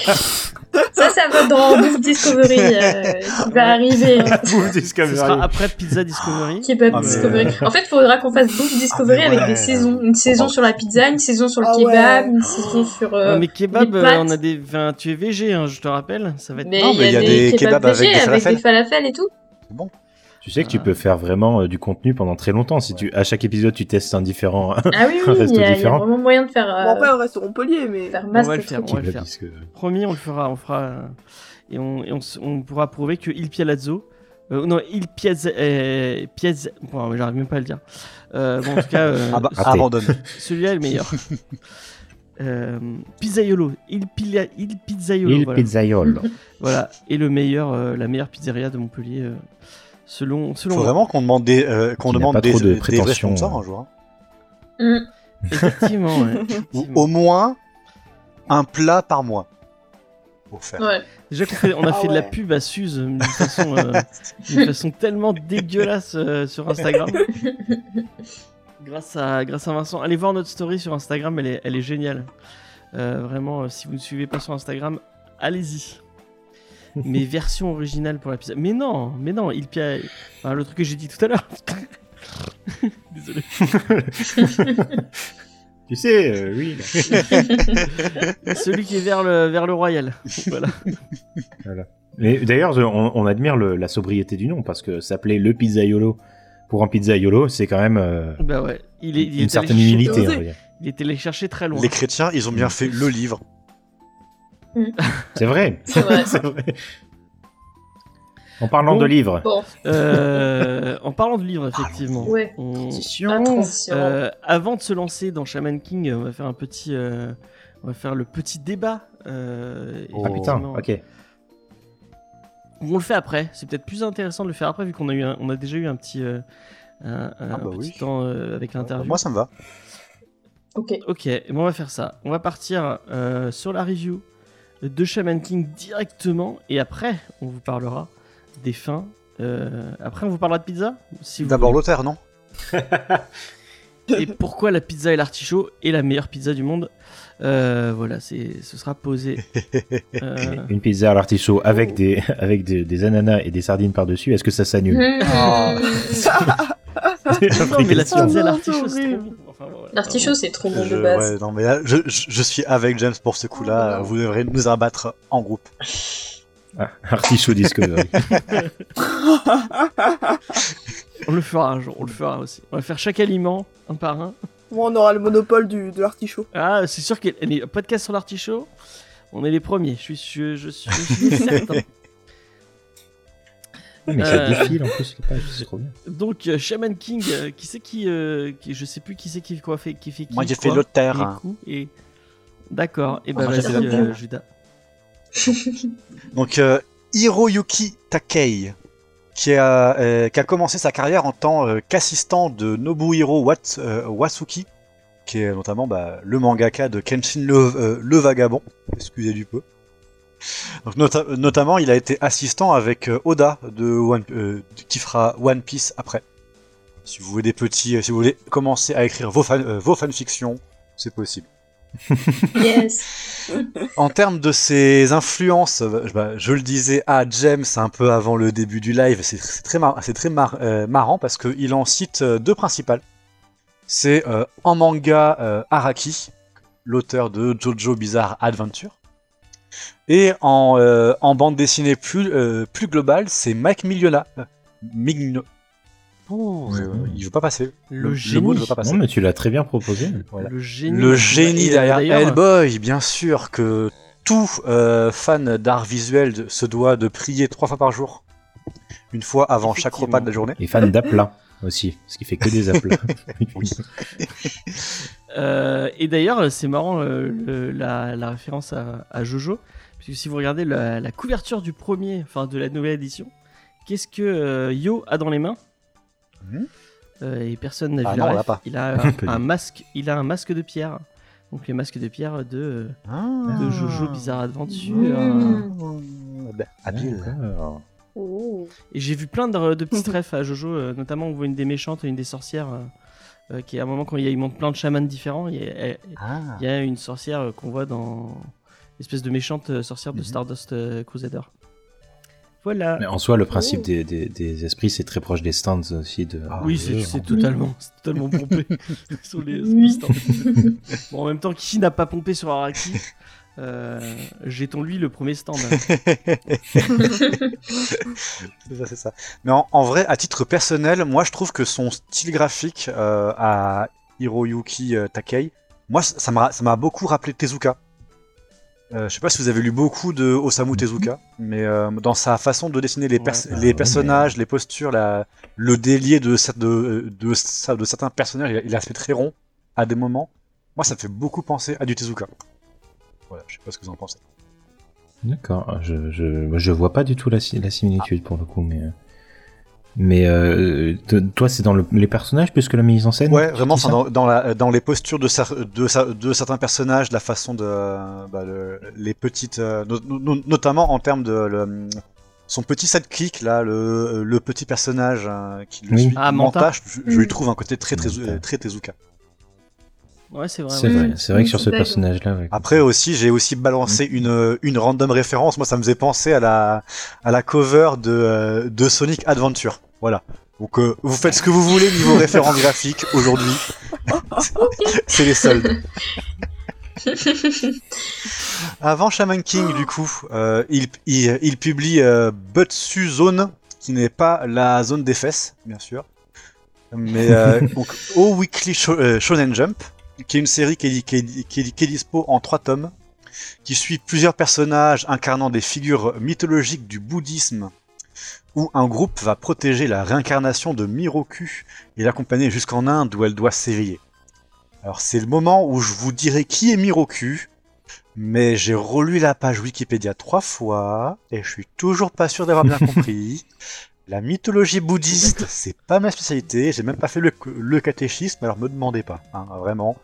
Ça, ça va dans Bouffe Discovery euh, qui va arriver. Bouffe Ce Discovery. sera après Pizza Discovery. Kebab Ah, mais- Discovery. En fait, il faudra qu'on fasse Bouffe Discovery Ah, avec des saisons. Une saison Oh. sur la pizza, une saison sur le Ah kebab, ouais. une saison sur. euh, Ouais, mais kebab, euh, pâtes. on a des. Enfin, tu es VG, hein, je te rappelle. Ça va être. Mais Non, il y a des, kebabs avec végé des avec des falafels et tout. c'est bon. Tu sais que tu peux faire vraiment euh, du contenu pendant très longtemps. Si tu, à chaque épisode, tu testes un différent. Ah oui, Un oui, il y, a- il y a vraiment moyen de faire, Bon, euh, après, on reste au Montpellier, mais. faire On masse va de le faire, on va le faire. Promis, on le fera, on fera. euh, et on, et on, on pourra prouver que Il Pialazzo. euh, non, Il Piazza. Euh, Piazza. Bon, j'arrive même pas à le dire. Euh, bon, en tout cas, euh, Ah bah, abandonne. celui-là est le meilleur. euh, Pizzaiolo. Il, Pila, Il Pizzaiolo. Il voilà. pizzaiolo. Voilà. Et le meilleur, euh, la meilleure pizzeria de Montpellier. Selon. selon Faut vraiment qu'on demande des, euh, qu'on demande pas des, trop de des prétentions, sponsors euh. un jour. hein. Effectivement, ouais. Ou au moins un plat par mois. Pour faire. Ouais. Déjà qu'on fait- on a Ah fait de la pub à Suze euh, d'une façon, euh, façon tellement dégueulasse euh, sur Instagram. grâce, à, grâce à Vincent. Allez voir notre story sur Instagram, elle est, elle est géniale. Euh, vraiment, si vous ne suivez pas sur Instagram, allez-y. Mais version originale pour la pizza. Mais non, mais non, il pia... enfin, le truc que j'ai dit tout à l'heure. Désolé. tu sais, euh, oui. Celui qui est vers le, vers le royal. Voilà. Mais d'ailleurs, on, on admire le- la sobriété du nom parce que s'appeler le pizzaiolo pour un pizzaiolo, c'est quand même euh, Bah ouais. Il est, il une est certaine humilité. Il est allé chercher très loin. Les chrétiens, ils ont bien fait le livre. C'est vrai. C'est vrai. C'est vrai. En parlant Bon. de livres, Bon, Euh, en parlant de livres, effectivement. ouais. on- Attention. euh, avant de se lancer dans Shaman King, on va faire un petit, euh, on va faire le petit débat. euh, Oh. ah putain, ok. On le fait après. C'est peut-être plus intéressant de le faire après vu qu'on a eu, un- on a déjà eu un petit, euh, un, un Ah bah petit oui. temps euh, avec l'interview. Moi, ça me va. Ok. Ok, bon, on va faire ça. On va partir euh, sur la review de Shaman King directement et après, on vous parlera des fins. Euh, après, on vous parlera de pizza. Si vous D'abord l'auteur, non et pourquoi la pizza et l'artichaut est la meilleure pizza du monde. Euh, voilà, c'est, ce sera posé. Euh, Une pizza à l'artichaut avec des avec des, des ananas et des sardines par dessus. Est-ce que ça s'annule Mmh. Ah. non, mais la pizza et l'artichaut, c'est bon. Enfin, voilà. L'artichaut, c'est trop bon Je- de base. ouais, non, mais là, je, je- je suis avec James pour ce coup-là. Oh. Vous devrez nous abattre en groupe. Ah, Artichaut Discovery. On le fera un jour, on le fera aussi. On va faire chaque aliment un par un. Moi, on aura le monopole du, de l'artichaut. Ah, c'est sûr qu'il y a podcast sur l'artichaut. On est les premiers, je suis, je, je suis, je suis certain. Mais ça défile en plus, les pages, c'est trop bien. Donc, euh, Shaman King, euh, qui c'est qui, euh, qui- Je sais plus qui c'est qui, quoi, fait, qui fait qui. Moi, j'ai fait coups, et... D'accord, et bah j'ai vas-y, fait l'auteur. euh, Judas. Donc, euh, Hiroyuki Takei, qui a, euh, qui a commencé sa carrière en tant euh, qu'assistant de Nobuhiro Wat- euh, Wasuki, qui est notamment bah, le mangaka de Kenshin le, euh, le Vagabond, excusez du peu. Donc, nota- notamment, il a été assistant avec euh, Oda, de One, euh, qui fera One Piece après. Si vous voulez des petits, euh, si vous voulez commencer à écrire vos, fan, euh, vos fanfictions, c'est possible. Yes. En termes de ses influences, bah, je le disais à James un peu avant le début du live, c'est très, mar- c'est très mar- euh, marrant parce qu'il en cite deux principales. C'est en manga Araki, l'auteur de Jojo Bizarre Adventure. Et en, euh, en bande dessinée plus, euh, plus globale, c'est Mike Mignona. Euh, Migno- Ouh, Mhm. il veut pas passer. Le génie. ne veut pas passer. Non, mais tu l'as très bien proposé. Voilà. Le génie. Le génie euh, derrière Hellboy, bien sûr que tout euh, fan d'art visuel se doit de prier trois fois par jour, une fois avant chaque repas de la journée. Et fan d'aplats aussi, parce qu'il fait que des aplats. Oui. Euh, et d'ailleurs, c'est marrant euh, le- la, la référence à, à Jojo, parce que si vous regardez la, la couverture du premier, enfin de la nouvelle édition, qu'est-ce que euh, Yo a dans les mains? Mhm. Euh, Et personne n'a Ah vu non, la ref. pas. Il a un, Pas un masque, il a un masque de pierre. Donc les masques de pierre de, Ah. de Jojo Bizarre Adventure. Mmh. Ben, habile. Oh. Et j'ai vu plein de, de petits refs à Jojo, notamment on voit une des méchantes et une des sorcières euh, qui est à un moment quand il, y a, il monte plein de chamans différents. Il y a, elle- Ah. il y a une sorcière euh, qu'on voit dans espèce de méchante euh, sorcière de Mhm. Stardust Crusader. Voilà. Mais en soi, le principe des, des- des esprits, c'est très proche des stands aussi. De... Ah, oui, oui, c'est oui, oui. totalement, totalement pompé sur les, sur les stands. Bon, en même temps, qui n'a pas pompé sur Araki? Euh, Jetons-lui le premier stand. C'est ça, c'est ça. Mais en, en vrai, à titre personnel, moi je trouve que son style graphique euh, à Hiroyuki euh, Takei, moi ça m'a ça m'a beaucoup rappelé Tezuka. Euh, je sais pas si vous avez lu beaucoup de Osamu Tezuka, mais euh, dans sa façon de dessiner les, pers- Ouais. les ouais, personnages, les postures, la, le délié de, cer- de, de, de, de certains personnages, il a- il a l'aspect très rond à des moments. Moi, ça me fait beaucoup penser à du Tezuka. Voilà, je sais pas ce que vous en pensez. D'accord, je, je, moi, je vois pas du tout la, si- la similitude pour le coup, mais. euh, Mais euh, toi, c'est dans le- les personnages plus que la mise en scène Ouais, vraiment, dans, dans, la, dans les postures de, cer- de, cer- de certains personnages, la façon de. bah, le- les petites. euh, no- no- notamment en termes de. le- son petit sidekick, là, le, le petit personnage qui le Oui. suit, Ah, Manta. Manta, je, je lui Mm. trouve un côté très, très, Manta. très Tezuka. Ouais, c'est vrai. C'est ouais. vrai, c'est vrai que sur ce personnage-là, ouais. Après aussi, j'ai aussi balancé une, une random référence. Moi, ça me faisait penser à la, à la cover de, euh, de Sonic Adventure. Voilà. Donc, euh, vous faites ce que vous voulez niveau référence graphique aujourd'hui. C'est les soldes. Avant Shaman King, du coup, euh, il, il, il publie euh, Butsu Zone, qui n'est pas la zone des fesses, bien sûr. Mais euh, donc, au Weekly Sho- Shonen Jump, qui est une série qui est, qui est- qui est- qui est dispo en trois tomes, qui suit plusieurs personnages incarnant des figures mythologiques du bouddhisme, où un groupe va protéger la réincarnation de Miroku et l'accompagner jusqu'en Inde où elle doit s'éveiller. Alors c'est le moment où je vous dirai qui est Miroku, mais j'ai relu la page Wikipédia trois fois et je suis toujours pas sûr d'avoir bien compris. La mythologie bouddhiste, c'est pas ma spécialité, j'ai même pas fait le, catéchisme, alors me demandez pas, hein, vraiment.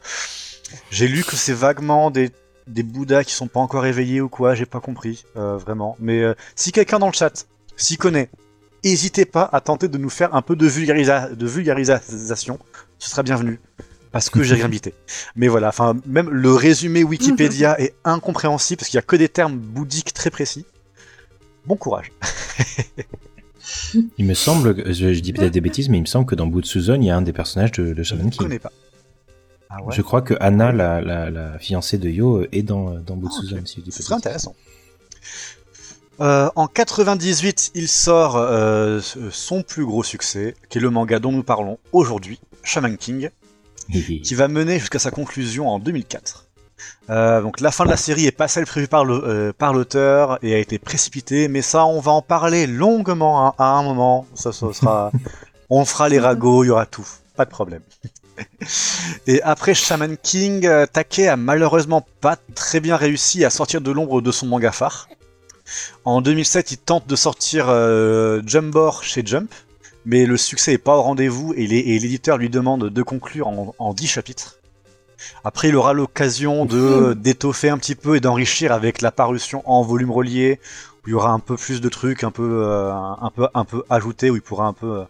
J'ai lu que c'est vaguement des, bouddhas qui sont pas encore éveillés ou quoi, j'ai pas compris, euh, vraiment. Mais euh, si quelqu'un dans le chat s'y connaît, n'hésitez pas à tenter de nous faire un peu de, de vulgarisation, ce sera bienvenu. Parce que j'ai rien bité. Mais voilà, enfin, même le résumé Wikipédia est incompréhensible parce qu'il y a que des termes bouddhiques très précis. Bon courage. Il me semble, que- je, je dis peut-être des bêtises, mais il me semble que dans Bootsuzon, il y a un des personnages de, de Je Shaman ne King. connais pas. Ah ouais Je crois que Anna, la, la, la fiancée de Yo, euh, est dans, dans Bootsuzon, Ah, si je dis pas Ce serait intéressant. Euh, en 98, il sort euh, son plus gros succès, qui est le manga dont nous parlons aujourd'hui, Shaman King, qui va mener jusqu'à sa conclusion en 2004. Euh, donc la fin de la série est pas celle prévue par le- euh, par l'auteur et a été précipitée, mais ça on va en parler longuement à, à un moment. Ça, ça sera, on fera les ragots, il y aura tout, pas de problème. Et après Shaman King, euh, Take a malheureusement pas très bien réussi à sortir de l'ombre de son manga phare. En 2007, il tente de sortir euh, Jumbor chez Jump, mais le succès est pas au rendez-vous et l'éditeur lui demande de conclure en, en 10 chapitres. Après, il aura l'occasion de d'étoffer un petit peu et d'enrichir avec la parution en volume relié, où il y aura un peu plus de trucs, un peu, euh, un peu, un peu ajoutés, où il pourra un peu euh,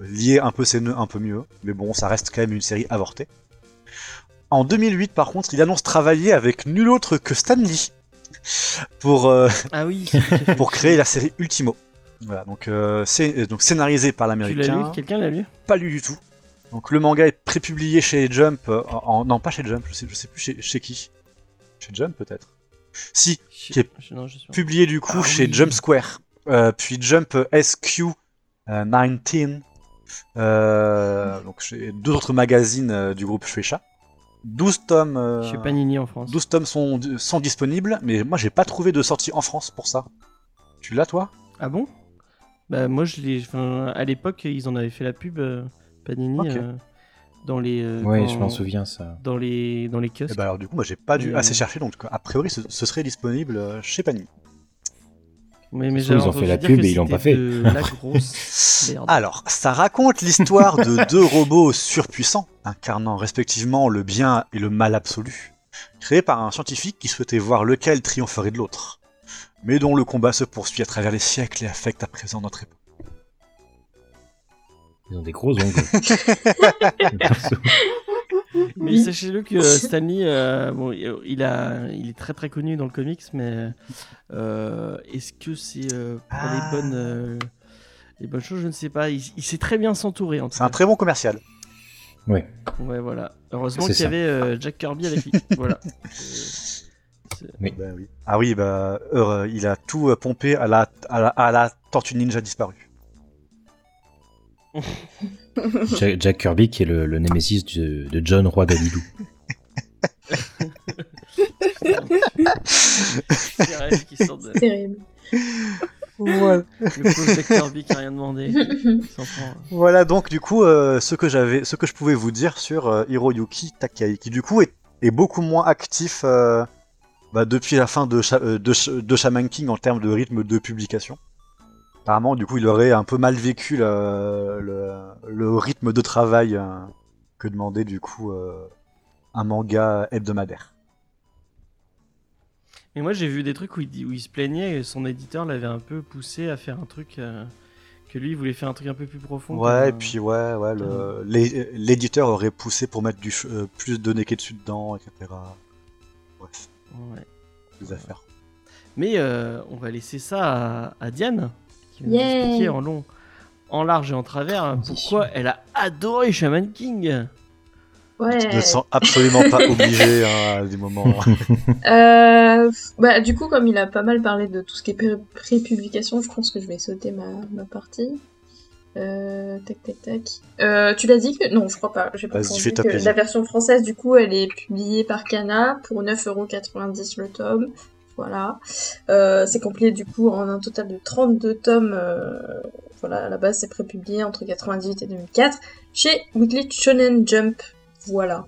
lier un peu ses nœuds un peu mieux. Mais bon, ça reste quand même une série avortée. En 2008, par contre, il annonce travailler avec nul autre que Stan Lee pour euh, Ah oui. pour créer la série Ultimo. Voilà, donc, euh, c'est donc scénarisé par Tu l'as lu? L'américain. Quelqu'un l'a lu? Pas lu du tout. Donc le manga est prépublié chez Jump. euh, en, non, pas chez Jump, je sais, je sais plus chez, chez qui. Chez Jump peut-être. Si, Qui est non, publié du coup Ah chez oui. Jump Square. Euh, puis Jump SQ euh, 19. Euh, donc chez deux autres magazines du groupe Shueisha. 12 tomes. euh, Chez Panini en France. 12 tomes sont, sont disponibles, mais moi j'ai pas trouvé de sortie en France pour ça. Tu l'as toi? Ah bon? Bah moi je l'ai. À l'époque ils en avaient fait la pub Panini euh, dans les. euh, Ouais, quand- je m'en souviens, ça. Dans les dans les kiosques. Eh ben alors du coup moi j'ai pas dû assez chercher donc a priori ce, ce serait disponible euh, chez Panini. mais mais Ils ont fait la pub et ils l'ont pas fait. de la grosse merde. Alors, ça raconte l'histoire de deux robots surpuissants, incarnant respectivement le bien et le mal absolu, créés par un scientifique qui souhaitait voir lequel triompherait de l'autre, mais dont le combat se poursuit à travers les siècles et affecte à présent notre époque. Ils ont des gros ongles. Mais Oui. sachez-le que Stanley, euh, bon, il, a, il est très très connu dans le comics, mais euh, est-ce que c'est euh, pour Ah. les bonnes, euh, les bonnes choses? Je ne sais pas. Il, il sait très bien s'entourer en C'est un très bon commercial. Ouais. Ouais, voilà. Heureusement qu'il y avait euh, Jack Kirby avec lui. voilà. Euh, Oui. Bah oui. Ah oui, bah euh, il a tout euh, pompé à la, à la, à la tortue ninja disparue. Jack, Jack Kirby qui est le, le némésis de, de John Roy Galilou. de... Terrible. Voilà. Le pauvre Jack Kirby qui a rien demandé. Voilà donc du coup euh, ce que j'avais, ce que je pouvais vous dire sur euh, Hiroyuki Takai, qui du coup est, est beaucoup moins actif euh, bah, depuis la fin de, Sha- euh, de, Sh- de Shaman King en termes de rythme de publication. Apparemment du coup il aurait un peu mal vécu le, le, le rythme de travail euh, que demandait du coup euh, un manga hebdomadaire. Mais moi j'ai vu des trucs où il, dit- où il se plaignait et son éditeur l'avait un peu poussé à faire un truc euh, que lui il voulait faire un truc un peu plus profond. Ouais, et puis ouais, ouais, l'éditeur aurait poussé pour mettre du euh, plus de Neketsu dedans, etc. Bref, euh, ouais. des affaires. Mais euh, on va laisser ça à, à Diane qui va nous expliquer en long, en large et en travers hein, pourquoi elle a adoré Shaman King. Ouais. Je me sens absolument pas obligé hein, à des moments. Euh, bah, du coup, comme il a pas mal parlé de tout ce qui est pré- pré-publication, je pense que je vais sauter ma, ma partie. Euh, tac, tac, tac. Euh, tu l'as dit que... Non, je crois pas. J'ai pas Vas-y, entendu fais-toi que. La version française, du coup, elle est publiée par Kana pour 9,90€ le tome. Voilà. Euh, c'est compilé, du coup, en un total de 32 tomes. euh, voilà, à la base, c'est prépublié entre 98 et 2004 chez Weekly Shonen Jump. Voilà.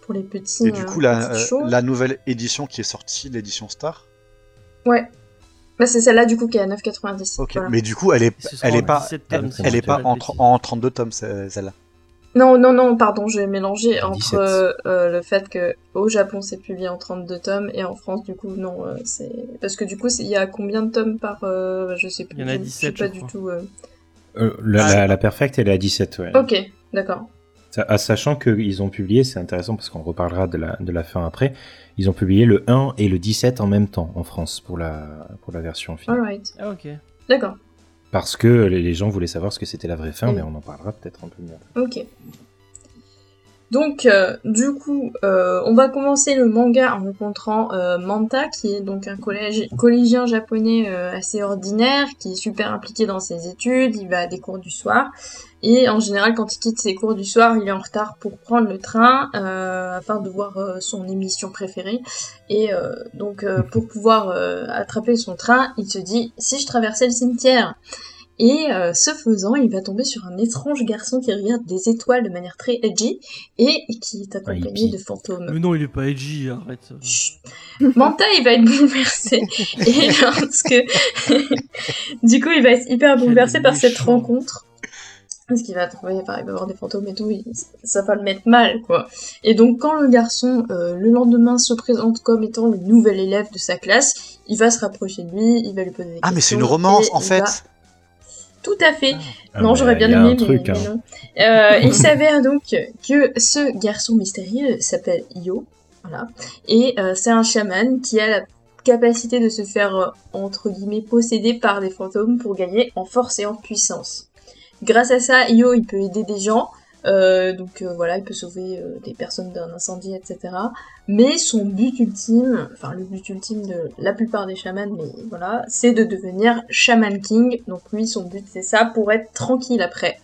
Pour les petits. Et du euh, coup, la, euh, nouvelle édition qui est sortie, l'édition Star? Ouais. Bah, c'est celle-là, du coup, qui est à 9,90. Ok, Voilà. mais du coup, elle est, elle est pas, 17 tomes, elle- si elle je est pas en, en 32 tomes, c'est- celle-là. Non, non, non, pardon, j'ai mélangé entre 17. euh, euh, le fait que au Japon c'est publié en 32 tomes et en France du coup non, euh, c'est parce que du coup c'est- il y a combien de tomes par euh, je sais plus. Il y en a je ne 17, suis pas je du crois. tout. euh, Euh, la, Ah, la, la Perfect, elle est à 17, ouais. Ok, d'accord. Ah, sachant qu'ils ont publié, c'est intéressant parce qu'on reparlera de la, de la fin après, ils ont publié le 1 et le 17 en même temps en France pour la, pour la version finale. Alright, Ah ok. d'accord. Parce que les, gens voulaient savoir ce que c'était la vraie fin, mais on en parlera peut-être un peu mieux. Ok. Donc, euh, du coup, euh, on va commencer le manga en rencontrant euh, Manta, qui est donc un collégien japonais assez ordinaire, qui est super impliqué dans ses études, il va à des cours du soir, et en général, quand il quitte ses cours du soir, il est en retard pour prendre le train, afin de voir son émission préférée, et donc pour pouvoir attraper son train, il se dit, si je traversais le cimetière? Et euh, ce faisant, il va tomber sur un étrange garçon qui regarde des étoiles de manière très edgy et qui est accompagné de fantômes. Mais non, il est pas edgy, arrête. Chut. Manta, il va être bouleversé. Et lorsque... du coup, il va être hyper bouleversé par cette rencontre. Parce qu'il va trouver, enfin, il va voir des fantômes et tout, il- ça va le mettre mal, quoi. Et donc, quand le garçon, euh, le lendemain, se présente comme étant le nouvel élève de sa classe, il va se rapprocher de lui, il va lui poser des Ah, questions. mais c'est une romance en fait. va- Tout à fait. Ah, non, mais j'aurais bien aimé, mais, truc, mais hein. non. Euh, il s'avère donc que ce garçon mystérieux s'appelle Io, voilà, et euh, c'est un chaman qui a la capacité de se faire, euh, entre guillemets, posséder par des fantômes pour gagner en force et en puissance. Grâce à ça, Io, il peut aider des gens, donc euh, voilà, il peut sauver euh, des personnes d'un incendie, etc. Mais son but ultime, enfin le but ultime de la plupart des chamans, mais voilà, c'est de devenir Shaman King. Donc lui, son but c'est ça pour être tranquille après.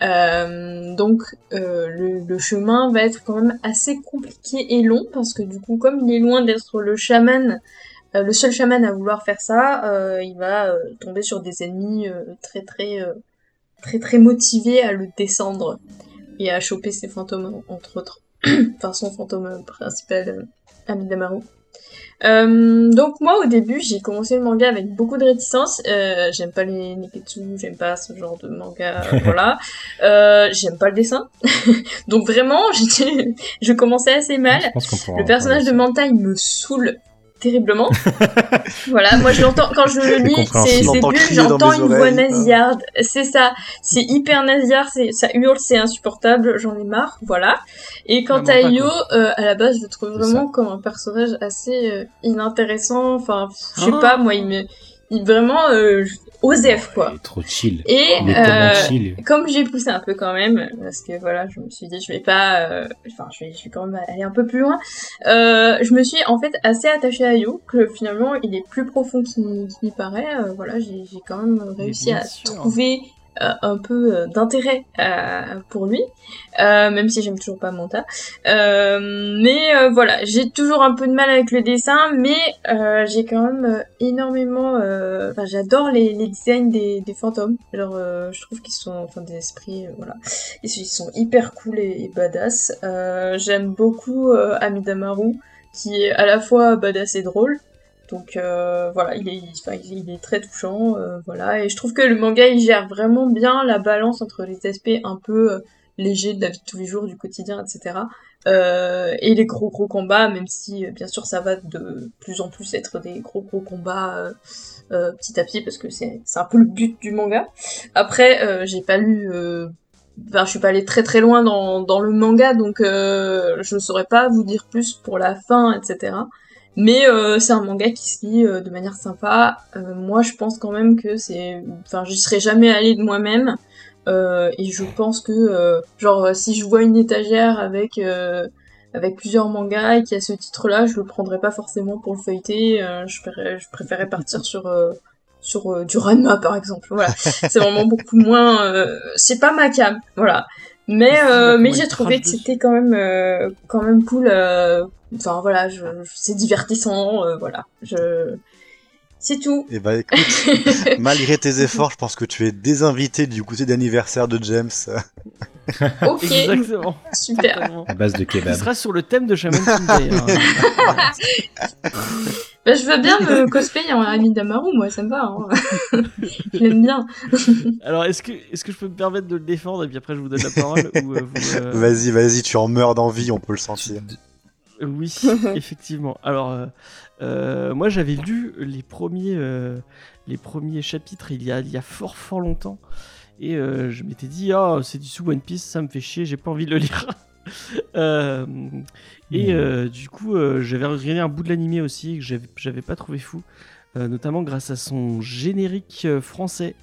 Euh, donc euh, le, chemin va être quand même assez compliqué et long parce que du coup, comme il est loin d'être le chaman, euh, le seul chaman à vouloir faire ça, euh, il va euh, tomber sur des ennemis euh, très très euh, très très motivés à le descendre et à choper ses fantômes entre autres. enfin son fantôme principal, euh, Amidamaru. Euh, donc moi au début j'ai commencé le manga avec beaucoup de réticence. Euh, j'aime pas les Neketsu, j'aime pas ce genre de manga, voilà. Euh, j'aime pas le dessin. donc vraiment j'étais, je commençais assez mal. Je pense qu'on pourra Le personnage de Manta il me saoule terriblement. voilà, moi je l'entends quand je le lis, c'est c'est J'entends une voix nasillarde. C'est ça, c'est hyper nasillard, c'est ça hurle, c'est insupportable, j'en ai marre, voilà. Et quant à quoi. euh, à la base, je le trouve vraiment comme un personnage assez euh, inintéressant. Enfin, je sais Ah. pas, moi, il me, il vraiment euh, Osef quoi. Trop chill. Et euh, chill. comme j'ai poussé un peu quand même, parce que voilà, je me suis dit je vais pas, euh, enfin je vais, je vais quand même aller un peu plus loin. Euh, je me suis en fait assez attachée à Yu, que finalement il est plus profond qu'il qu'il y paraît. Euh, voilà, j'ai quand même réussi à sûr. trouver un peu euh, d'intérêt euh, pour lui, euh, même si j'aime toujours pas Manta. Euh, mais euh, voilà, j'ai toujours un peu de mal avec le dessin, mais euh, j'ai quand même euh, énormément. euh, Enfin, j'adore les, les designs des, des fantômes. Genre, euh, je trouve qu'ils sont, enfin, des esprits, euh, voilà, ils, ils sont hyper cool et, et badass. Euh, J'aime beaucoup euh, Amidamaru, qui est à la fois badass et drôle. Donc euh, voilà, il est, il est très touchant, euh, voilà. Et je trouve que le manga il gère vraiment bien la balance entre les aspects un peu euh, légers de la vie de tous les jours, du quotidien, etc. Euh, et les gros gros combats, même si euh, bien sûr ça va de plus en plus être des gros gros combats petit à petit parce que c'est un peu le but du manga. Après, j'ai pas lu, enfin je suis pas allée très très loin dans dans le manga, donc euh, je ne saurais pas vous dire plus pour la fin, etc. Mais euh, c'est un manga qui se lit euh, de manière sympa. Euh, moi, je pense quand même que c'est, enfin, j'y serais jamais allée de moi-même. Euh, et je pense que, euh, genre, si je vois une étagère avec euh, avec plusieurs mangas et qu'il y a ce titre-là, je le prendrais pas forcément pour le feuilleter. Euh, je, préférais, je préférais partir sur euh, sur euh, du Ranma par exemple. Voilà, c'est vraiment beaucoup moins. euh, c'est pas ma cam, voilà. Mais euh, mais j'ai trouvé que c'était quand même euh, quand même cool. euh, Enfin voilà, je, je- c'est divertissant, euh, voilà. Je c'est tout. Et bah écoute, malgré tes efforts, je pense que tu es désinvité du goûter d'anniversaire de James. ok, Exactement. super. À base de Ce kebab. sera sur le thème de Shaman King d'ailleurs. Bah, je veux bien me cosplayer en Ami Damaru, moi, ça me va. Hein. je l'aime bien. Alors, est-ce que, est que je peux me permettre de le défendre et puis après je vous donne la parole euh, euh, Vas-y, vas-y, tu en meurs d'envie, on peut le sentir. Oui, effectivement. Alors, euh, euh, moi j'avais lu les premiers, euh, les premiers chapitres il y a, il y a fort fort longtemps. Et euh, je m'étais dit, ah, c'est du sous One Piece, ça me fait chier, j'ai pas envie de le lire. Euh, et Hmm. euh, du coup, j'avais regardé un bout de l'animé aussi que j'avais pas trouvé fou, notamment grâce à son générique français.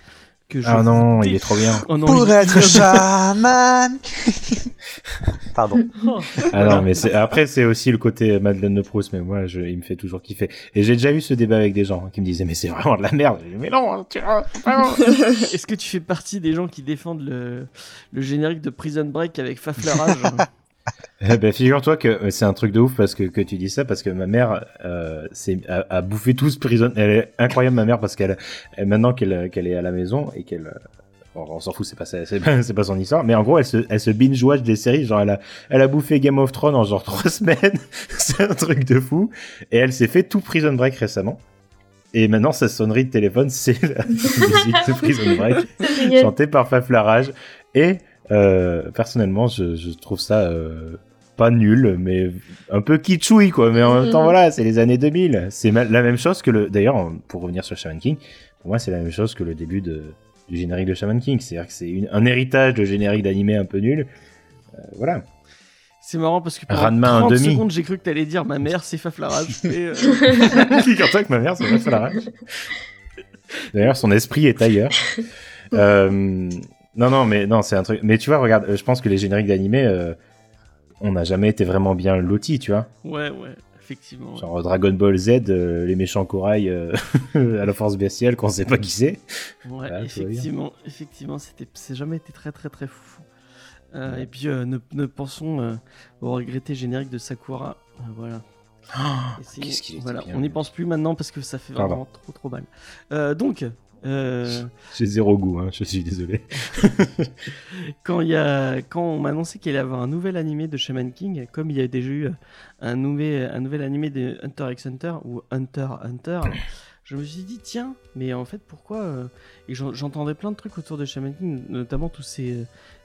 Que je Ah non, il est trop bien. Oh non, Pour il- être chaman Pardon. Oh. Ah non, mais c'est- après, c'est aussi le côté Madeleine de Proust, mais moi, je, il me fait toujours kiffer. Et j'ai déjà eu ce débat avec des gens hein, qui me disaient, mais c'est vraiment de la merde. Dit, mais non, tu vois, vraiment. Est-ce que tu fais partie des gens qui défendent le, le générique de Prison Break avec Faflarage Eh ben, figure-toi que euh, c'est un truc de ouf parce que, que tu dis ça, parce que ma mère euh, a, a bouffé tout ce prison. Elle est incroyable, ma mère, parce qu'elle, elle- maintenant qu'elle, qu'elle est à la maison et qu'elle. euh, bon, on s'en fout, c'est pas, c'est, pas, son histoire. Mais en gros, elle se, elle se binge-watch des séries. Genre, elle a, elle a bouffé Game of Thrones en genre trois semaines. c'est un truc de fou. Et elle s'est fait tout Prison Break récemment. Et maintenant, sa sonnerie de téléphone, c'est la musique de Prison Break C'est génial. chanté par Faflarage. Et personnellement, je, je trouve ça euh, pas nul, mais un peu kitschouille, quoi. Mais en même temps, Mhm. voilà, c'est les années 2000. C'est la même chose que le. D'ailleurs, pour revenir sur Shaman King, pour moi, c'est la même chose que le début de, du générique de Shaman King. C'est-à-dire que c'est un héritage de générique d'animé un peu nul. Euh, voilà. C'est marrant parce que pendant Ranma un 30 demi. secondes, j'ai cru que t'allais dire ma mère, c'est Faflarage. Euh, que ma mère, c'est Faflarage. D'ailleurs, son esprit est ailleurs. Euh, non, non, mais non, c'est un truc. Mais tu vois, regarde, euh, je pense que les génériques d'animé, euh, on n'a jamais été vraiment bien lotis, tu vois. ouais, ouais, effectivement. ouais. Genre Dragon Ball Z, euh, les méchants corail euh, à la force bestiale, qu'on sait pas qui c'est. Ouais, Voilà, effectivement, effectivement, c'était, c'est jamais été très, très, très fou. Euh, et puis, ne, ne pensons au regretté générique de Sakura. Voilà. Qu'est-ce qu'il était voilà, bien, on n'y pense plus maintenant parce que ça fait Pardon. vraiment trop, trop mal. Donc, euh, J'ai zéro goût, hein, je suis désolé. quand, il y a, quand on m'a annoncé qu'il allait y avoir un nouvel animé de Shaman King, comme il y a déjà eu un nouvel, un nouvel animé de Hunter x Hunter ou Hunter x Hunter, je me suis dit, tiens, mais en fait, pourquoi euh, Et j'en- j'entendais plein de trucs autour de Shaman King, notamment tous ces euh,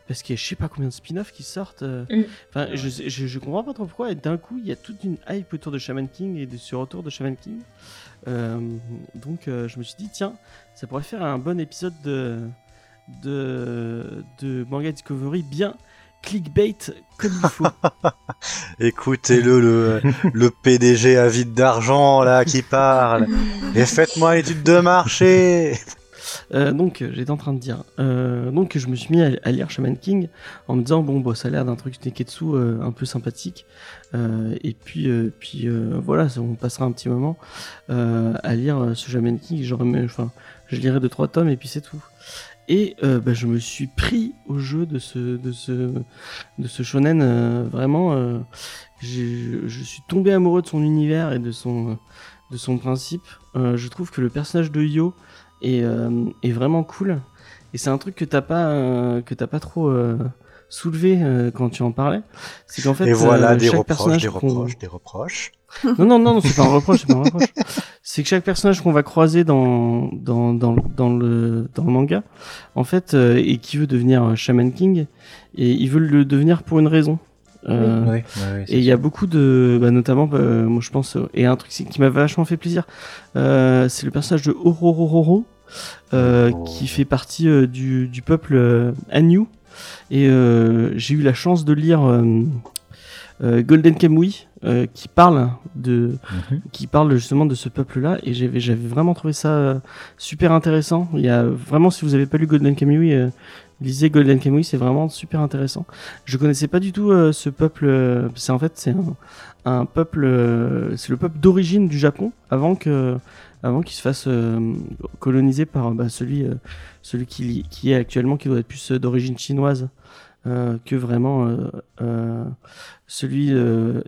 parce qu'il y a je sais pas combien de spin-offs qui sortent. euh. Mm. Enfin, je, je, je comprends pas trop pourquoi. Et d'un coup, il y a toute une hype autour de Shaman King et de ce retour de Shaman King. Euh, donc, euh, je me suis dit, tiens, ça pourrait faire un bon épisode de, de, de Manga Discovery bien clickbait comme il faut. Écoutez-le, le, le PDG avide d'argent là qui parle. Et faites-moi l'étude de marché. Euh, donc, j'étais en train de dire. euh, donc, je me suis mis à, à lire Shaman King en me disant bon, bah, ça a l'air d'un truc Neketsu euh, un peu sympathique. Euh, et puis, puis voilà, on passera un petit moment à lire ce Shaman King. J'aurais, enfin, je lirai deux trois tomes et puis c'est tout. Et euh, bah, je me suis pris au jeu de ce, de ce, de ce shonen. euh, vraiment, euh, j'ai- je suis tombé amoureux de son univers et de son, de son principe. Euh, je trouve que le personnage de Yo est, euh, est vraiment cool. Et c'est un truc que t'as pas, euh, que t'as pas trop euh, soulevé euh, quand tu en parlais. C'est qu'en fait, Et voilà euh, des chaque reproches, personnage des reproches, des reproches. non, non, non, non, c'est pas un reproche, c'est pas un reproche. C'est que chaque personnage qu'on va croiser dans, dans, dans, dans, le, dans le manga, en fait, euh, et qui veut devenir Shaman King, et ils veulent le devenir pour une raison. Euh, et il y a beaucoup de, bah, notamment, euh, moi je pense, euh, et un truc qui m'a vachement fait plaisir, c'est le personnage de Ororororo, Oh. qui fait partie du, du peuple Hanyu. Et j'ai eu la chance de lire Golden Kamui, euh, qui parle de, Mhm. qui parle justement de ce peuple-là, et j'avais, j'avais vraiment trouvé ça euh, super intéressant. Il y a vraiment, si vous avez pas lu Golden Kamui, euh, lisez Golden Kamui, c'est vraiment super intéressant. Je connaissais pas du tout euh, ce peuple. euh, c'est en fait c'est un, un peuple, euh, c'est le peuple d'origine du Japon avant que, avant qu'il se fasse euh, coloniser par bah, celui, euh, celui qui, qui est actuellement, qui doit être plus euh, d'origine chinoise euh, que vraiment euh, euh, celui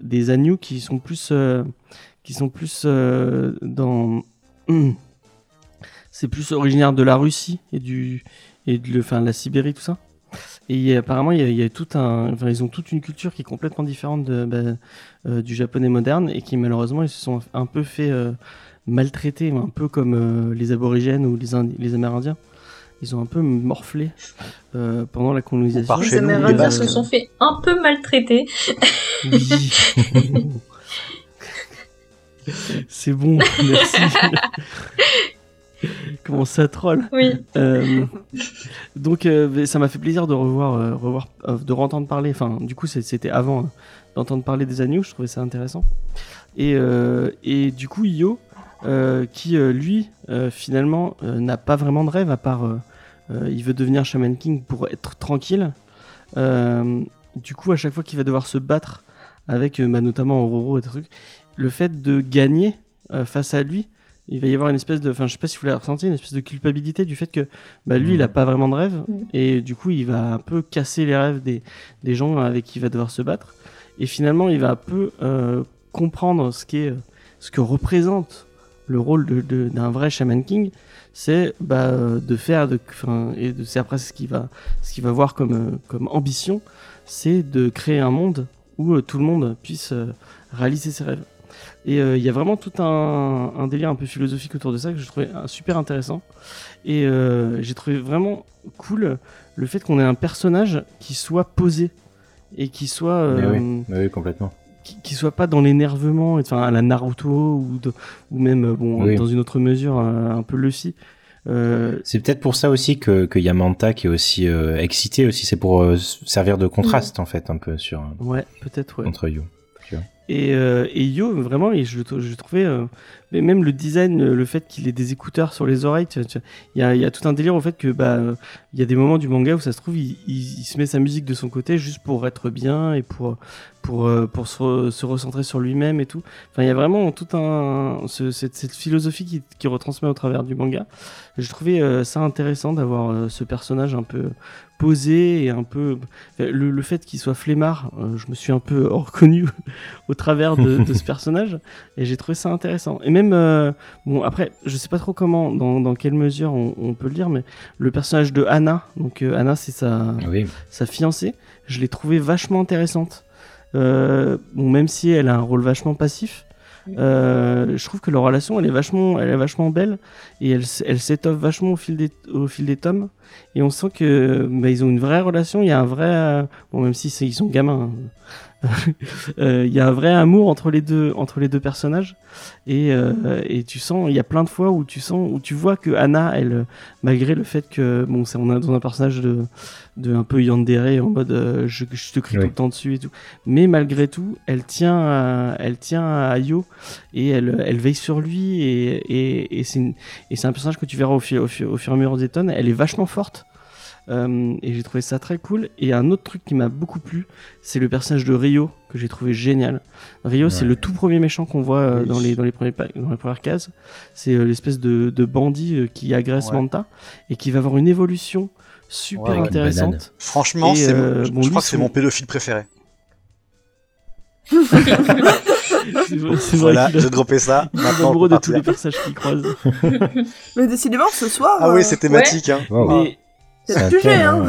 des Agneaux qui sont plus, qui sont plus dans, c'est plus originaire de la Russie et du et de, la Sibérie tout ça. Et apparemment, il y, tout un, enfin, ils ont toute une culture qui est complètement différente bah, du japonais moderne et qui malheureusement ils se sont un peu fait euh, maltraiter, un peu comme les aborigènes ou les, les Amérindiens. Ils ont un peu morflé euh, pendant la colonisation. Par Les chez nous, les Amérindiens Basques. se sont fait un peu maltraiter. Oui. C'est bon, merci. Comment ça troll? Oui. Euh, donc euh, ça m'a fait plaisir de revoir, euh, revoir euh, de entendre parler. Enfin, du coup, c'était avant euh, d'entendre parler des agneaux. Je trouvais ça intéressant. Et, euh, et du coup, Io, euh, qui euh, lui, euh, finalement, euh, n'a pas vraiment de rêve à part, euh, euh, il veut devenir Shaman King pour être tranquille. Euh, du coup, à chaque fois qu'il va devoir se battre avec, euh, bah, notamment Aurora et des trucs, le fait de gagner euh, face à lui, il va y avoir une espèce de, enfin, je sais pas si vous l'avez ressenti, une espèce de culpabilité du fait que bah, lui, il a pas vraiment de rêve Mhm. et du coup, il va un peu casser les rêves des, des gens avec qui il va devoir se battre. Et finalement, il va un peu euh, comprendre ce qu'est, ce que représente le rôle de- de- d'un vrai Shaman King, c'est bah, euh, de faire, de, et de- c'est après ce qu'il va, ce qu'il va voir comme, euh, comme ambition, c'est de créer un monde où euh, tout le monde puisse euh, réaliser ses rêves. Et euh, il y a vraiment tout un, un délire un peu philosophique autour de ça que je trouvais euh, super intéressant. Et euh, j'ai trouvé vraiment cool le fait qu'on ait un personnage qui soit posé et qui soit Mais euh, oui. Oui, complètement. Qui, soit pas dans l'énervement, enfin à la Naruto ou, de- ou même euh, bon Oui. dans une autre mesure euh, un peu Luffy. Euh, C'est peut-être pour ça aussi que Manta qui est aussi euh, excité aussi. C'est pour euh, servir de contraste en fait un peu sur ouais, peut-être ouais. contre Yu. Et, euh, et Yo, vraiment, je, je trouvais, euh, même le design, euh, le fait qu'il ait des écouteurs sur les oreilles, il y y a tout un délire au fait que bah, il y a des moments du manga où ça se trouve, il, il- se met sa musique de son côté juste pour être bien et pour, pour, euh, pour se, se recentrer sur lui-même et tout. Enfin, il y a vraiment tout un, ce- cette, cette philosophie qui, qui retransmet au travers du manga. Je trouvais euh, ça intéressant d'avoir ce personnage un peu posé et un peu le, le fait qu'il soit flemmard euh, je me suis un peu reconnu au travers de, de ce personnage et j'ai trouvé ça intéressant et même euh, bon après je sais pas trop comment dans, dans quelle mesure on, on peut le dire mais le personnage de Anna donc euh, Anna c'est sa Oui. sa fiancée je l'ai trouvée vachement intéressante bon même si elle a un rôle vachement passif Euh, je trouve que leur relation, elle est vachement, elle est vachement belle et elle, elle s'étoffe vachement au fil des, au fil des tomes. Et on sent que bah, ils ont une vraie relation. Il y a un vrai, euh, bon même si ils sont gamins, hein. Euh, il y a un vrai amour entre les deux, entre les deux personnages. Et, euh, et tu sens, il y a plein de fois où tu sens, où tu vois que Anna, elle, malgré le fait que bon, c'est on est dans un personnage de, de un peu yandere en mode euh, je, je te crie Oui. tout le temps dessus et tout. Mais malgré tout, elle tient, à, elle tient à Ayo et elle, elle veille sur lui et, et, et c'est une- et c'est un personnage que tu verras au, fil- au, fur- au fur et à mesure des tonnes. Elle est vachement forte. Euh, et j'ai trouvé ça très cool. Et un autre truc qui m'a beaucoup plu, c'est le personnage de Rio que j'ai trouvé génial. Rio, c'est le tout premier méchant qu'on voit euh, Oui. dans, les, dans, les premiers pa- dans les premières cases. C'est euh, l'espèce de, de bandit euh, qui agresse Ouais. Manta et qui va avoir une évolution super Ouais, intéressante. Franchement, Et, euh, je, bon, je lui, crois que c'est mon pédophile préféré. C'est vrai, Voilà, j'ai droppé ça. Maintenant, amoureux de tous les personnages qu'il croise. Mais décidément, ce soir. Ah oui, c'est thématique. Hein. Mais, C'est le sujet, hein.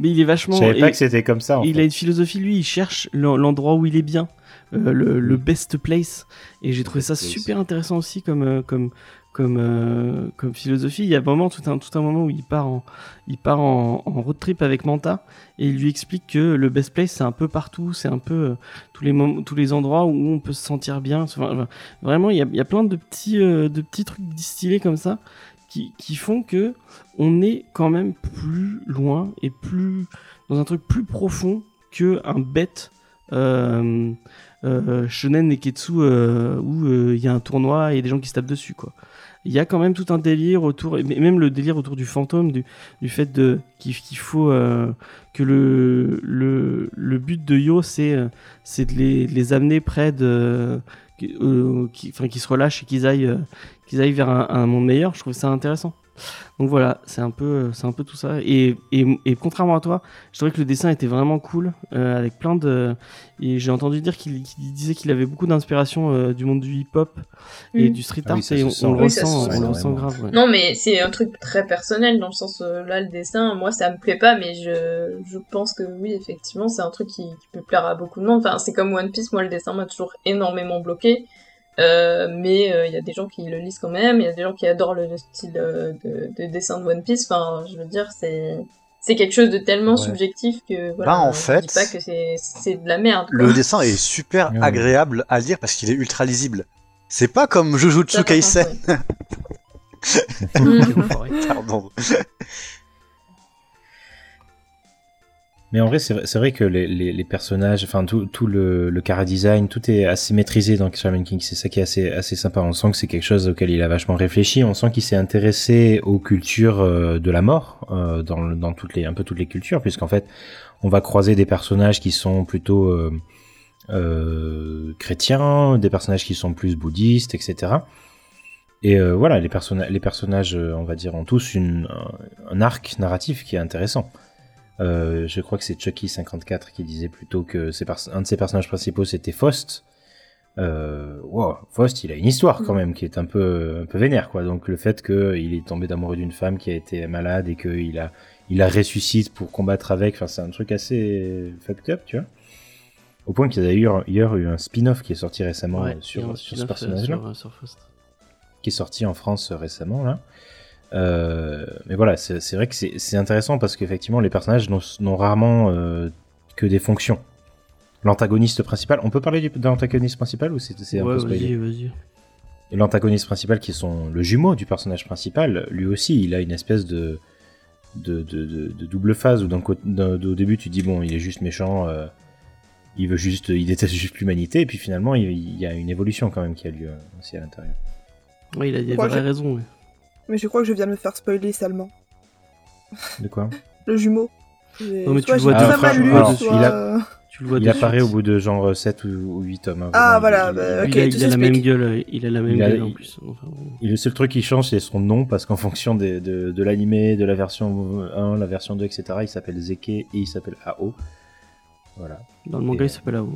mais il est Je vachement. savais pas et- que c'était comme ça. En il fait. a une philosophie, lui, il cherche l'en- l'endroit où il est bien, euh, le, le best place. Et j'ai trouvé ça super intéressant aussi comme, euh, comme, comme, euh, comme philosophie. Il y a vraiment tout un, tout un moment où il part, en, il part en, en road trip avec Manta et il lui explique que le best place, c'est un peu partout, c'est un peu euh, tous, les moments, tous les endroits où on peut se sentir bien. Enfin, vraiment, il y a, il y a plein de petits, euh, de petits trucs distillés comme ça qui, font que on est quand même plus loin et plus dans un truc plus profond que un bête euh, euh, shonen neketsu euh, où il y a un tournoi et des gens qui se tapent dessus quoi. Il y a quand même tout un délire autour, et même le délire autour du fantôme, du, fait de qu'il faut que le, le, le but de Yo c'est c'est de les, de les amener près de euh, qui, se relâchent et qu'ils aillent euh, qu'ils aillent vers un monde meilleur. Je trouve ça intéressant. Donc voilà, c'est un peu, c'est un peu tout ça. Et, et, et contrairement à toi, je trouvais que le dessin était vraiment cool, euh, avec plein de. Et j'ai entendu dire qu'il disait qu'il avait beaucoup d'inspiration euh, du monde du hip-hop et Mm. du street Ah art, oui, et on, le Oui, ressent, se sent on le ressent grave. ouais. Non, mais c'est un truc très personnel dans le sens euh, là le dessin, moi ça me plaît pas, mais je, je pense que oui effectivement c'est un truc qui, qui peut plaire à beaucoup de monde. Enfin c'est comme One Piece, moi le dessin m'a toujours énormément bloqué, Euh, mais il y a des gens qui le lisent quand même, il y a des gens qui adorent le, le style euh, de, de dessin de One Piece. Enfin je veux dire c'est c'est quelque chose de tellement Ouais. subjectif que voilà. Bah, en je fait, dis pas que c'est c'est de la merde. quoi. Le dessin est super Ouais. agréable à lire parce qu'il est ultra lisible. C'est pas comme Jujutsu Kaisen. Pardon. Mais en vrai, c'est vrai, que les, personnages, enfin tout, le, le tout est assez maîtrisé dans Shaman King. C'est ça qui est assez, assez sympa. On sent que c'est quelque chose auquel il a vachement réfléchi. On sent qu'il s'est intéressé aux cultures euh, de la mort euh, dans, toutes les, un peu toutes les cultures, puisqu'en fait, on va croiser des personnages qui sont plutôt euh, chrétiens, des personnages qui sont plus bouddhistes, etc. Et voilà, les, les personnages, on va dire, ont tous un arc narratif qui est intéressant. Euh, je crois que c'est Chucky54 qui disait plutôt que un de ses personnages principaux c'était Faust. Euh, wow, Faust, il a une histoire quand même qui est un peu, un peu vénère, quoi. Donc le fait qu'il est tombé d'amoureux d'une femme qui a été malade et qu'il a, il la ressuscite pour combattre avec, enfin c'est un truc assez fucked up, tu vois. Au point qu'il y a d'ailleurs eu un spin-off qui est sorti récemment Ouais, sur, sur ce euh, personnage-là euh, qui est sorti en France récemment là. Euh, mais voilà, c'est vrai que c'est intéressant parce qu'effectivement les personnages n'ont rarement euh, que des fonctions. L'antagoniste principal, on peut parler du- de l'antagoniste principal ou c'est un peu spoilé vas-y, vas-y. Et l'antagoniste principal qui est son, le jumeau du personnage principal, lui aussi il a une espèce de, de, de, de- de double phase où d'un côté- d'un- au début tu dis bon il est juste méchant, euh, il veut juste, il déteste juste l'humanité et puis finalement il, il y a une évolution quand même qui a lieu aussi à l'intérieur. Ouais, il a des vraies raisons. ouais. Mais je crois que je viens de me faire spoiler salement. De quoi Le jumeau. Non, mais tu le vois très mal lu, Alors, soit... il Tu le vois Il de apparaît suite. au bout de genre 7 ou, ou 8 tomes. hein, Ah, vraiment, voilà, il- bah, ok, il a, tout il a la même gueule, il a la même Il a- gueule en plus. Le seul truc qui change, c'est son nom, parce qu'en fonction des- de, de l'animé, de la version 1, la version 2, etc., il s'appelle Zeke et il s'appelle AO. Voilà. dans le manga, Et- il s'appelle Ao.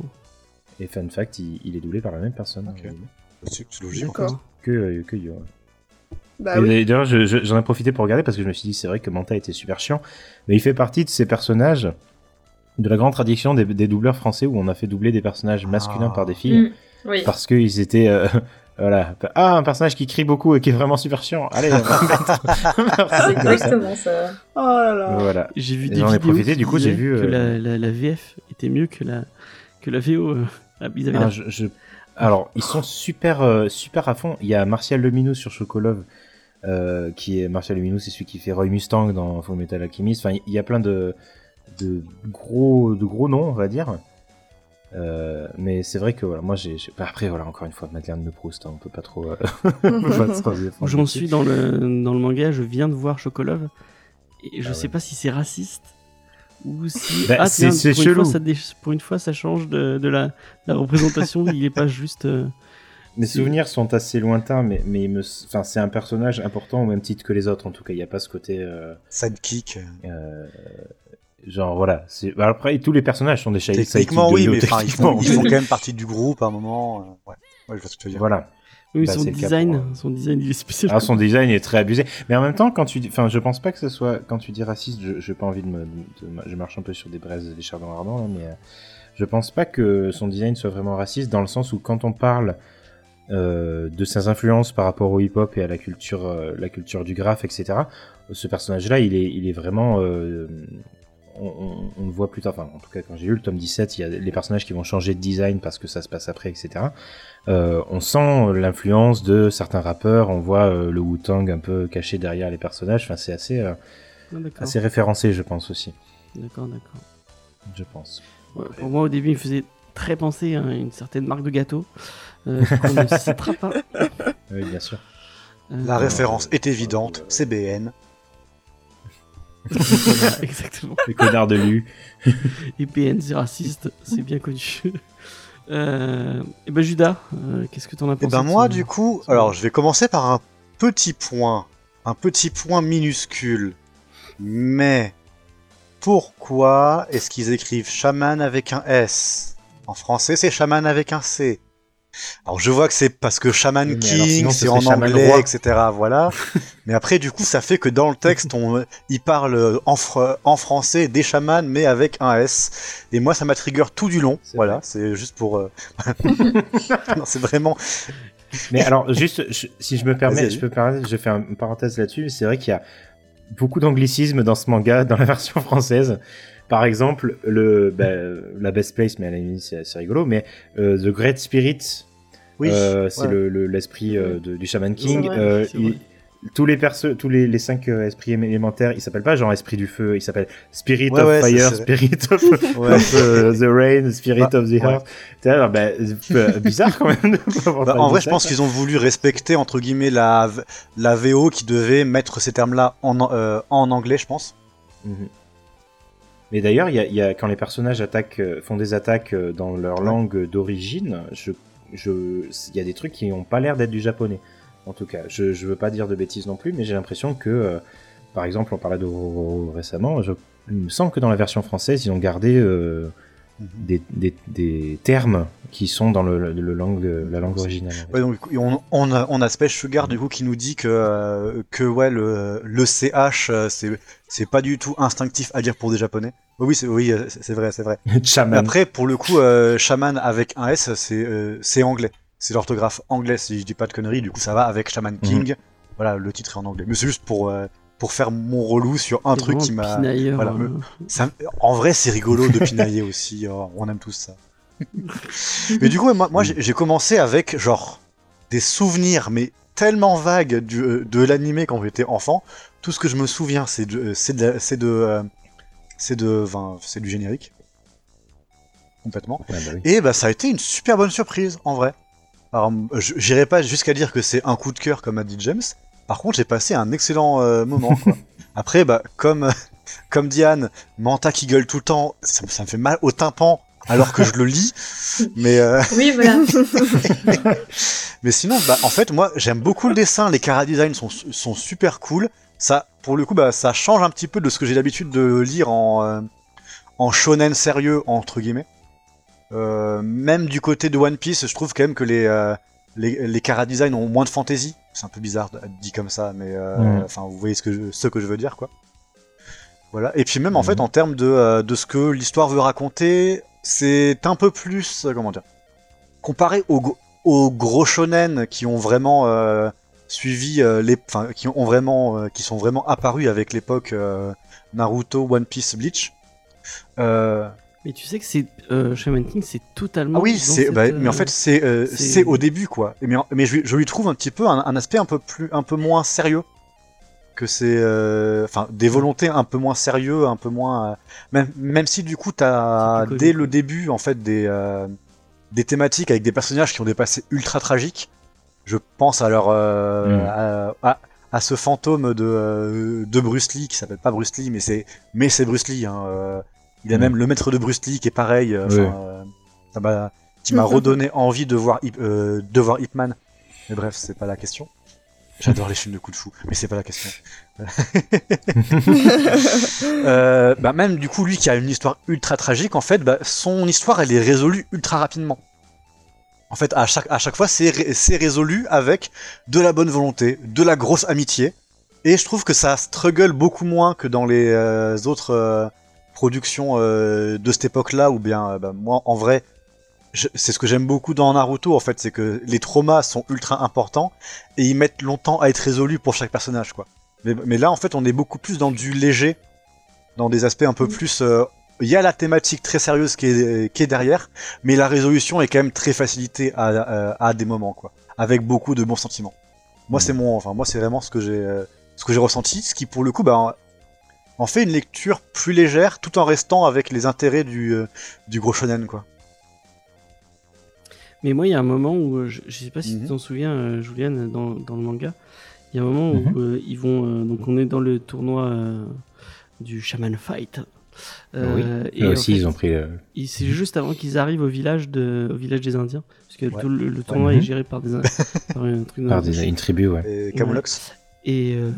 Et fun fact, il, il est doublé par la même personne euh, C'est logique. Que, euh, que Yo. Bah Et oui. D'ailleurs, je- je- j'en ai profité pour regarder parce que je me suis dit, c'est vrai que Manta était super chiant, mais il fait partie de ces personnages de la grande tradition des, des doubleurs français où on a fait doubler des personnages masculins Ah. par des filles. Mm. Oui. parce qu'ils étaient. euh, voilà. Ah, un personnage qui crie beaucoup et qui est vraiment super chiant. Allez, on va mettre- C'est ça. exactement ça. Oh là là. Voilà. J'ai vu Et des j'en ai vidéos profité, qui du coup, j'ai disaient vu, que euh, la, la- la VF était mieux que la, que la VO. euh. Ah, ils avaient Ah, la- je- je- Alors, ils sont super, euh, super à fond. Il y a Martial Leminous sur Chocolove, euh, qui est Martial Leminous, c'est celui qui fait Roy Mustang dans Full Metal Alchemist. Enfin, il y a plein de, de gros, de gros noms, on va dire. Euh, mais c'est vrai que voilà, moi j'ai. Après, voilà, encore une fois, Madeleine de Proust, hein, on peut pas trop. euh, j'en là-dessus. suis dans le, dans le manga, je viens de voir Chocolove et je Ah sais pas si c'est raciste ou si Bah, ah, c'est- pour, pour une fois ça change de, de la, la représentation, il est pas juste euh, Mes c'est- souvenirs sont assez lointains, mais, mais il me... enfin, c'est un personnage important au même titre que les autres. En tout cas, il n'y a pas ce côté. euh, Sidekick. Euh, genre voilà. c'est- bah, Après, tous les personnages sont des shady Techniquement, oui, mais enfin, ils, font, techniquement, ils font quand même partie du groupe à un moment. euh, ouais. ouais, je vois ce que tu veux dire. Voilà. oui, Bah, son design, pour, euh, son design il est spécial. Alors son design est très abusé, mais en même temps, quand tu dis, enfin, je pense pas que ce soit quand tu dis raciste, je j'ai pas envie de me, de- je marche un peu sur des braises des chardons ardents, là, mais euh, je pense pas que son design soit vraiment raciste dans le sens où quand on parle euh, de ses influences par rapport au hip-hop et à la culture, euh, la culture du graphe, etc. Ce personnage-là, il est, il est vraiment, euh, on, on- on le voit plus tard. Enfin, en tout cas, quand j'ai lu le tome 17, il y a les personnages qui vont changer de design parce que ça se passe après, etc. On sent l'influence de certains rappeurs. On voit le Wu-Tang un peu caché derrière les personnages. Enfin, c'est assez, Ah, assez référencé, je pense aussi. d'accord, d'accord. Je pense. Ouais, pour moi, au début, il faisait très penser à une certaine marque de gâteau euh, qu'on ne citera pas. Oui, bien sûr. Euh, La référence est évidente, CBN. exactement. Les connards de Lu. Et PN, c'est raciste, c'est bien connu. Euh, et ben Judas, euh, qu'est-ce que t'en as Et pensé ben de moi, du coup, alors je vais commencer par un petit point, un petit point minuscule. Mais pourquoi est-ce qu'ils écrivent chaman avec un S? En français, c'est chaman avec un C. Alors je vois que c'est parce que Shaman mais King, ce c'est en Shaman anglais, Roi. etc. Voilà. mais après, du coup, ça fait que dans le texte, on, il parle en, fr- en français des chamans, mais avec un S. Et moi, ça m'a trigger tout du long. Voilà, c'est juste pour. euh, non, c'est vraiment. Mais alors, juste, je- si je me permets, je peux je fais une parenthèse là-dessus. C'est vrai qu'il y a beaucoup d'anglicisme dans ce manga, dans la version française. Par exemple, le, bah, la best place, mais à la limite, c'est c'est rigolo, mais euh, The Great Spirit, Oui. euh, c'est ouais. le- le- l'esprit euh, du Shaman King. vrai, Euh, il- tous les perso tous les, les cinq euh, esprits élémentaires, ils s'appellent pas genre esprit du feu, ils s'appellent Spirit Ouais, of ouais, Fire, Spirit of, Ouais. of, euh, the Rain, Spirit Bah, of the. Earth. Bah, c'est peu bizarre quand même. Bah, en vrai, ça, je pense qu'ils ont voulu respecter entre guillemets la, la VO qui devait mettre ces termes-là en, euh, en anglais, je pense. Mhm. Mais d'ailleurs, il y a, y a- quand les personnages attaquent, font des attaques dans leur langue d'origine, je, je, il y a des trucs qui n'ont pas l'air d'être du japonais. En tout cas, je, je veux pas dire de bêtises non plus, mais j'ai l'impression que, euh, par exemple, on parlait de récemment, je, il me semble que dans la version française, ils ont gardé euh, Mhm. des, des, des termes qui sont dans le, le langue, la langue originale. en fait. Ouais, donc on, on a, on a Space Sugar du coup qui nous dit que euh, que ouais le, le CH c'est pas du tout instinctif à dire pour des japonais. Oui oui c'est oui euh, c'est vrai c'est vrai. Shaman. après pour le coup euh, shaman avec un S c'est euh, c'est anglais. C'est l'orthographe anglais si je dis pas de conneries du coup ça va avec Shaman King. Voilà le titre est en anglais. Mais c'est juste pour euh, pour faire mon relou sur un truc qui m'a pinailleur, voilà, me- ça- en vrai, c'est rigolo de pinailler aussi. oh, on aime tous ça. mais du coup, moi, moi j'ai commencé avec genre des souvenirs, mais tellement vagues du, euh, de l'animé quand j'étais enfant. Tout ce que je me souviens, c'est de, c'est de, la- c'est de, euh, c'est de, enfin, c'est du générique, complètement. Ouais, bah oui. Et bah, ça a été une super bonne surprise, en vrai. Alors, je- j'irai pas jusqu'à dire que c'est un coup de cœur, comme a dit James. Par contre, j'ai passé un excellent euh, moment. quoi. Après, bah, comme, comme Diane, Manta qui gueule tout le temps, ça, ça me fait mal au tympan alors que je le lis. Mais, euh, Oui, voilà. mais sinon, bah, en fait, moi, j'aime beaucoup le dessin. Les cara design sont, sont super cool. Ça, pour le coup, bah, ça change un petit peu de ce que j'ai l'habitude de lire en, euh, en shonen sérieux, entre guillemets. Euh, même du côté de One Piece, je trouve quand même que les, euh, les, les design ont moins de fantaisie. C'est un peu bizarre dit comme ça, mais euh, enfin, vous voyez ce que, je, ce que je veux dire, quoi. Voilà. Et puis même, en fait, en termes de, euh, de ce que l'histoire veut raconter, c'est un peu plus, comment dire, comparé aux, gros- aux gros shonen qui ont vraiment suivi euh, les, enfin, qui ont vraiment, euh, qui sont vraiment apparus avec l'époque euh, Naruto, One Piece, Bleach. Mais tu sais que c'est Shaman King, c'est totalement. ah oui, c'est, bah, mais en fait c'est, c'est- au début quoi. Mais, mais je, lui- je lui trouve un petit peu un, un aspect un peu plus, un peu moins sérieux que c'est, enfin des volontés un peu moins sérieux, un peu moins, même, même si du coup t'as dès le début en fait des, des thématiques avec des personnages qui ont des passés ultra tragiques. Je pense à leur, euh, Mm. à, à- à ce fantôme de, euh, de Bruce Lee qui s'appelle pas Bruce Lee, mais c'est, mais c'est Bruce Lee. Hein, euh, il a Mm. même le maître de Bruce Lee qui est pareil. ça m'a, qui m'a redonné envie de voir, euh, de voir Ip Man. Mais bref, c'est pas la question. J'adore les films de coups de fou, mais c'est pas la question. Euh, bah même du coup lui qui a une histoire ultra tragique en fait bah, son histoire elle est résolue ultra rapidement en fait à chaque, à chaque fois c'est ré- c'est résolu avec de la bonne volonté de la grosse amitié et je trouve que ça struggle beaucoup moins que dans les euh, autres euh, productions euh, de cette époque là ou bien bah, moi en vrai c'est ce que j'aime beaucoup dans Naruto en fait c'est que les traumas sont ultra importants et ils mettent longtemps à être résolus pour chaque personnage quoi mais, mais là, en fait, on est beaucoup plus dans du léger, dans des aspects un peu plus. Euh, Il y a la thématique très sérieuse qui est, qui est derrière, mais la résolution est quand même très facilitée à, à, à des moments, quoi, avec beaucoup de bons sentiments. Moi, c'est mon, enfin, moi, c'est vraiment ce que j'ai, euh, ce que j'ai ressenti, ce qui, pour le coup, bah, en- fait une lecture plus légère, tout en restant avec les intérêts du, euh, du gros shonen, quoi. Mais moi, il y a un moment où, euh, je, je sais pas si tu t'en souviens, euh, Juliane, dans, dans le manga, il y a un moment où euh, ils vont. euh, donc, on est dans le tournoi euh, du Shaman Fight. Euh, et Là aussi, fait, ils ont pris. le- il- C'est juste avant qu'ils arrivent au village, de, au village des Indiens. Parce que Ouais. tout le, le tournoi Mhm. est géré par, des, par un truc Par des, une tribu, ouais. Et Camoulox. Et, euh,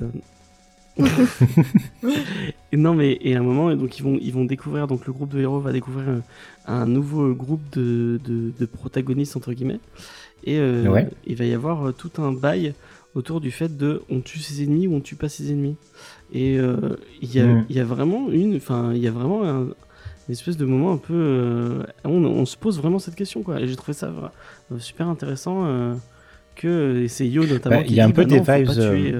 et non mais et à un moment et donc ils vont ils vont découvrir donc le groupe de héros va découvrir un, un nouveau groupe de, de, de protagonistes entre guillemets et euh, Ouais. il va y avoir euh, tout un bail autour du fait de on tue ses ennemis ou on tue pas ses ennemis et euh, il y a Mhm. il y a vraiment une enfin il y a vraiment un, une espèce de moment un peu euh, on, on se pose vraiment cette question quoi et j'ai trouvé ça euh, super intéressant euh, que et c'est Yo notamment Bah, qui il y a un peu bah des non, vibes, tuer,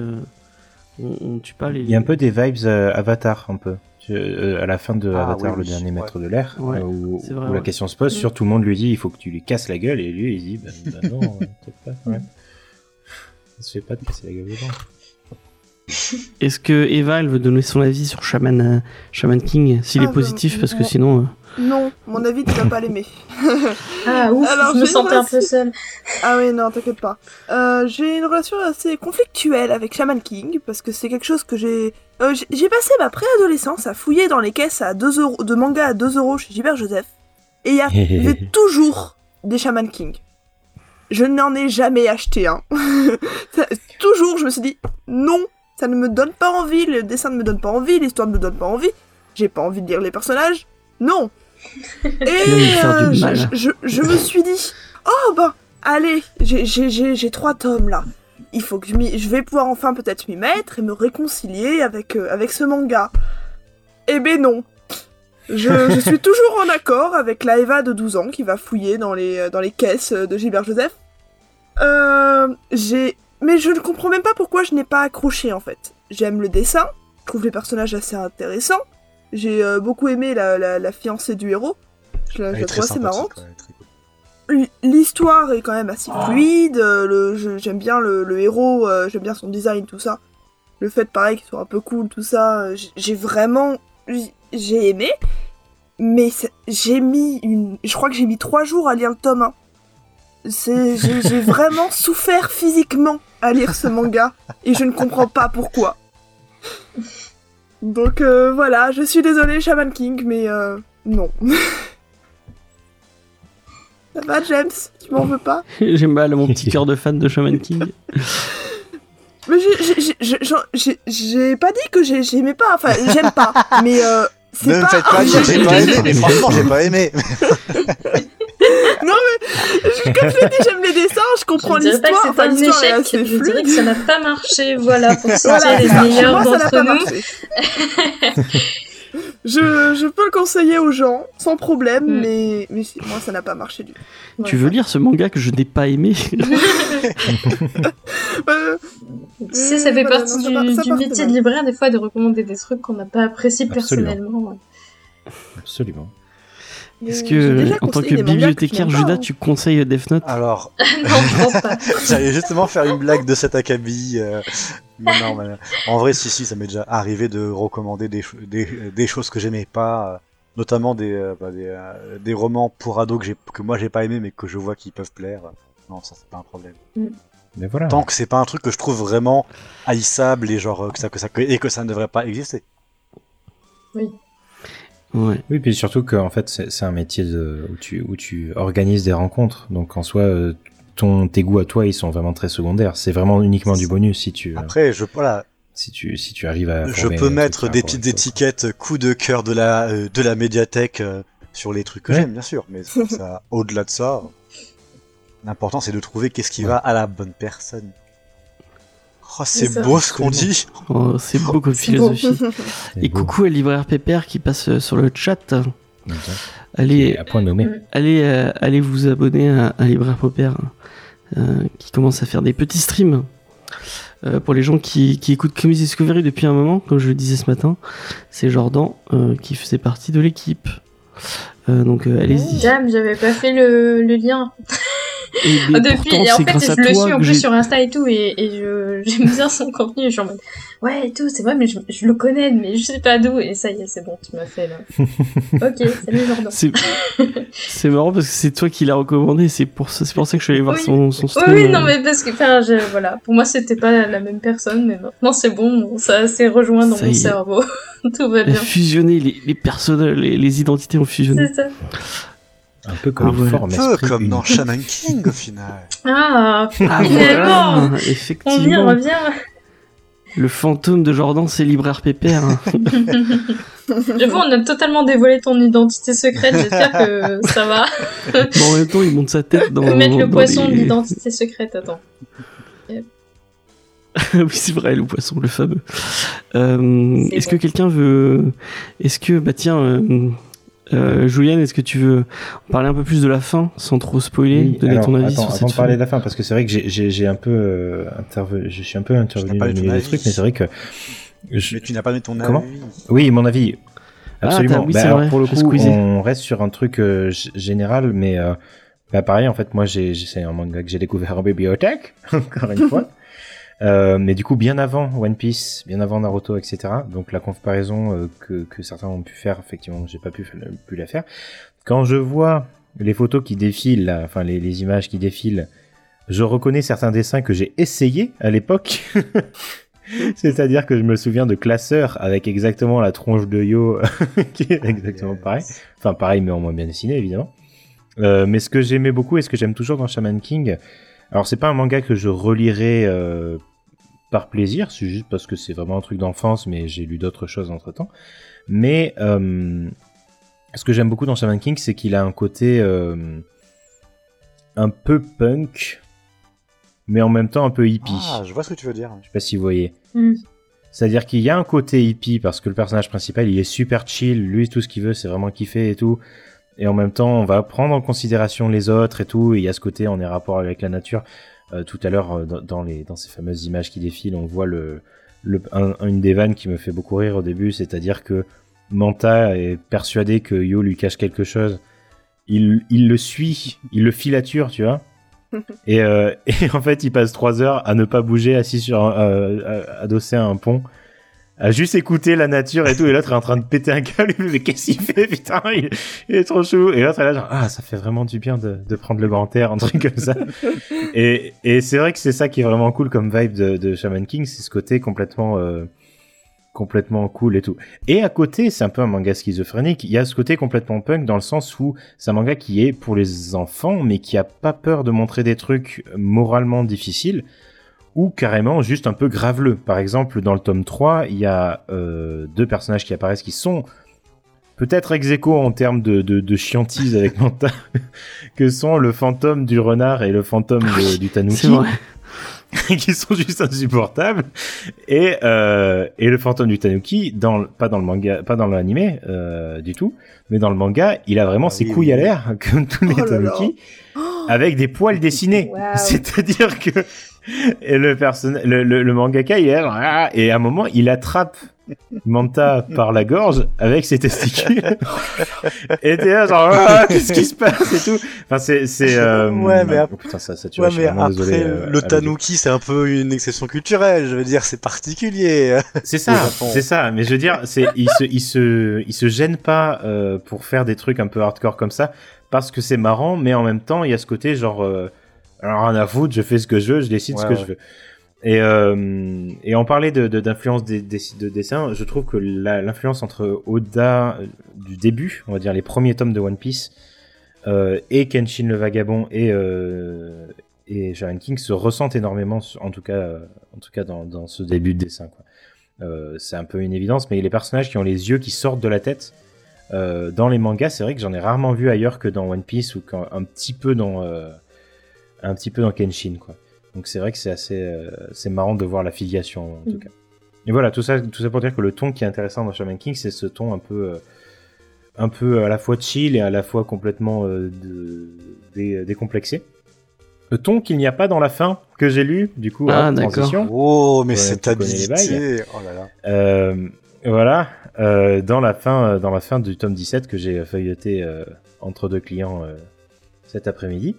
on, on tue pas les Il y a un peu des vibes Avatar, un peu. Euh, à la fin de Ah, Avatar, oui, le dernier ouais. maître de l'air, Ouais, euh, où, c'est vrai, où la question se pose, Mm. sur tout le monde lui dit il faut que tu lui casses la gueule, et lui il dit bah, bah non, peut-être pas. Ouais. Ça se fait pas de casser la gueule aux gens. Est-ce que Eva, elle veut donner son avis sur Shaman, euh, Shaman King, s'il Ah, est positif, bah, parce que sinon... euh, Non, mon avis, tu vas pas l'aimer. Ah ouf, Alors, je me j'ai sentais une un peu seule. Ah oui, non, t'inquiète pas. Euh, j'ai une relation assez conflictuelle avec Shaman King, parce que c'est quelque chose que j'ai... euh, j'ai- passé ma préadolescence à fouiller dans les caisses à 2 euros, de manga à 2 euros chez Gilbert Joseph, et il y avait toujours des Shaman King. Je n'en ai jamais acheté un. Toujours, je me suis dit, non, ça ne me donne pas envie, le dessin ne me donne pas envie, l'histoire ne me donne pas envie, j'ai pas envie de lire les personnages, non. Et euh, je, me suis dit, oh bah, allez, j'ai- j'ai j'ai- j'ai trois tomes là. Il faut que je, vais pouvoir enfin peut-être m'y mettre et me réconcilier avec, euh, avec ce manga. Eh ben non. Je, je suis toujours en accord avec la Eva de 12 ans qui va fouiller dans les, euh, dans les caisses de Gilbert Joseph. Euh, j'ai... Mais je ne comprends même pas pourquoi je n'ai pas accroché en fait. J'aime le dessin, je trouve les personnages assez intéressants. J'ai euh, beaucoup aimé la, la, la fiancée du héros. Je la, trouve assez marrante. ouais, cool. L'histoire est quand même assez fluide. euh, j'aime bien le, le héros, euh, j'aime bien son design, tout ça. Le fait, pareil, qu'il soit un peu cool, tout ça. J'ai vraiment, j'ai aimé. Mais j'ai mis une, je crois que j'ai mis trois jours à lire le tome 1. C'est, j'ai, j'ai vraiment souffert physiquement à lire ce manga et je ne comprends pas pourquoi. Donc euh, voilà, je suis désolée Shaman King, mais euh, non. Ça va James? Tu m'en veux pas? J'aime mal mon petit cœur de fan de Shaman King. Mais j'ai- j'ai- j'ai- j'ai- j'ai- j'ai j'ai pas dit que j'ai- j'aimais pas, enfin j'aime pas, mais euh, c'est Ne me pas... faites pas dire j'ai pas aimé, mais franchement j'ai pas aimé. Comme je l'ai dit, j'aime les dessins, je Je comprends ne dirais pas l'histoire, c'est enfin un échec, assez je dirais fluide. que ça n'a pas marché, voilà, pour Voilà, les meilleurs moi, ça n'a d'entre pas nous. marché. Je, je peux le conseiller aux gens, sans problème, Mm. mais, moi, ça n'a pas marché du tout. Tu veux lire ce manga que je n'ai pas aimé Euh, Tu sais, ça fait Voilà, partie non, ça du, part- ça du part métier de libraire, des fois, de recommander des trucs qu'on n'a pas appréciés Absolument. personnellement. Absolument. Est-ce j'ai que, en tant que bibliothécaire, Judas, hein. tu conseilles Death Note? Alors, non, pas. j'allais justement faire une blague de cet acabit. euh, mais non, mais, en vrai, si, si, ça m'est déjà arrivé de recommander des, des, des choses que j'aimais pas, euh, notamment des, euh, bah, des, euh, des romans pour ados que, j'ai- que moi j'ai pas aimé, mais que je vois qui peuvent plaire. Non, ça c'est pas un problème. Mais voilà. Tant que c'est pas un truc que je trouve vraiment haïssable et genre euh, que ça, que ça, et que ça ne devrait pas exister. Ouais. Oui, puis surtout que en fait, c'est un métier de, où, tu, où tu organises des rencontres. Donc en soi, euh, ton, tes goûts à toi, ils sont vraiment très secondaires. C'est vraiment uniquement du bonus si tu, euh, Après, je, voilà, si tu, si tu arrives à. je peux mettre des petites étiquettes coup de cœur de la, euh, de la médiathèque euh, sur les trucs que Ouais. j'aime, bien sûr. Mais ça, au-delà de ça, l'important c'est de trouver qu'est-ce qui va à la bonne personne. Oh, c'est beau ce qu'on dit. Oh, c'est beau comme philosophie. Et beau. coucou à Libraire Pépère qui passe euh, sur le chat. Allez, à point nommé. Mm. allez, euh, allez vous abonner à, à Libraire Pépère euh, qui commence à faire des petits streams. Euh, pour les gens qui, qui écoutent Comics Discovery depuis un moment, comme je le disais ce matin, c'est Jordan euh, qui faisait partie de l'équipe. Euh, donc euh, allez-y. Dame, j'avais pas fait le, le lien. Et mais Depuis, pourtant, et en fait, je le suis en plus sur Insta et tout, et, et je, j'aime bien son contenu, et je suis en mode, ouais, et tout, c'est vrai, mais je, je le connais, mais je sais pas d'où, et ça y est, c'est bon, tu m'as fait là. ok, salut Jordan. C'est c'est marrant parce que c'est toi qui l'as recommandé, c'est pour, ça- c'est pour ça que je suis allé voir Oui. son, son Oui, stream. oui, euh. non, mais parce que, enfin, je, voilà, pour moi, c'était pas la même personne, mais maintenant, c'est bon, ça s'est rejoint dans Ça mon cerveau. tout va bien. fusionné, les, les personnages, les, les identités ont fusionné. C'est ça. Un peu comme Ah ouais. une Un forme. peu comme dans Shaman King au final. Ah, Ah Finalement, voilà, on y effectivement. revient. Le fantôme de Jordan, c'est Libraire Pépère. hein. J'avoue, on a totalement dévoilé ton identité secrète, j'espère que ça va. Bon, en même temps, il monte sa tête dans. On peut mettre le dans poisson les- de l'identité secrète, attends. oui, c'est vrai, le poisson, le fameux. Euh, est-ce bon. que quelqu'un veut. Est-ce que. Bah tiens, euh, euh, Juliane, est-ce que tu veux parler un peu plus de la fin, sans trop spoiler, Oui, donner alors, ton avis attends, sur avant cette de parler de la fin, parce que c'est vrai que j'ai- j'ai j'ai un peu euh, intervenu, je suis un peu intervenu dans le trucs, mais c'est vrai que je- Mais tu n'as pas mis ton Comment avis. oui, mon avis, Ah, absolument. oui, Bah, c'est alors, vrai, pour le coup, on reste sur un truc euh, général, mais euh, bah, pareil, en fait, moi, j'ai j'ai- c'est un manga que j'ai découvert en bibliothèque, encore une fois. Euh, mais du coup, bien avant One Piece, bien avant Naruto, etc. Donc la comparaison euh, que, que certains ont pu faire, effectivement, j'ai pas pu, pu la faire. Quand je vois les photos qui défilent, là, enfin les, les images qui défilent, je reconnais certains dessins que j'ai essayé à l'époque. C'est-à-dire que je me souviens de classeur avec exactement la tronche de Yo qui est exactement pareil. Enfin pareil mais en moins bien dessiné évidemment. Euh, mais ce que j'aimais beaucoup et ce que j'aime toujours dans Shaman King, alors c'est pas un manga que je relirai euh, par plaisir, c'est juste parce que c'est vraiment un truc d'enfance, mais j'ai lu d'autres choses entre temps. Mais euh, ce que j'aime beaucoup dans Shaman King, c'est qu'il a un côté euh, un peu punk, mais en même temps un peu hippie. Ah, je vois ce que tu veux dire. Je sais pas si vous voyez. Hmm. C'est-à-dire qu'il y a un côté hippie parce que le personnage principal il est super chill, lui tout ce qu'il veut c'est vraiment kiffer et tout. Et en même temps on va prendre en considération les autres et tout. Et il y a ce côté on est rapport avec la nature. Euh, tout à l'heure euh, dans, les dans ces fameuses images qui défilent on voit le, le un- une des vannes qui me fait beaucoup rire au début, c'est-à-dire que Manta est persuadé que Yo lui cache quelque chose. Il, il le suit, il le filature, tu vois. Et, euh, et en fait, il passe trois heures à ne pas bouger, assis sur, un- euh, adossé à un pont, à juste écouter la nature et tout. Et l'autre est en train de péter un câble. Mais qu'est-ce qu'il fait, putain il, il est trop chou. Et l'autre est là, genre, ah, ça fait vraiment du bien de, de prendre le grand air, un truc comme ça. et et c'est vrai que c'est ça qui est vraiment cool comme vibe de, de Shaman King, c'est ce côté complètement, euh, complètement cool et tout. Et à côté, c'est un peu un manga schizophrénique. Il y a ce côté complètement punk dans le sens où c'est un manga qui est pour les enfants, mais qui a pas peur de montrer des trucs moralement difficiles ou carrément juste un peu graveleux. Par exemple, dans le tome 3, il y a euh, deux personnages qui apparaissent qui sont peut-être ex aequo en termes de, de, de chiantise avec Manta, que sont le fantôme du renard et le fantôme de- du C'est tanuki. vrai. qui sont juste insupportables. Et, euh, et le fantôme du Tanuki, dans, pas dans le manga, pas dans l'animé euh, du tout, mais dans le manga, il a vraiment Ah ses oui, couilles oui. à l'air, comme tous les Oh là là. Tanuki, avec des poils dessinés. Waouh. C'est-à-dire que et le, person... le, le, le mangaka, il est là, et à un moment, il attrape Manta par la gorge avec ses testicules. et t'es là, genre, ah, qu'est-ce qui se passe et tout. Enfin, c'est. c'est euh, Ouais, mais ap- oh, putain, ça, ça tue, Ouais, je suis mais vraiment après, désolé, euh, le tanuki, c'est un peu une exception culturelle. Je veux dire, c'est particulier. C'est ça, c'est ça. Mais je veux dire, c'est il se, il se, il se gêne pas euh, pour faire des trucs un peu hardcore comme ça parce que c'est marrant, mais en même temps, il y a ce côté genre, euh, alors rien à foutre, je fais ce que je veux, je décide ce que ouais. je veux. Et euh, et en parler de de- d'influence des, des, de dessin, je trouve que l'influence entre Oda euh, du début, on va dire les premiers tomes de One Piece, euh, et Kenshin le vagabond et euh, et Shaman King se ressentent énormément, en tout cas, en tout cas dans, dans ce début de dessin. Quoi. Euh, c'est un peu une évidence, mais les personnages qui ont les yeux qui sortent de la tête dans les mangas, c'est vrai que j'en ai rarement vu ailleurs que dans One Piece ou un petit peu dans un petit peu dans Kenshin, quoi. Donc c'est vrai que c'est assez euh, c'est marrant de voir la filiation en tout Mm. cas. Et voilà, tout ça, tout ça pour dire que le ton qui est intéressant dans Shaman King, c'est ce ton un peu euh, un peu à la fois chill et à la fois complètement euh, de- dé- décomplexé. Le ton qu'il n'y a pas dans la fin que j'ai lu, du coup, Ah, transition. Oh, mais cette habilité. Oh là là. Euh, voilà, euh, dans la fin, dans la fin du tome 17 que j'ai feuilleté euh, entre deux clients euh, cet après-midi.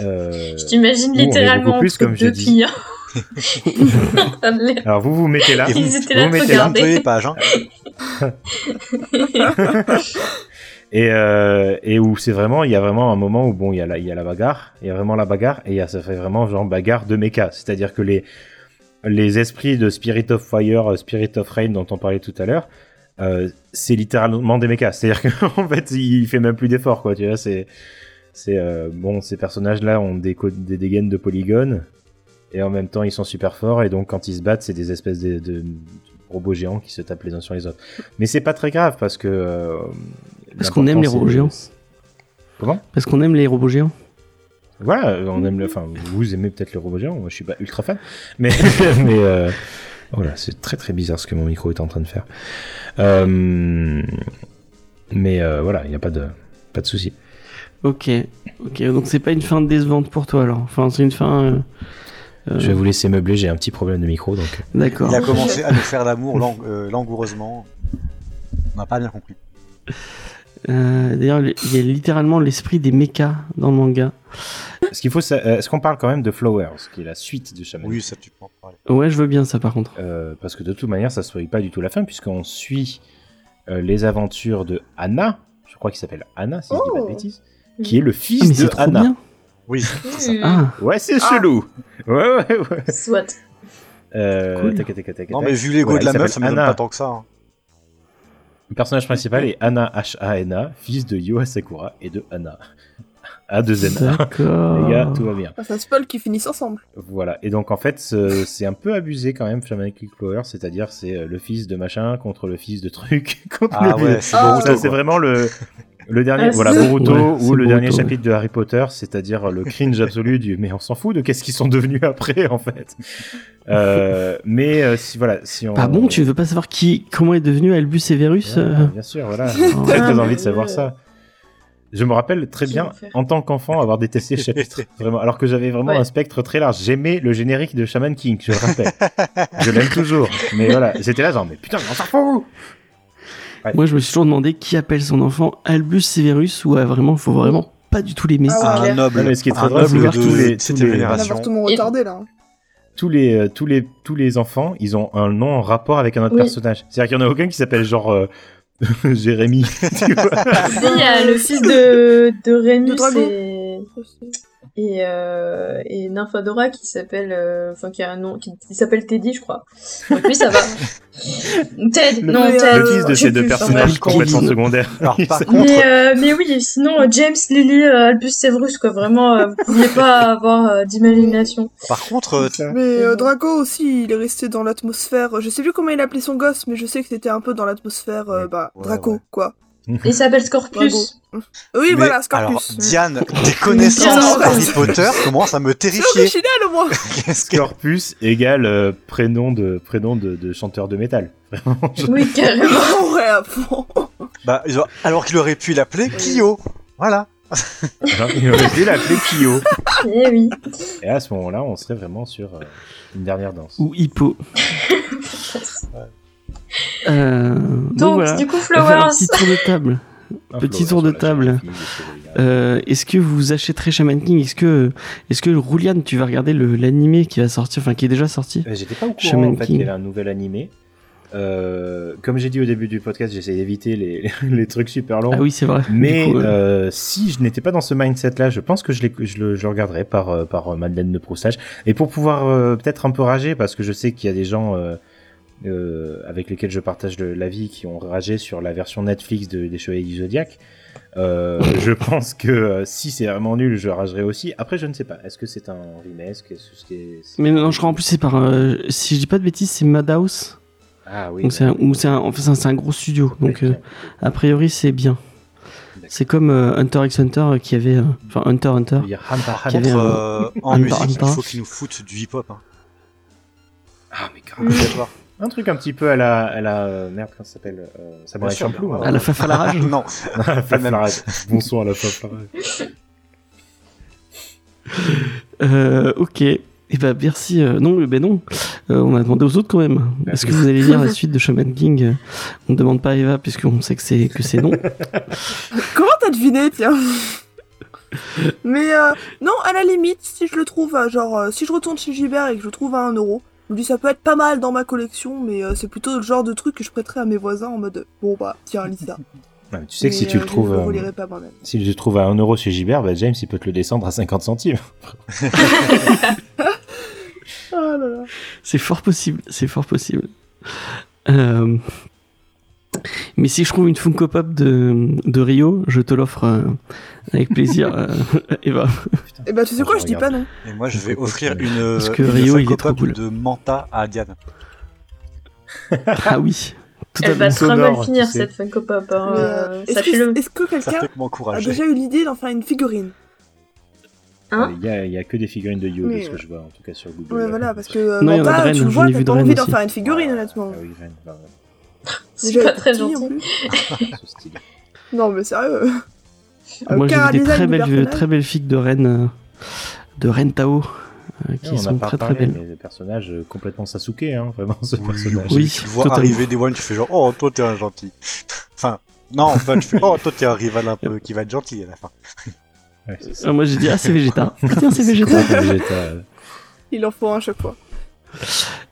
Euh, Je t'imagine littéralement plus, entre comme je deux dis. clients. Alors vous vous mettez là, Ils vous- vous là de mettez là, les pages, hein. et euh, et où c'est vraiment, il y a vraiment un moment où bon, il y a la, il y a la bagarre, il y a vraiment la bagarre et il y a, ça fait vraiment genre bagarre de mecha, c'est-à-dire que les les esprits de Spirit of Fire, euh, Spirit of Rain dont on parlait tout à l'heure, euh, c'est littéralement des mechas. C'est-à-dire qu'en fait, il fait même plus d'efforts, quoi. Tu vois, c'est, c'est euh, bon, ces personnages-là ont des, des dégaines de polygones et en même temps, ils sont super forts et donc quand ils se battent, c'est des espèces de, de- de robots géants qui se tapent les uns sur les autres. Mais c'est pas très grave parce que euh, Parce qu'on aime les robots géants. Comment? Parce qu'on aime les robots géants. Voilà, on aime le. Enfin, vous aimez peut-être les robots géants. Moi, je suis pas ultra fan, mais mais euh, voilà, c'est très très bizarre ce que mon micro est en train de faire. Euh, mais euh, voilà, il n'y a pas de pas de souci. Ok, ok. Donc c'est pas une fin décevante pour toi alors. Enfin, c'est une fin. euh, euh, Je vais vous laisser meubler. J'ai un petit problème de micro, donc. D'accord. Il a commencé à nous faire l'amour lang- euh, langoureusement. On n'a pas bien compris. Euh, D'ailleurs, il y a littéralement l'esprit des mechas dans le manga. Ce qu'il faut, est-ce qu'on parle quand même de Flowers, qui est la suite de Shaman Oui, ça tu peux en parler. Ouais, je veux bien ça par contre. Euh, parce que de toute manière, ça ne spoil pas du tout la fin, puisqu'on suit euh, les aventures de Anna, je crois qu'il s'appelle Anna, si je dis pas de Oh. bêtises, qui est le Ah, fils mais de Anna. bien. Oui, Ah, Ouais, c'est Ah. chelou. Ouais, ouais, ouais. Soit. Euh, Cool. tac, tac, tac, tac, Non, mais vu l'ego Voilà, de la meuf, ça me donne Anna. pas tant que ça. hein. Le personnage principal est Anna H-A-N-A, fils de Yoa Sakura et de Anna. A2N-A. d'accord. Les gars, tout va bien. Ah, ça spoil qu'ils finissent ensemble. Voilà. Et donc, en fait, ce- c'est un peu abusé quand même, Shaman King Flower, c'est-à-dire c'est euh, le fils de machin contre le fils de truc. contre Ah le- ouais, c'est Ah, vraiment le, le dernier, Ah, voilà, Boruto, Ouais, ou le Boruto, dernier ouais. chapitre de Harry Potter, c'est-à-dire le cringe absolu du, mais on s'en fout de qu'est-ce qu'ils sont devenus après, en fait. Euh, mais euh, si, voilà, si on. Pas bon, tu veux pas savoir qui, comment est devenu Albus Severus euh Bien sûr, voilà. J'ai très Ah, envie de Dieu. savoir ça. Je me rappelle très bien, en tant qu'enfant, avoir détesté ce chapitre. Vraiment, alors que j'avais vraiment Ouais. un spectre très large. J'aimais le générique de Shaman King, je le rappelle. je l'aime toujours. Mais voilà, j'étais là genre, mais putain, on s'en fout Moi, je me suis toujours demandé qui appelle son enfant Albus Severus ou euh, vraiment, faut vraiment pas du tout l'aimer. Ah ouais. Un clair. noble, Non, mais ce qui est très un drôle, c'est que tous les- de tous cette les- Un génération. avortement Et- retardé là. hein. tous les, euh, tous, les, tous les enfants, ils ont un nom en rapport avec un autre Oui. personnage. C'est-à-dire qu'il n'y en a aucun qui s'appelle genre euh, Jérémy. tu vois. Il y a le fils de, de Rémi c'est- et, euh, et Nymphadora qui s'appelle, euh, enfin qui a un nom, qui, qui s'appelle Teddy, je crois. Donc lui, ça va. Ted, Le- non, Ted. le fils de ces deux personnages complètement secondaires. Alors, par Ils- contre, Mais, euh, mais oui, sinon, euh, James, Lily, euh, Albus Severus, quoi, vraiment, euh, vous pouviez pas avoir euh, d'imagination. par contre. Mais euh, Draco aussi, il est resté dans l'atmosphère. Je sais plus comment il appelait son gosse, mais je sais que c'était un peu dans l'atmosphère, euh, bah, Ouais, Draco, ouais. quoi. Il s'appelle Scorpius. Oui, Mais voilà, Alors, Scorpius. Diane, des connaissances Harry Potter commencent à me C'est terrifier. original au moins Qu'est-ce que- Scorpus égale euh, prénom de prénom de, de chanteur de métal. Vraiment, je- Oui, carrément. Ouais, à fond. Bah, alors qu'il aurait pu l'appeler Kyo. Voilà. Genre, il aurait pu l'appeler Kyo. Eh oui. Et à ce moment-là, on serait vraiment sur euh, une dernière danse. Ou Hippo. Euh, donc, Donc, voilà. du coup, Flowers. petit tour de table. Un Petit tour de table. Euh, est-ce que vous achèterez Shaman King? Est-ce que, est-ce que Roulian, tu vas regarder le- l'animé qui va sortir, enfin qui est déjà sorti? Euh, J'étais pas au courant Shaman en fait King. qu'il y avait un nouvel animé. Euh, comme j'ai dit au début du podcast, j'essaie d'éviter les, les trucs super longs. Ah oui, c'est vrai. Mais coup, euh, si je n'étais pas dans ce mindset-là, je pense que je, le, je le regarderais par, par Madeleine de Proustage. Et pour pouvoir euh, peut-être un peu rager, parce que je sais qu'il y a des gens euh, euh, avec lesquels je partage le- la vie qui ont ragé sur la version Netflix de, des Chevaliers du Zodiac. Euh, je pense que euh, si c'est vraiment nul, je ragerai aussi. Après, je ne sais pas. Est-ce que c'est un remake? Mais non, je crois en plus c'est par, euh, si je dis pas de bêtises, c'est Madhouse. Ah oui. Donc c'est un, ou c'est un, enfin, c'est un- gros studio. Donc euh, a priori c'est bien. C'est comme euh, Hunter x Hunter euh, qui avait, euh, enfin Hunter x Hunter. Il y a Hunter x Qui avait Hunter. un- Euh, en musique, il faut qu'ils nous foutent du hip-hop. Hein. Ah mais grave. Un truc un petit peu à la, à la euh, merde, comment ça s'appelle euh, Samurai Champloo. hein. À la fafa la rage. non. À la. Bonsoir à la Faflarage. Euh, ok. Et bah merci. euh, non, ben non. Euh, on a demandé aux autres quand même. Est-ce que vous allez lire la suite de Shaman King On ne demande pas à Eva puisqu'on sait que c'est que c'est non. Comment t'as deviné, tiens? Mais euh, non, à la limite, si je le trouve, à, genre, si je retourne chez Gilbert et que je le trouve à 1€, euro, je me dis ça peut être pas mal dans ma collection, mais euh, c'est plutôt le genre de truc que je prêterais à mes voisins en mode bon bah tiens lis ça. Ouais, mais tu sais que si tu euh, le trouves, euh, pas si tu le trouves à 1 euro chez Gilbert, bah James il peut te le descendre à 50 centimes. Oh là là. C'est fort possible. C'est fort possible. Euh, Mais si je trouve une Funko Pop de, de Rio, je te l'offre euh, avec plaisir, euh, Eva. Et bah tu sais quoi, je dis pas non. Et moi, je vais offrir une, Parce que une Rio, il est Funko trop Pop cool. de Manta à Diane. Ah oui. Tout Elle va très mal finir tu sais. cette Funko Pop. hein, euh, euh, est-ce que, quelqu'un a déjà eu l'idée d'en faire une figurine Hein il, y a, il y a que des figurines de Yo, de ce que je vois en tout cas sur Google. Ouais voilà, parce que euh, Non, Manta, Rennes, tu le vois, t'as pas envie d'en faire une figurine Ah, honnêtement. Ah oui, Rennes, bah, ouais. C'est pas très gentil. style. Non mais sérieux. Moi j'ai vu des très belles, très belles filles de Rennes, euh, de Rennes Tao, euh, qui on n'a sont pas très très parlé, belles. mais des personnages euh, complètement Sasuke, hein, vraiment ce Oui, personnage. Oui, Tu vois arriver des one, tu fais genre, oh, toi t'es un gentil. enfin, non, en fait, tu fais, oh, toi t'es un rival un peu qui va être gentil à la fin. Ouais. Ah, moi j'ai dit ah c'est Vegeta. Ah, tiens c'est Vegeta. Vegeta, Vegeta, Il en faut un à chaque fois.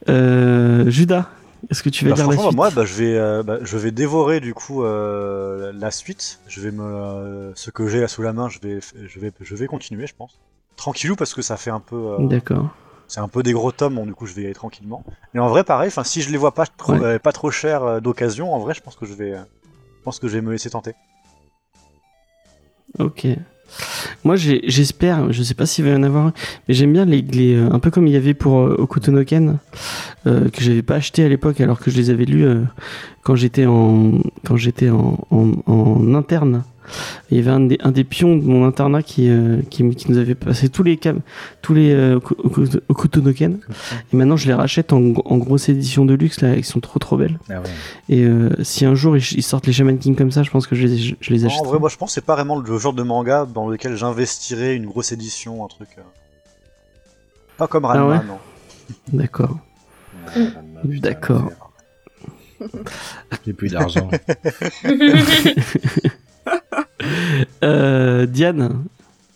Euh, Judas, est-ce que tu vas Bah, dire la franchement, suite moi, bah, je vais, euh, bah, je vais dévorer du coup euh, la suite. Je vais me, euh, ce que j'ai là sous la main, je vais, je vais, je vais continuer, je pense. Tranquillou parce que ça fait un peu, D'accord. c'est un peu des gros tomes, donc du coup je vais y aller tranquillement. Mais en vrai, pareil, enfin, si je les vois pas trop, Ouais. pas trop cher d'occasion, en vrai, je pense que je vais, je pense que je vais me laisser tenter. Ok. Moi j'espère, je sais pas s'il va y en avoir, un, mais j'aime bien les, euh, un peu comme il y avait pour euh, Okutonoken, euh, que j'avais pas acheté à l'époque alors que je les avais lus quand j'étais en interne. Il y avait un des, un des pions de mon internat qui, euh, qui, qui nous avait passé tous les cam tous les euh, Okutonoken. Et maintenant je les rachète en, en grosse édition de luxe là, ils sont trop trop belles. Ah ouais. Et euh, si un jour ils, ils sortent les Shaman King comme ça, je pense que je les, je, je les Non, achète. en vrai, moi, je pense que c'est pas vraiment le genre de manga dans lequel j'investirais une grosse édition, un truc. euh, Pas comme Ranma, Ah ouais non. D'accord. D'accord. J'ai plus d'argent. Euh, Diane,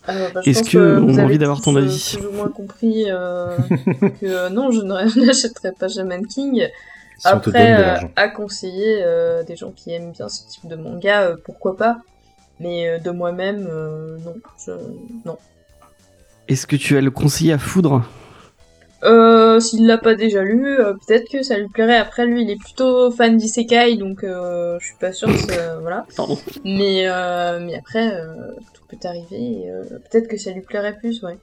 Euh, bah, Est-ce que on a envie d'avoir ton euh, avis Plus ou moins compris euh, que euh, non, je n'achèterai pas Shaman King. Si Après, à conseiller euh, des gens qui aiment bien ce type de manga, euh, pourquoi pas. Mais euh, de moi-même, euh, non. Je... Non. est-ce que tu as le conseiller à foudre? Euh, S'il l'a pas déjà lu, euh, peut-être que ça lui plairait. Après, lui, il est plutôt fan d'Isekai, donc euh, je suis pas sûre que voilà. Pardon. Mais, euh, mais après, euh, tout peut arriver. euh, peut-être que ça lui plairait plus, ouais.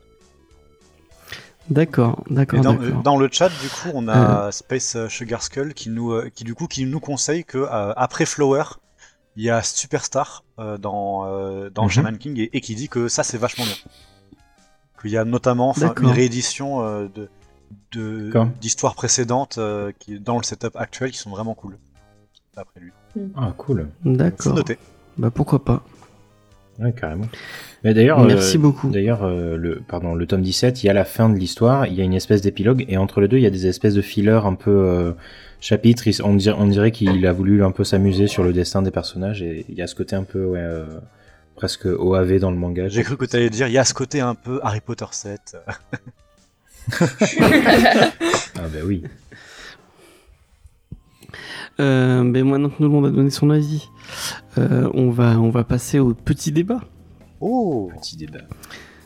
D'accord, d'accord, dans, le chat, du coup, on a Space Sugar Skull qui nous, euh, qui du coup, qui nous conseille que euh, après Flower, il y a Superstar euh, dans, euh, dans Mhm. Shaman King et, et qui dit que ça c'est vachement bien. Qu'il y a notamment une réédition euh, de. D'histoires précédentes euh, qui dans le setup actuel qui sont vraiment cool. D'après lui. Ah, cool. D'accord. noter. Bah pourquoi pas. Ouais, carrément. Mais d'ailleurs, Merci euh, beaucoup. D'ailleurs, euh, le, pardon, le tome 17, il y a la fin de l'histoire, il y a une espèce d'épilogue, et entre les deux, il y a des espèces de fillers un peu euh, chapitres. On dirait, on dirait qu'il a voulu un peu s'amuser sur le destin des personnages, et il y a ce côté un peu, ouais, euh, presque OAV dans le manga. J'ai cru que tu allais dire il y a ce côté un peu Harry Potter 7. Ah bah oui. Euh, ben maintenant que tout le monde a donné son avis, euh, on, va, on va passer au petit débat. Oh Petit débat.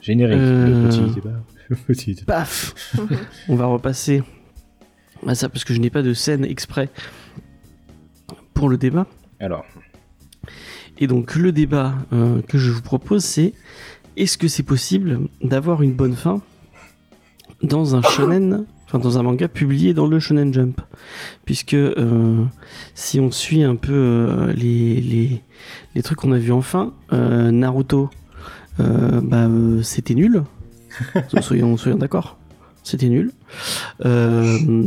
Générique. Euh, Le petit débat. Le petit débat. Paf On va repasser à ça parce que je n'ai pas de scène exprès pour le débat. Alors, Et donc le débat euh, que je vous propose c'est est-ce que c'est possible d'avoir une bonne fin dans un shonen, enfin dans un manga publié dans le Shonen Jump Puisque euh, si on suit un peu euh, les, les, les trucs qu'on a vus en fin, euh, Naruto, euh, bah, euh, c'était nul. soyons soyons d'accord. C'était nul. Euh,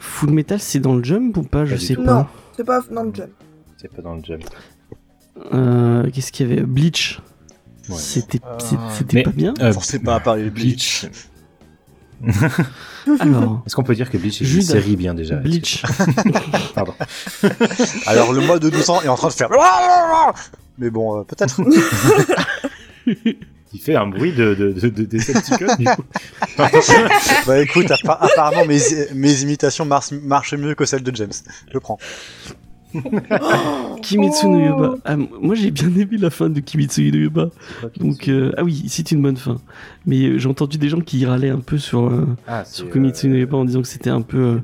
Full Metal, c'est dans le Jump ou pas? Je Pas sais tout. pas. Non, c'est pas dans le jump. c'est pas dans le jump. Euh, Qu'est-ce qu'il y avait? Bleach. Ouais. C'était Euh, c'est- c'était mais- pas bien. Euh, Forcez pas à parler de Bleach. Alors, Est-ce qu'on peut dire que Bleach est une série bien déjà Bleach. Pardon. Alors le mois de 12 ans est en train de faire. Mais bon, euh, peut-être. Il fait un bruit de, de, de, de Decepticon, du coup. bah écoute, appa- apparemment mes, mes imitations marchent, marchent mieux que celles de James. Je prends. Kimitsu no Yuba. Ah, m- moi j'ai bien aimé la fin de Kimitsu no Yuba. Donc euh, ah oui, c'est une bonne fin. Mais euh, j'ai entendu des gens qui râlaient un peu sur euh, Ah, sur c'est, Kimitsu no euh, Yuba en disant que c'était un peu euh,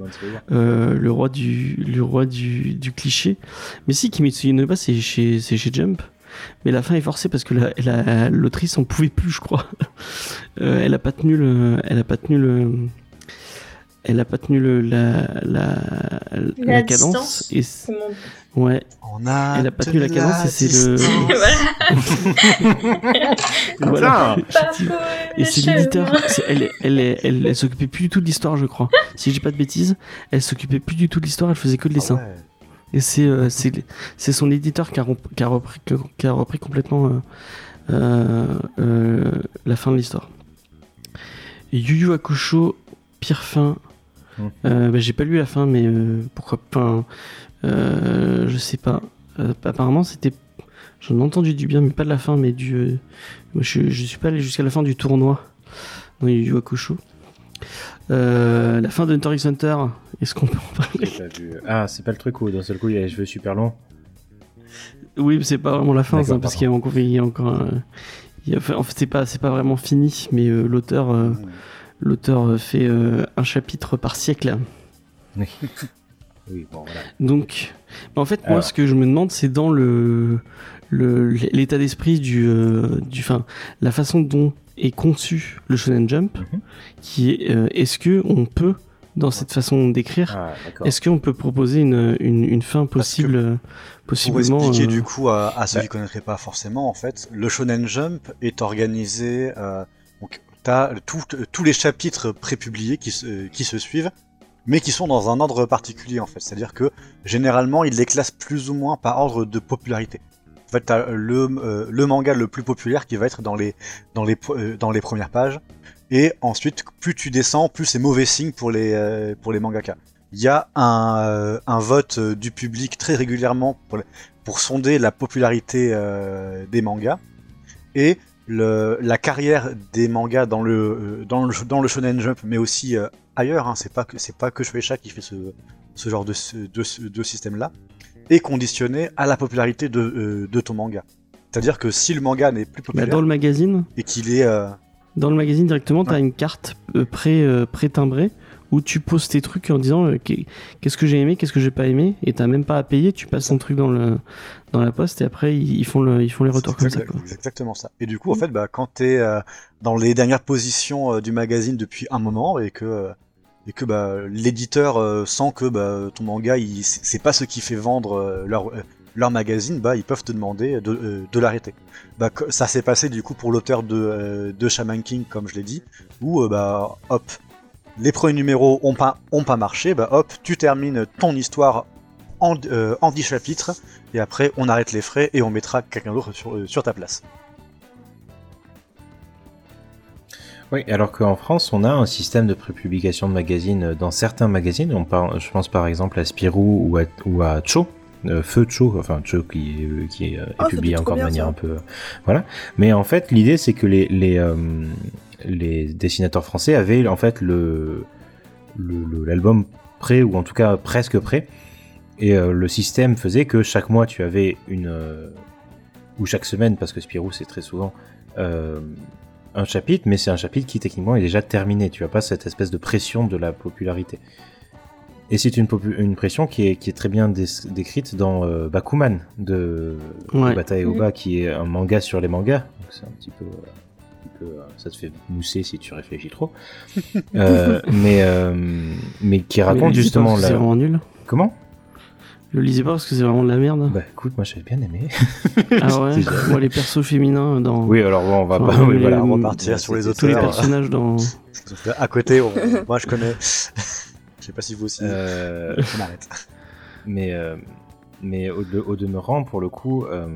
euh, le roi du le roi du, du cliché. Mais si Kimitsu no Yuba c'est chez c'est chez Jump. Mais la fin est forcée parce que la- la- l'autrice en pouvait plus, je crois. Euh, elle a pas tenu le, elle a pas tenu le, elle a pas tenu le, la, la, la, La cadence. Et ouais, On a. Elle a pas tenu la cadence et c'est le- voilà. Et c'est l'éditeur. Elle, elle, elle, elle, elle s'occupait plus du tout de l'histoire, je crois. Si je dis pas de bêtises, elle s'occupait plus du tout de l'histoire. Elle faisait que le dessin. Ah ouais. Et c'est euh, c'est c'est son éditeur qui a, rep- qui a repris, qui a repris complètement euh, euh, euh, la fin de l'histoire. Yu Yu Hakusho, pire fin. Euh, bah, J'ai pas lu la fin, mais euh, pourquoi pas euh, Je sais pas. Apparemment, c'était. J'en ai entendu du bien, mais pas de la fin, mais du. moi, je, je suis pas allé jusqu'à la fin du tournoi dans Yu Hakusho. La fin de Hunter x Hunter, est-ce qu'on peut en parler? Ah, c'est pas le truc où d'un seul coup il a les cheveux super longs. Oui, mais c'est pas vraiment la fin, ça, parce qu'il y a encore, il y a y enfin, en fait, c'est pas, c'est pas vraiment fini, mais l'auteur, euh, l'auteur euh, fait euh, un chapitre par siècle. Oui, bon, voilà. Donc, bah, en fait, moi, Alors. ce que je me demande, c'est dans le, l'état d'esprit du, euh, du, enfin, la façon dont est conçu le Shonen Jump, Mhm. qui est, euh, est-ce que on peut, dans cette façon d'écrire, Ah, est-ce qu'on peut proposer une, une, une fin possible, euh, Pour possiblement expliquer euh, du coup à, à ceux bah. qui connaîtraient pas forcément, en fait, le Shonen Jump est organisé. T'as tous les chapitres prépubliés qui se, suivent, mais qui sont dans un ordre particulier en fait. C'est-à-dire que généralement, ils les classent plus ou moins par ordre de popularité. En fait, t'as le, euh, manga le plus populaire qui va être euh, dans les premières pages. Et ensuite, plus tu descends, plus c'est mauvais signe pour les, euh, pour. Il y a un, euh, vote du public très régulièrement pour, pour sonder la popularité des mangas. Et le, la carrière des mangas dans le, euh, dans le, dans le Shonen Jump, mais aussi euh, ailleurs, hein, c'est pas que c'est pas que Shueisha qui fait ce, ce genre de, de, de système-là, est conditionné à la popularité de, euh, de ton manga. C'est-à-dire que si le manga n'est plus bah, populaire dans le magazine, et qu'il est euh, Dans le magazine directement, tu as une carte pré, pré-timbrée où tu poses tes trucs en disant euh, qu'est- qu'est-ce que j'ai aimé, qu'est-ce que j'ai pas aimé, et t'as même pas à payer, tu passes ton truc dans, le, dans la poste et après ils font, le, ils font les retours comme ça. exact- Quoi. c'est exactement ça. Et du coup, en fait, bah, quand t'es euh, dans les dernières positions euh, du magazine depuis un moment et que euh, et que bah, l'éditeur euh, sent que bah, ton manga, c'est pas ce qui fait vendre euh, leur euh, leur magazine, bah, ils peuvent te demander de, euh, de l'arrêter. Bah, ça s'est passé du coup pour l'auteur de, euh, de Shaman King, comme je l'ai dit, où euh, bah, hop, les premiers numéros ont pas, ont pas marché, bah hop, tu termines ton histoire en, euh, en 10 chapitres, et après on arrête les frais et on mettra quelqu'un d'autre sur, euh, sur ta place. Oui, alors qu'en France, on a un système de prépublication de magazines dans certains magazines. On parle, je pense par exemple à Spirou ou à, ou à Cho, euh, Feu Cho, enfin Cho qui, euh, qui est, euh, est Oh, publié encore de manière ça. un peu. Voilà. Mais en fait, l'idée, c'est que les, les, euh, les dessinateurs français avaient en fait le- le- l'album prêt, ou en tout cas presque prêt. Et euh, le système faisait que chaque mois, tu avais une. euh, ou chaque semaine, parce que Spirou, c'est très souvent. euh, un chapitre, mais c'est un chapitre qui techniquement est déjà terminé. Tu as pas cette espèce de pression de la popularité. Et c'est une, pression qui est, qui est très bien dé- décrite dans euh, Bakuman de Ouais. Obata et Oba, qui est un manga sur les mangas. Donc c'est un petit peu, euh, un petit peu, euh, ça te fait mousser si tu réfléchis trop. Euh, mais, euh, mais qui raconte justement que C'est la. vraiment nul. Comment? Le lisez pas parce que c'est vraiment de la merde. Bah écoute, moi j'avais bien aimé. ah ouais. Moi, les persos féminins dans. Oui, alors bon, on va Enfin, pas. oui, les- voilà, on va partir sur les c'était- Tous les auteurs. personnages dans. À côté, on- moi je connais. Je sais pas si vous aussi. Euh, On arrête. Mais, euh, mais au, de- au demeurant, pour le coup, euh,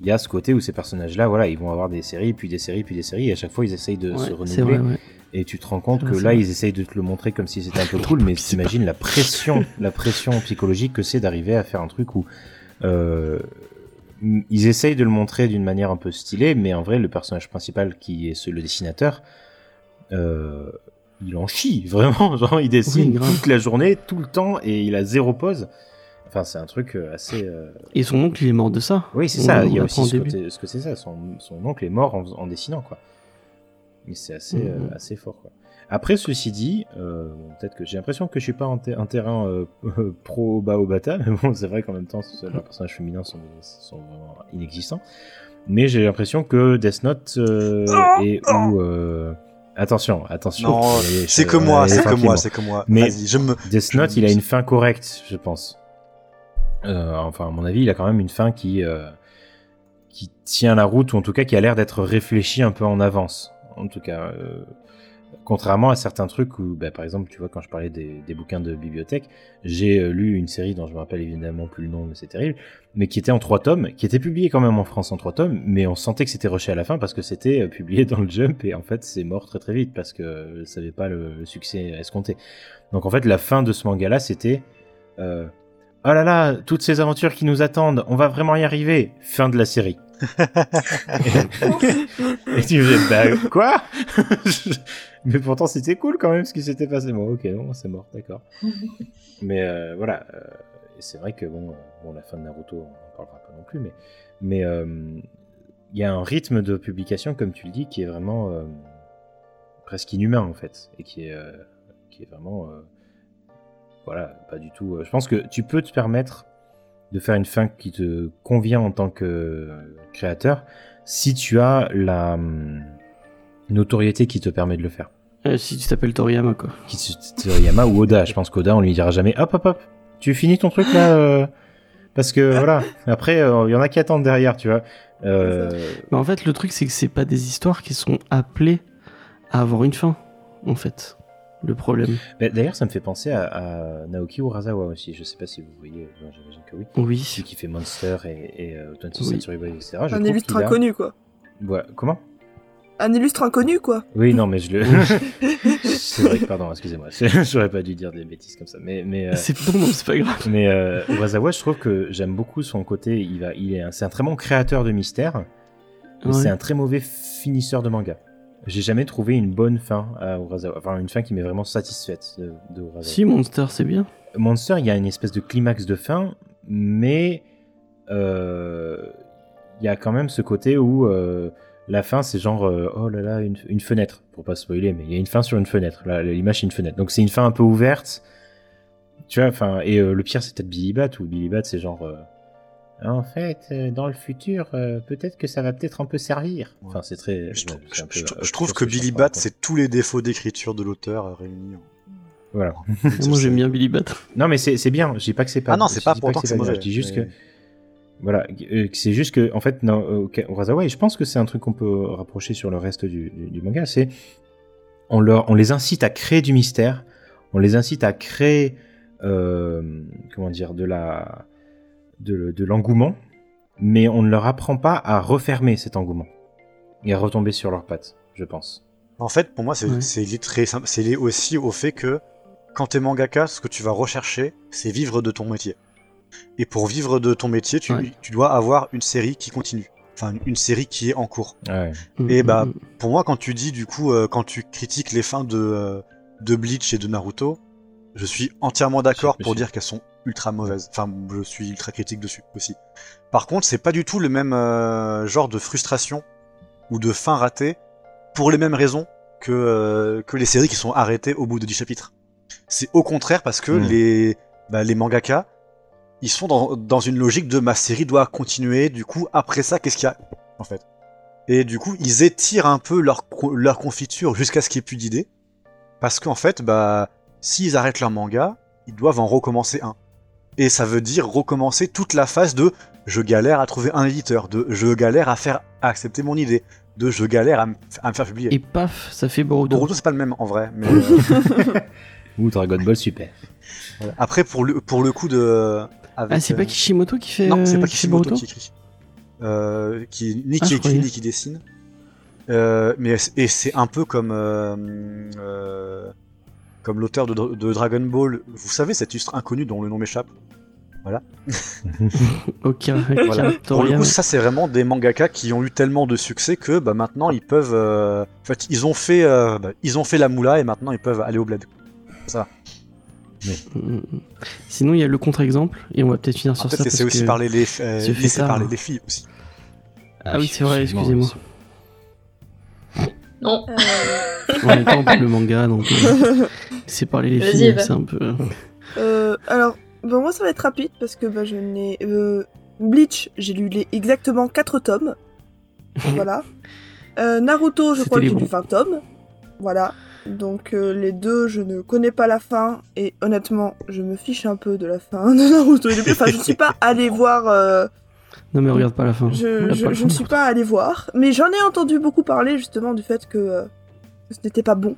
il y a ce côté où ces personnages-là, voilà, ils vont avoir des séries, puis des séries, puis des séries, et à chaque fois, ils essayent de se Ouais, renouveler. vrai, ouais. Et tu te rends compte que vrai, là, ils essayent de te le montrer comme si c'était un peu cool, mais t'imagines la pression, la pression psychologique que c'est d'arriver à faire un truc où euh, ils essayent de le montrer d'une manière un peu stylée, mais en vrai, le personnage principal qui est ce- le dessinateur, euh, il en chie vraiment. Genre, il dessine Oui, toute la journée, tout le temps, et il a zéro pause. Enfin, c'est un truc euh, assez. euh, Et son oncle, il est mort de ça. Oui, c'est ça. on Il y a aussi ce, côté- que c'est ça. Son, son oncle est mort en, en dessinant, quoi. Mais c'est assez, Mhm. euh, assez fort, quoi. Après, ceci dit, euh, peut-être que j'ai l'impression que je suis pas un, ter- un terrain euh, pro Baobata, mais bon, c'est vrai qu'en même temps, ce- leurs personnages féminins sont, sont vraiment inexistants. Mais j'ai l'impression que Death Note euh, et ou euh, attention, attention. Non, c'est que moi, c'est que moi, c'est que moi. Mais- je me. Death Note, il a une fin correcte, je pense. Euh, enfin, à mon avis, il a quand même une fin qui, euh, qui tient la route, ou en tout cas qui a l'air d'être réfléchie un peu en avance. En tout cas, euh, contrairement à certains trucs où, bah, par exemple, tu vois, quand je parlais des, bouquins de bibliothèque, j'ai euh, lu une série dont je me rappelle évidemment plus le nom, mais c'est terrible, mais qui était en trois tomes, qui était publiée quand même en France en trois tomes, mais on sentait que c'était rushé à la fin parce que c'était euh, publié dans le Jump et en fait c'est mort très très vite parce que ça n'avait pas le, succès escompté. Donc en fait la fin de ce manga-là c'était euh, oh là là toutes ces aventures qui nous attendent, on va vraiment y arriver. Fin de la série. et tu fais bah quoi? Mais pourtant c'était cool quand même ce qui s'était passé. Bon ok non c'est mort d'accord. Mais euh, voilà, euh, c'est vrai que bon, euh, bon, la fin de Naruto, on en parlera pas non plus, mais mais euh, il y a un rythme de publication, comme tu le dis, qui est vraiment presque inhumain en fait, et qui est qui est vraiment voilà, pas du tout. je pense que tu peux te permettre de faire une fin qui te convient en tant que créateur si tu as la hum, notoriété qui te permet de le faire Euh, si tu t'appelles Toriyama, quoi. Toriyama ou Oda. Je pense qu'Oda, on lui dira jamais hop hop hop, tu finis ton truc là euh, parce que voilà. Après, euh, il y en a qui attendent derrière, tu vois. Mais en fait, le truc, c'est que c'est pas des histoires qui sont appelées à avoir une fin, en fait. Le problème. D'ailleurs, ça me fait penser à, à Naoki Urasawa aussi. Je sais pas si vous voyez, Bon, j'imagine que oui. Oui. Celui qui fait Monster et, et euh, 26 Oui. Century Boy, etc. Je Un illustre a- inconnu, quoi. Ouais, comment? Un illustre inconnu, quoi. Oui, non, mais je le. c'est vrai que, pardon, excusez-moi. J'aurais pas dû dire des bêtises comme ça. Mais, mais, euh, C'est non, c'est pas grave. Mais euh, Urasawa, je trouve que j'aime beaucoup son côté. Il va, il est, un- c'est un très bon créateur de mystères, mais Ouais. c'est un très mauvais finisseur de manga. J'ai jamais trouvé une bonne fin à Urasawa, enfin une fin qui m'est vraiment satisfaite de, de Urasawa. Si, Monster, c'est bien. Monster, il y a une espèce de climax de fin, mais euh, il y a quand même ce côté où euh, la fin, c'est genre euh, oh là là une, une fenêtre, pour pas spoiler, mais il y a une fin sur une fenêtre. L'image c'est une fenêtre, donc c'est une fin un peu ouverte. Tu vois, enfin, et le pire c'est peut-être Billy Bat, ou Billy Bat c'est genre en fait euh, dans le futur euh, peut-être que ça va peut-être un peu servir. Enfin, c'est très. Je, ouais, trou- c'est un je- peu, je- je trouve que Billy Bat, c'est tous les défauts d'écriture de l'auteur réunis. Voilà. Moi, j'aime bien Billy Bat. Non, mais c'est c'est bien. Je dis pas que c'est pas. Ah non, c'est pas dis pour autant que c'est mauvais. Je dis juste mais- que Voilà, euh, c'est juste que, en fait, non, et je pense que c'est un truc qu'on peut rapprocher sur le reste du, du- du manga, c'est on, leur, on les incite à créer du mystère, on les incite à créer, euh, comment dire, de la, de, de l'engouement, mais on ne leur apprend pas à refermer cet engouement et à retomber sur leurs pattes, je pense. En fait, pour moi, c'est lié très simple. C'est lié aussi au fait que quand t'es mangaka, ce que tu vas rechercher, c'est vivre de ton métier. Et pour vivre de ton métier, tu, Ouais. tu dois avoir une série qui continue. Enfin, une série qui est en cours. Ouais. Et Mm, bah, mm, Pour moi, quand tu dis, du coup, euh, quand tu critiques les fins de, euh, de Bleach et de Naruto, je suis entièrement d'accord pour dire qu'elles sont ultra mauvaises. Enfin, je suis ultra critique dessus aussi. Par contre, c'est pas du tout le même euh, genre de frustration ou de fin ratée pour les mêmes raisons que, euh, que les séries qui sont arrêtées au bout de 10 chapitres. C'est au contraire parce que Mm. les, bah, les mangaka, ils sont dans, dans une logique de ma série doit continuer, du coup, après ça, qu'est-ce qu'il y a en fait? Et du coup, ils étirent un peu leur, leur confiture jusqu'à ce qu'il n'y ait plus d'idées. Parce qu'en fait, bah, s'ils arrêtent leur manga, ils doivent en recommencer un. Et ça veut dire recommencer toute la phase de je galère à trouver un éditeur, de je galère à faire accepter mon idée, de je galère à, me- à me faire publier. Et paf, ça fait Boruto. Boruto, c'est pas le même en vrai. Mais, euh, Ou Dragon Ball Super. voilà. Après, pour le, pour le coup de. avec, Ah, c'est euh, pas Kishimoto qui fait. Non, c'est euh, pas qui fait Kishimoto qui écrit. Euh, qui, ni Ah, qui je écrit, ni qui dessine. Euh, mais et c'est un peu comme euh, euh, comme l'auteur de, de Dragon Ball. Vous savez cet illustre inconnu dont le nom m'échappe. Aucun. Voilà. aucun Pour le rien. coup, ça c'est vraiment des mangaka qui ont eu tellement de succès que bah, maintenant ils peuvent. euh, En fait, ils ont fait, euh, bah, ils ont fait la moula et maintenant ils peuvent aller au bled. Mm, mm. Sinon, il y a le contre-exemple, et on va peut-être finir sur Après, ça. c'est aussi que- parler les, euh, c'est fait laisser tard. parler les filles aussi. Ah oui, c'est vrai, excusez-moi. Non. Euh, En même temps, le manga, donc. euh, c'est parler les filles, c'est un peu. euh, alors, bon, moi ça va être rapide parce que bah, je n'ai. euh, Bleach, j'ai lu les exactement 4 tomes. voilà. Euh, Naruto, je crois que j'ai lu bons. 20 tomes. Voilà. Donc euh, les deux, je ne connais pas la fin. Et honnêtement, je me fiche un peu de la fin de Naruto. Enfin, je ne suis pas allée voir. euh, Non, mais regarde pas la fin. je, ne suis pas allée voir, mais j'en ai entendu beaucoup parler justement du fait que, euh, ce n'était pas bon.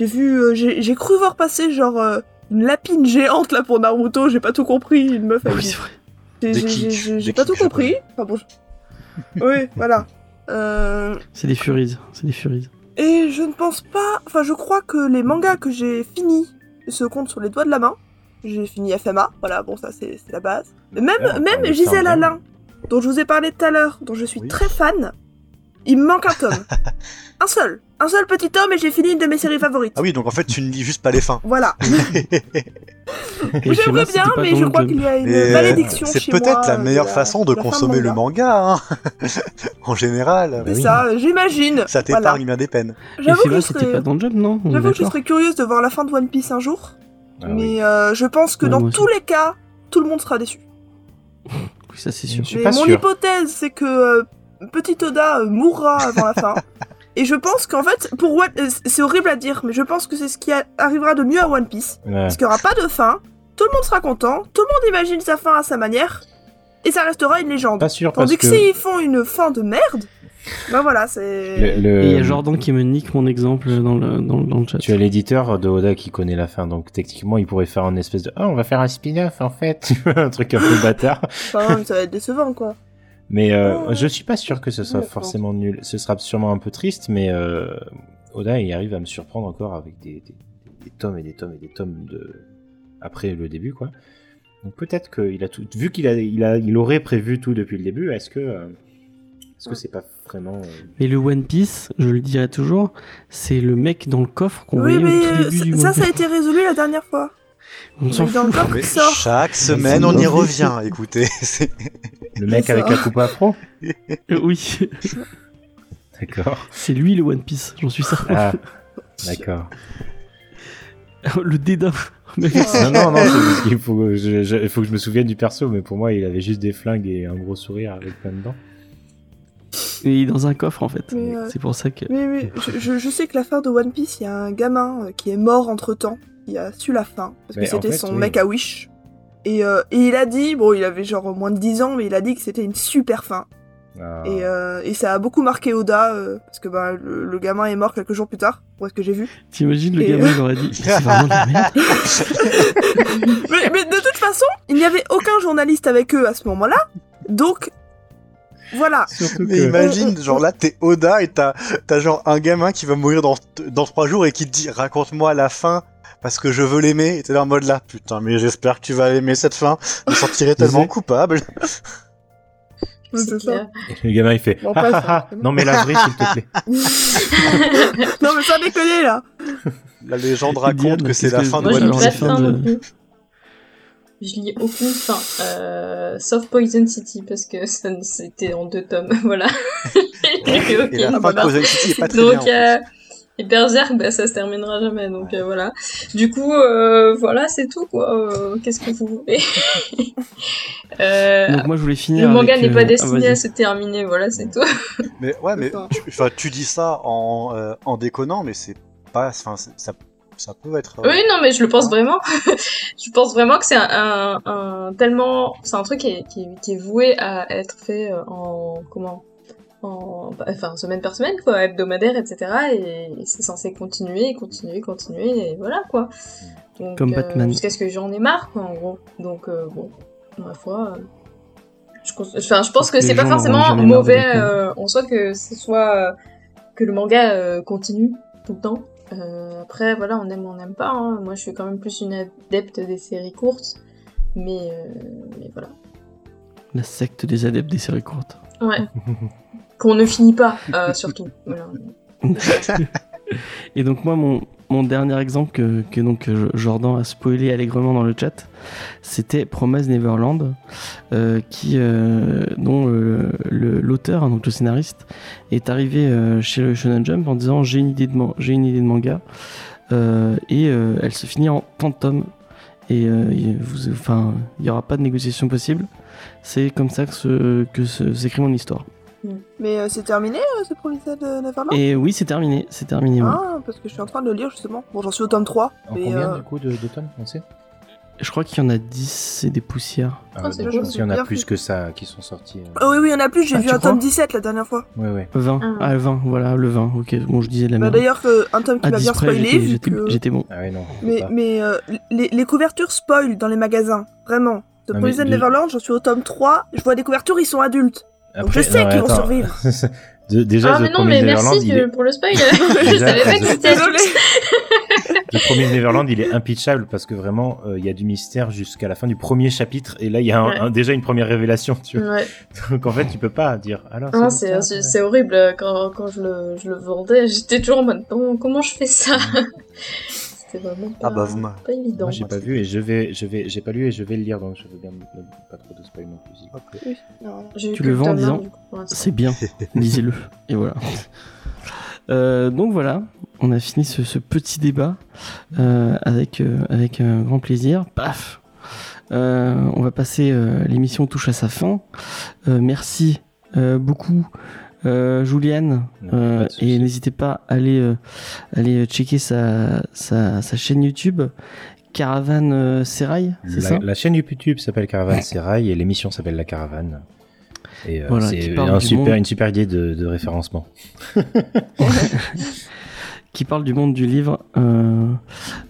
J'ai vu, euh, j'ai cru voir passer genre euh, une lapine géante là pour Naruto, j'ai pas tout compris, une meuf Ah oui, c'est vrai. j'ai- pas tout compris. Enfin bon, je- oui, voilà. Euh, C'est des Furies. C'est des Furies. et je ne pense pas, enfin je crois que les mangas que j'ai finis se comptent sur les doigts de la main. J'ai fini FMA, voilà, bon ça c'est la base. Même, parle même ça Gisèle Alain, dont je vous ai parlé tout à l'heure, dont je suis Oui. très fan, il me manque un tome. un seul. Un seul petit tome et j'ai fini une de mes séries favorites. Ah oui, donc en fait, tu ne lis juste pas les fins. Voilà. J'aimerais bien, mais je crois qu'il y a une Mais, malédiction C'est chez moi. peut-être la euh, meilleure la- façon de consommer le manga. hein. en général. C'est oui. ça, j'imagine. Ça Voilà. t'épargne bien des peines. J'avoue que, je serais... pas dans le job, non On est j'avoue que je serais curieuse de voir la fin de One Piece un jour. Ah oui. mais euh, je pense que Ouais, dans tous les cas, tout le monde sera déçu. Oui, ça c'est sûr. Je suis Mais pas mon sûr. hypothèse, c'est que euh, Petit Oda euh, mourra avant la fin. Et je pense qu'en fait, pour One... euh, c'est horrible à dire, mais je pense que c'est ce qui a- arrivera de mieux à One Piece. Ouais. Parce qu'il n'y aura pas de fin, tout le monde sera content, tout le monde imagine sa fin à sa manière, et ça restera une légende. Pas sûr parce Tandis que, que s'ils font une fin de merde, ben voilà, c'est... le- le- Et il y a Jordan qui me nique mon exemple dans le, dans, le- dans le chat. tu as l'éditeur de Oda qui connaît la fin, donc techniquement il pourrait faire une espèce de ah on va faire un spin-off en fait, un truc un peu bâtard. Enfin, ça va être décevant, quoi. Mais euh, Oh. je suis pas sûr que ce soit Ouais, forcément nul. Ce sera sûrement un peu triste, mais euh, Oda il arrive à me surprendre encore avec des, des, des tomes et des tomes et des tomes de après le début quoi. Donc peut-être qu'il a tout vu qu'il a il a il aurait prévu tout depuis le début. Est-ce que euh, est-ce que c'est pas vraiment euh, Mais le One Piece, je le dirai toujours, c'est le mec dans le coffre qu'on Oui, voyait mais au tout euh, début du ça, ça a été résolu la dernière fois. On s'en fout. le coffre Mais qui sort. chaque semaine, on y revient. Écoutez, le mec avec la coupe afro Euh, oui, D'accord. c'est lui le One Piece, j'en suis certain. Ah d'accord. le dédain. Non, non, non, c'est parce qu'il faut, je, je- faut que je me souvienne du perso, mais pour moi, il avait juste des flingues et un gros sourire avec plein de dents. Il est dans un coffre en fait. Mais, euh, C'est pour ça que. Oui, oui, je, je- sais que la fin de One Piece, il y a un gamin euh, qui est mort entre temps, qui a su la fin, parce Mais que en c'était fait, son oui. mec à Wish. Et, euh, et il a dit, bon, il avait genre moins de 10 ans, mais il a dit que c'était une super fin. Ah. Et, euh, et ça a beaucoup marqué Oda, euh, parce que bah, le, le gamin est mort quelques jours plus tard, pour ce que j'ai vu. T'imagines le Et- gamin, il aurait dit C'est vraiment de la merde. mais, mais de toute façon, il n'y avait aucun journaliste avec eux à ce moment-là, donc voilà. Surtout Mais que- imagine, genre là, t'es Oda et t'as t'as genre un gamin qui va mourir dans, dans trois jours et qui te dit raconte-moi la fin parce que je veux l'aimer. Et t'es là en mode là, putain, mais j'espère que tu vas aimer cette fin. Je me sentirais tellement coupable. C'est ça. Et le gamin il fait Bon, Ah, ah, ah. Non mais la vraie s'il te plaît. non mais ça déconner là. La légende Diane, raconte que c'est la que- fin de je Je lis aucune fin, euh, sauf Poison City, parce que ça, c'était en deux tomes, voilà. Lu Et la fin de. Poison City est pas très Donc, bien. en euh, et Berserk, bah, ça se terminera jamais, donc euh, voilà. Du coup, euh, voilà, c'est tout, quoi. Euh, Qu'est-ce que vous voulez? Euh, Donc moi, je voulais finir. Le manga avec, n'est pas ah, destiné vas-y. à se terminer, voilà, c'est tout. Mais ouais, mais tu, enfin, tu dis ça en, euh, en déconnant, mais c'est pas. Enfin, c'est- ça, ça peut être. euh, Oui, non, mais je le pense vraiment. je pense vraiment que c'est un, un, un tellement, c'est un truc qui est, qui, est- qui est voué à être fait euh, en comment, en enfin semaine par semaine quoi, hebdomadaire, etc. Et, et c'est censé continuer, continuer, continuer, et voilà quoi. Donc, Comme euh, Batman. Jusqu'à ce que j'en ai marre, quoi, en gros. Donc euh, bon, ma foi. euh, Je, enfin, je pense que c'est pas forcément mauvais euh, en soi que ce soit euh, que le manga euh, continue tout le temps. Euh, après, voilà, on aime ou on n'aime pas. hein. Moi, je suis quand même plus une adepte des séries courtes. Mais, euh, mais voilà. La secte des adeptes des séries courtes. Ouais. Qu'on ne finit pas, euh, surtout. Voilà. Et donc moi, mon, mon dernier exemple que, donc euh, Jordan a spoilé allègrement dans le chat, c'était Promise Neverland, euh, qui euh, dont l'auteur, hein, donc le scénariste, est arrivé chez le Shonen Jump en disant j'ai une idée de manga et elle se finit en 30 tomes et il- vous, il y aura pas de négociation possible. C'est comme ça que que s'écrit mon histoire. Mais euh, c'est terminé euh, ce premier set de Neverland? Et oui, c'est terminé, c'est terminé. oui. Ah, parce que je suis en train de le lire justement. Bon, j'en suis au tome 3. En mais, combien euh, du coup de, de tonnes on sait? Je crois qu'il y en a 10 et des poussières. Ah, Ah, donc cool, je pense qu'il y en a plus fait. que ça qui sont sortis. euh. Oh oui, oui, il y en a plus. J'ai Ah, vu un tome crois? 17 la dernière fois. Ouais, ouais. 20. Ah. Ah, le 20, voilà, le 20. Ok, bon, je disais de la Bah, merde. D'ailleurs, un tome qui à m'a 10 bien spoilé. j'étais- vu j'étais que- j'étais bon. Ah non. Mais, euh, les, les couvertures spoil dans les magasins, vraiment. De Ah, Poison de- Neverland, j'en suis au tome 3. Je vois des couvertures, ils sont adultes. Donc je sais qu'ils vont survivre. De- déjà, ah, The mais non, mais Neverland, merci est... pour le spoil. je Déjà, savais pas que The- c'était. The Promised Neverland, il est impitchable parce que vraiment, euh, il y a du mystère jusqu'à la fin du premier chapitre et là, il y a un- Ouais. un- déjà une première révélation. Tu vois. Ouais. Donc en fait, tu peux pas dire. Alors, Non, c'est ouais. horrible. Quand, quand je, le, je le vendais, j'étais toujours en mode comment, comment je fais ça? C'était vraiment pas, Ah bah, vous pas évident. Moi, j'ai pas vu et je vais, je vais, j'ai pas lu et je vais le lire donc je veux bien pas trop de spoil non plus. plaît. J'ai eu Tu le vends en disant. C'est bien, lisez-le. Et voilà. Euh, donc voilà, on a fini ce, ce petit débat euh, avec, euh, avec un grand plaisir. Paf Euh, On va passer, euh, l'émission touche à sa fin. Euh, merci euh, beaucoup. Euh, Juliane, Euh, et n'hésitez pas à aller, euh, aller checker sa, sa, sa chaîne YouTube, Caravane euh, Serail, c'est ça? La, chaîne YouTube s'appelle Caravane Serail et l'émission s'appelle La Caravane. Et euh, Voilà, c'est un super, une super idée de, de référencement. qui parle du monde du livre. Euh,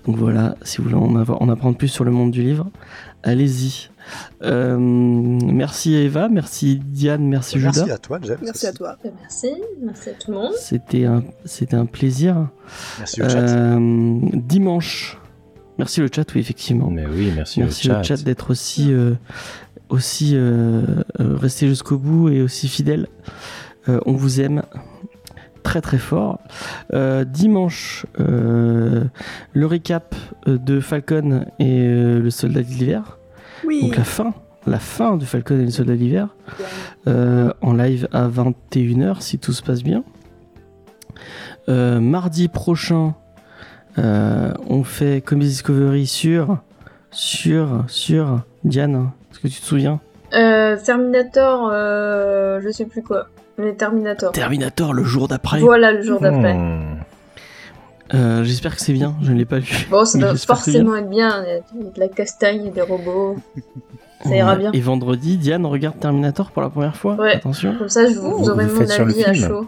donc voilà, si vous voulez en, avoir, en apprendre plus sur le monde du livre, allez-y. Euh, merci Eva, merci Diane, merci Judas. Merci à toi, James. Merci à toi. Bah, Merci, merci à tout le monde. C'était un, c'était un plaisir. Merci au chat. Euh, dimanche. Merci le chat, oui, effectivement. Mais oui, merci, Merci au au chat. chat d'être aussi, euh, aussi resté jusqu'au bout et aussi fidèle. Euh, on vous aime très très fort. Euh, dimanche, euh, le récap de Falcon et euh, le soldat d'hiver. Oui. Donc la fin, la fin de Falcon et le soldat d'hiver. euh, en live à 21h si tout se passe bien. Euh, mardi prochain, euh, on fait Comedy Discovery sur, sur, sur Diane. Est-ce que tu te souviens? Euh, Terminator, euh, je sais plus quoi. Mais Terminator. Terminator le jour d'après. Voilà le jour d'après. Hmm. Euh, J'espère que c'est bien, je ne l'ai pas vu. Bon, ça doit bien. forcément être bien. Il y a de la castagne des robots. Ça ira bien. Et vendredi, Diane regarde Terminator pour la première fois. Ouais. Attention. Comme ça, je vous, Vous- vous mon avis à chaud.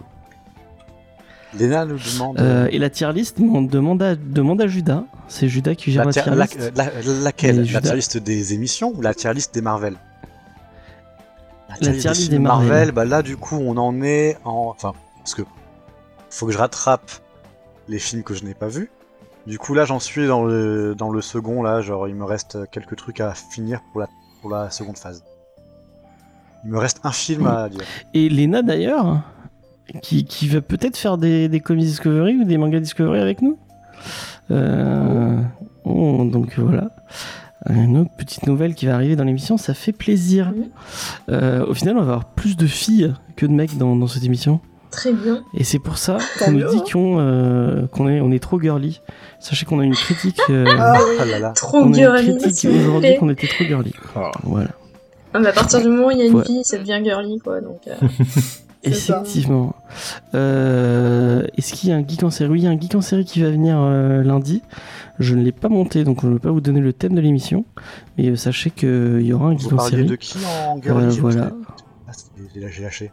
Léna nous demande. Euh, et la tier list demande, à, demande à Judas. C'est Judas qui gère la la, tier- la- list. la- laquelle? La Judas- tier list des émissions ou la tier list des Marvel? La tier list films des Marvel. bah là du coup on en est en. Enfin, parce que faut que je rattrape les films que je n'ai pas vus. Du coup là j'en suis dans le, dans le second, là, genre il me reste quelques trucs à finir pour la, pour la seconde phase. Il me reste un film à dire. Et Lena d'ailleurs, qui, qui va peut-être faire des, des comics Discovery ou des mangas Discovery avec nous. Euh, oh, donc voilà. Une autre petite nouvelle qui va arriver dans l'émission, ça fait plaisir. Euh, au final, on va avoir plus de filles que de mecs dans, dans cette émission. Très bien. Et c'est pour ça Tant qu'on nous dit hein. qu'on euh, est, on est trop girly. Sachez qu'on a une critique, euh, Ah oui. Ah là là. Trop on a une girly, critique vous aujourd'hui plaît. qu'on était trop girly. Oh. Voilà. Ah, mais à partir du moment où il y a une Ouais. fille, ça devient girly, quoi. Donc, euh. Effectivement. Euh, Est-ce qu'il y a un geek en série? Oui, il y a un geek en série qui va venir euh, lundi. Je ne l'ai pas monté, donc je ne vais pas vous donner le thème de l'émission. Mais euh, sachez qu'il y aura un Vous geek en parliez série. de qui en girly? Euh, voilà. Ah, J'ai lâché.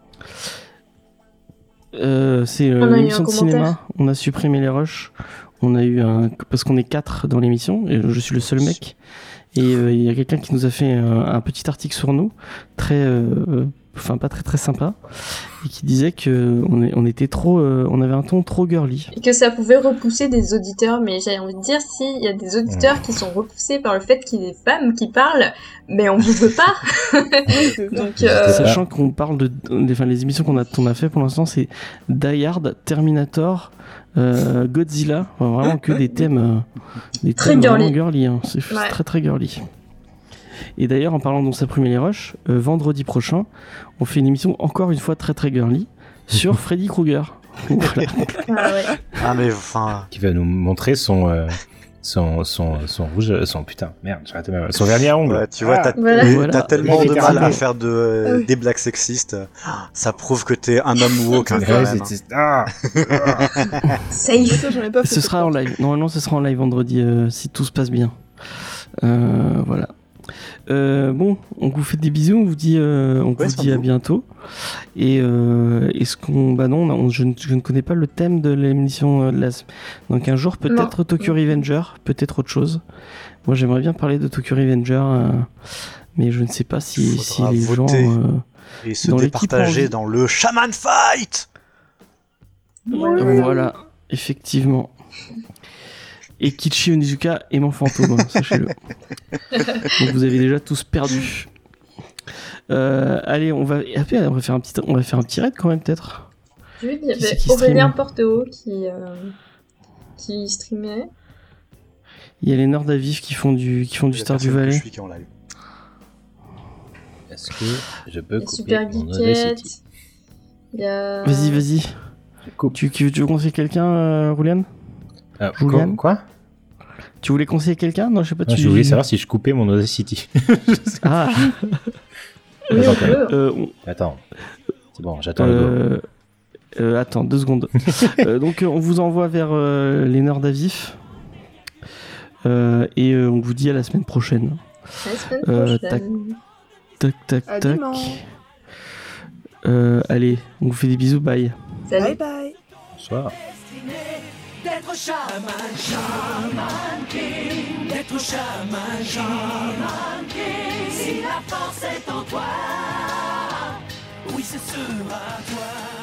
Euh, c'est euh, l'émission de cinéma. On a supprimé les rushs. On a eu un parce qu'on est quatre dans l'émission et je suis le seul mec. Et euh, il y a quelqu'un qui nous a fait un, un petit article sur nous, très, euh, enfin pas très très sympa, et qui disait que on, était trop, euh, on avait un ton trop girly. Et que ça pouvait repousser des auditeurs, mais j'ai envie de dire, s'il y a des auditeurs qui sont repoussés par le fait qu'il y ait des femmes qui parlent, mais on vous veut pas. Donc, euh. Sachant qu'on parle de, enfin, les émissions qu'on a, qu'on a fait pour l'instant, c'est Die Hard, Terminator, euh, Godzilla, Enfin, vraiment que des thèmes, euh, des Très thèmes girly. vraiment girly. hein. C'est c'est Ouais. très très girly. Et d'ailleurs, en parlant de Supprimer les Rush, euh, vendredi prochain, on fait une émission encore une fois très très girly sur Freddy Krueger. Voilà. ah ouais. Ah mais enfin. Qui va nous montrer son, euh, son, son, son rouge, son putain, merde, j'ai raté ma- son vernis à ongles. Ouais, tu vois, Ah. t'as Voilà. tellement de mal à faire de, euh, Ah oui. des blagues sexistes. Ça prouve que t'es un homme woke hein, quand même. ah. Safe. Ça, j'en ai pas fait. Ce sera en live. Normalement, ce sera en live vendredi euh, si tout se passe bien. Euh, voilà. Euh, bon, on vous fait des bisous, on vous dit, euh, on Ouais, vous dit à bientôt. Et euh, est-ce qu'on, bah non, on- je, ne- je ne connais pas le thème de l'émission euh, de la. Donc un jour peut-être Tokyo Revenger, peut-être autre chose. Moi, j'aimerais bien parler de Tokyo Revenger, euh, mais je ne sais pas si, si les gens. euh, Et se Dans départager dans le Shaman Fight Voilà, effectivement. Et Kichi Onizuka est mon fantôme, hein, sachez-le. Donc vous avez déjà tous perdu. Euh, allez, on va, après, on va faire un petit, on va faire un petit raid quand même peut-être. Vu qu'il y avait qui Aurélien Porteau qui, euh, qui streamait. Il y a les Nerds d'Aviv qui font du, qui font du Star du Valais. Je suis qui est en live. Est-ce que je peux Il y a couper Super mon Geekette. Audacity Il y a. Vas-y, vas-y. Tu, tu, tu veux conseiller quelqu'un, euh, Roulian Ah, Julian quoi, quoi Tu voulais conseiller quelqu'un Non, je sais pas. Non, tu... Je voulais savoir si je coupais mon Audacity. Ah, Oui, Attends, euh, on- Attends. C'est bon, j'attends le go. Euh, euh, attends, deux secondes. Euh, donc, on vous envoie vers euh, les Nerds d'Avif. Euh, et euh, on vous dit à la semaine prochaine. À la semaine Euh, prochaine. Tac, tac, tac. Euh, allez, on vous fait des bisous, bye. Salut. Bye bye. Bonsoir. D'être chaman, chaman king, d'être chaman, chaman king. Si la force est en toi, oui, ce sera toi.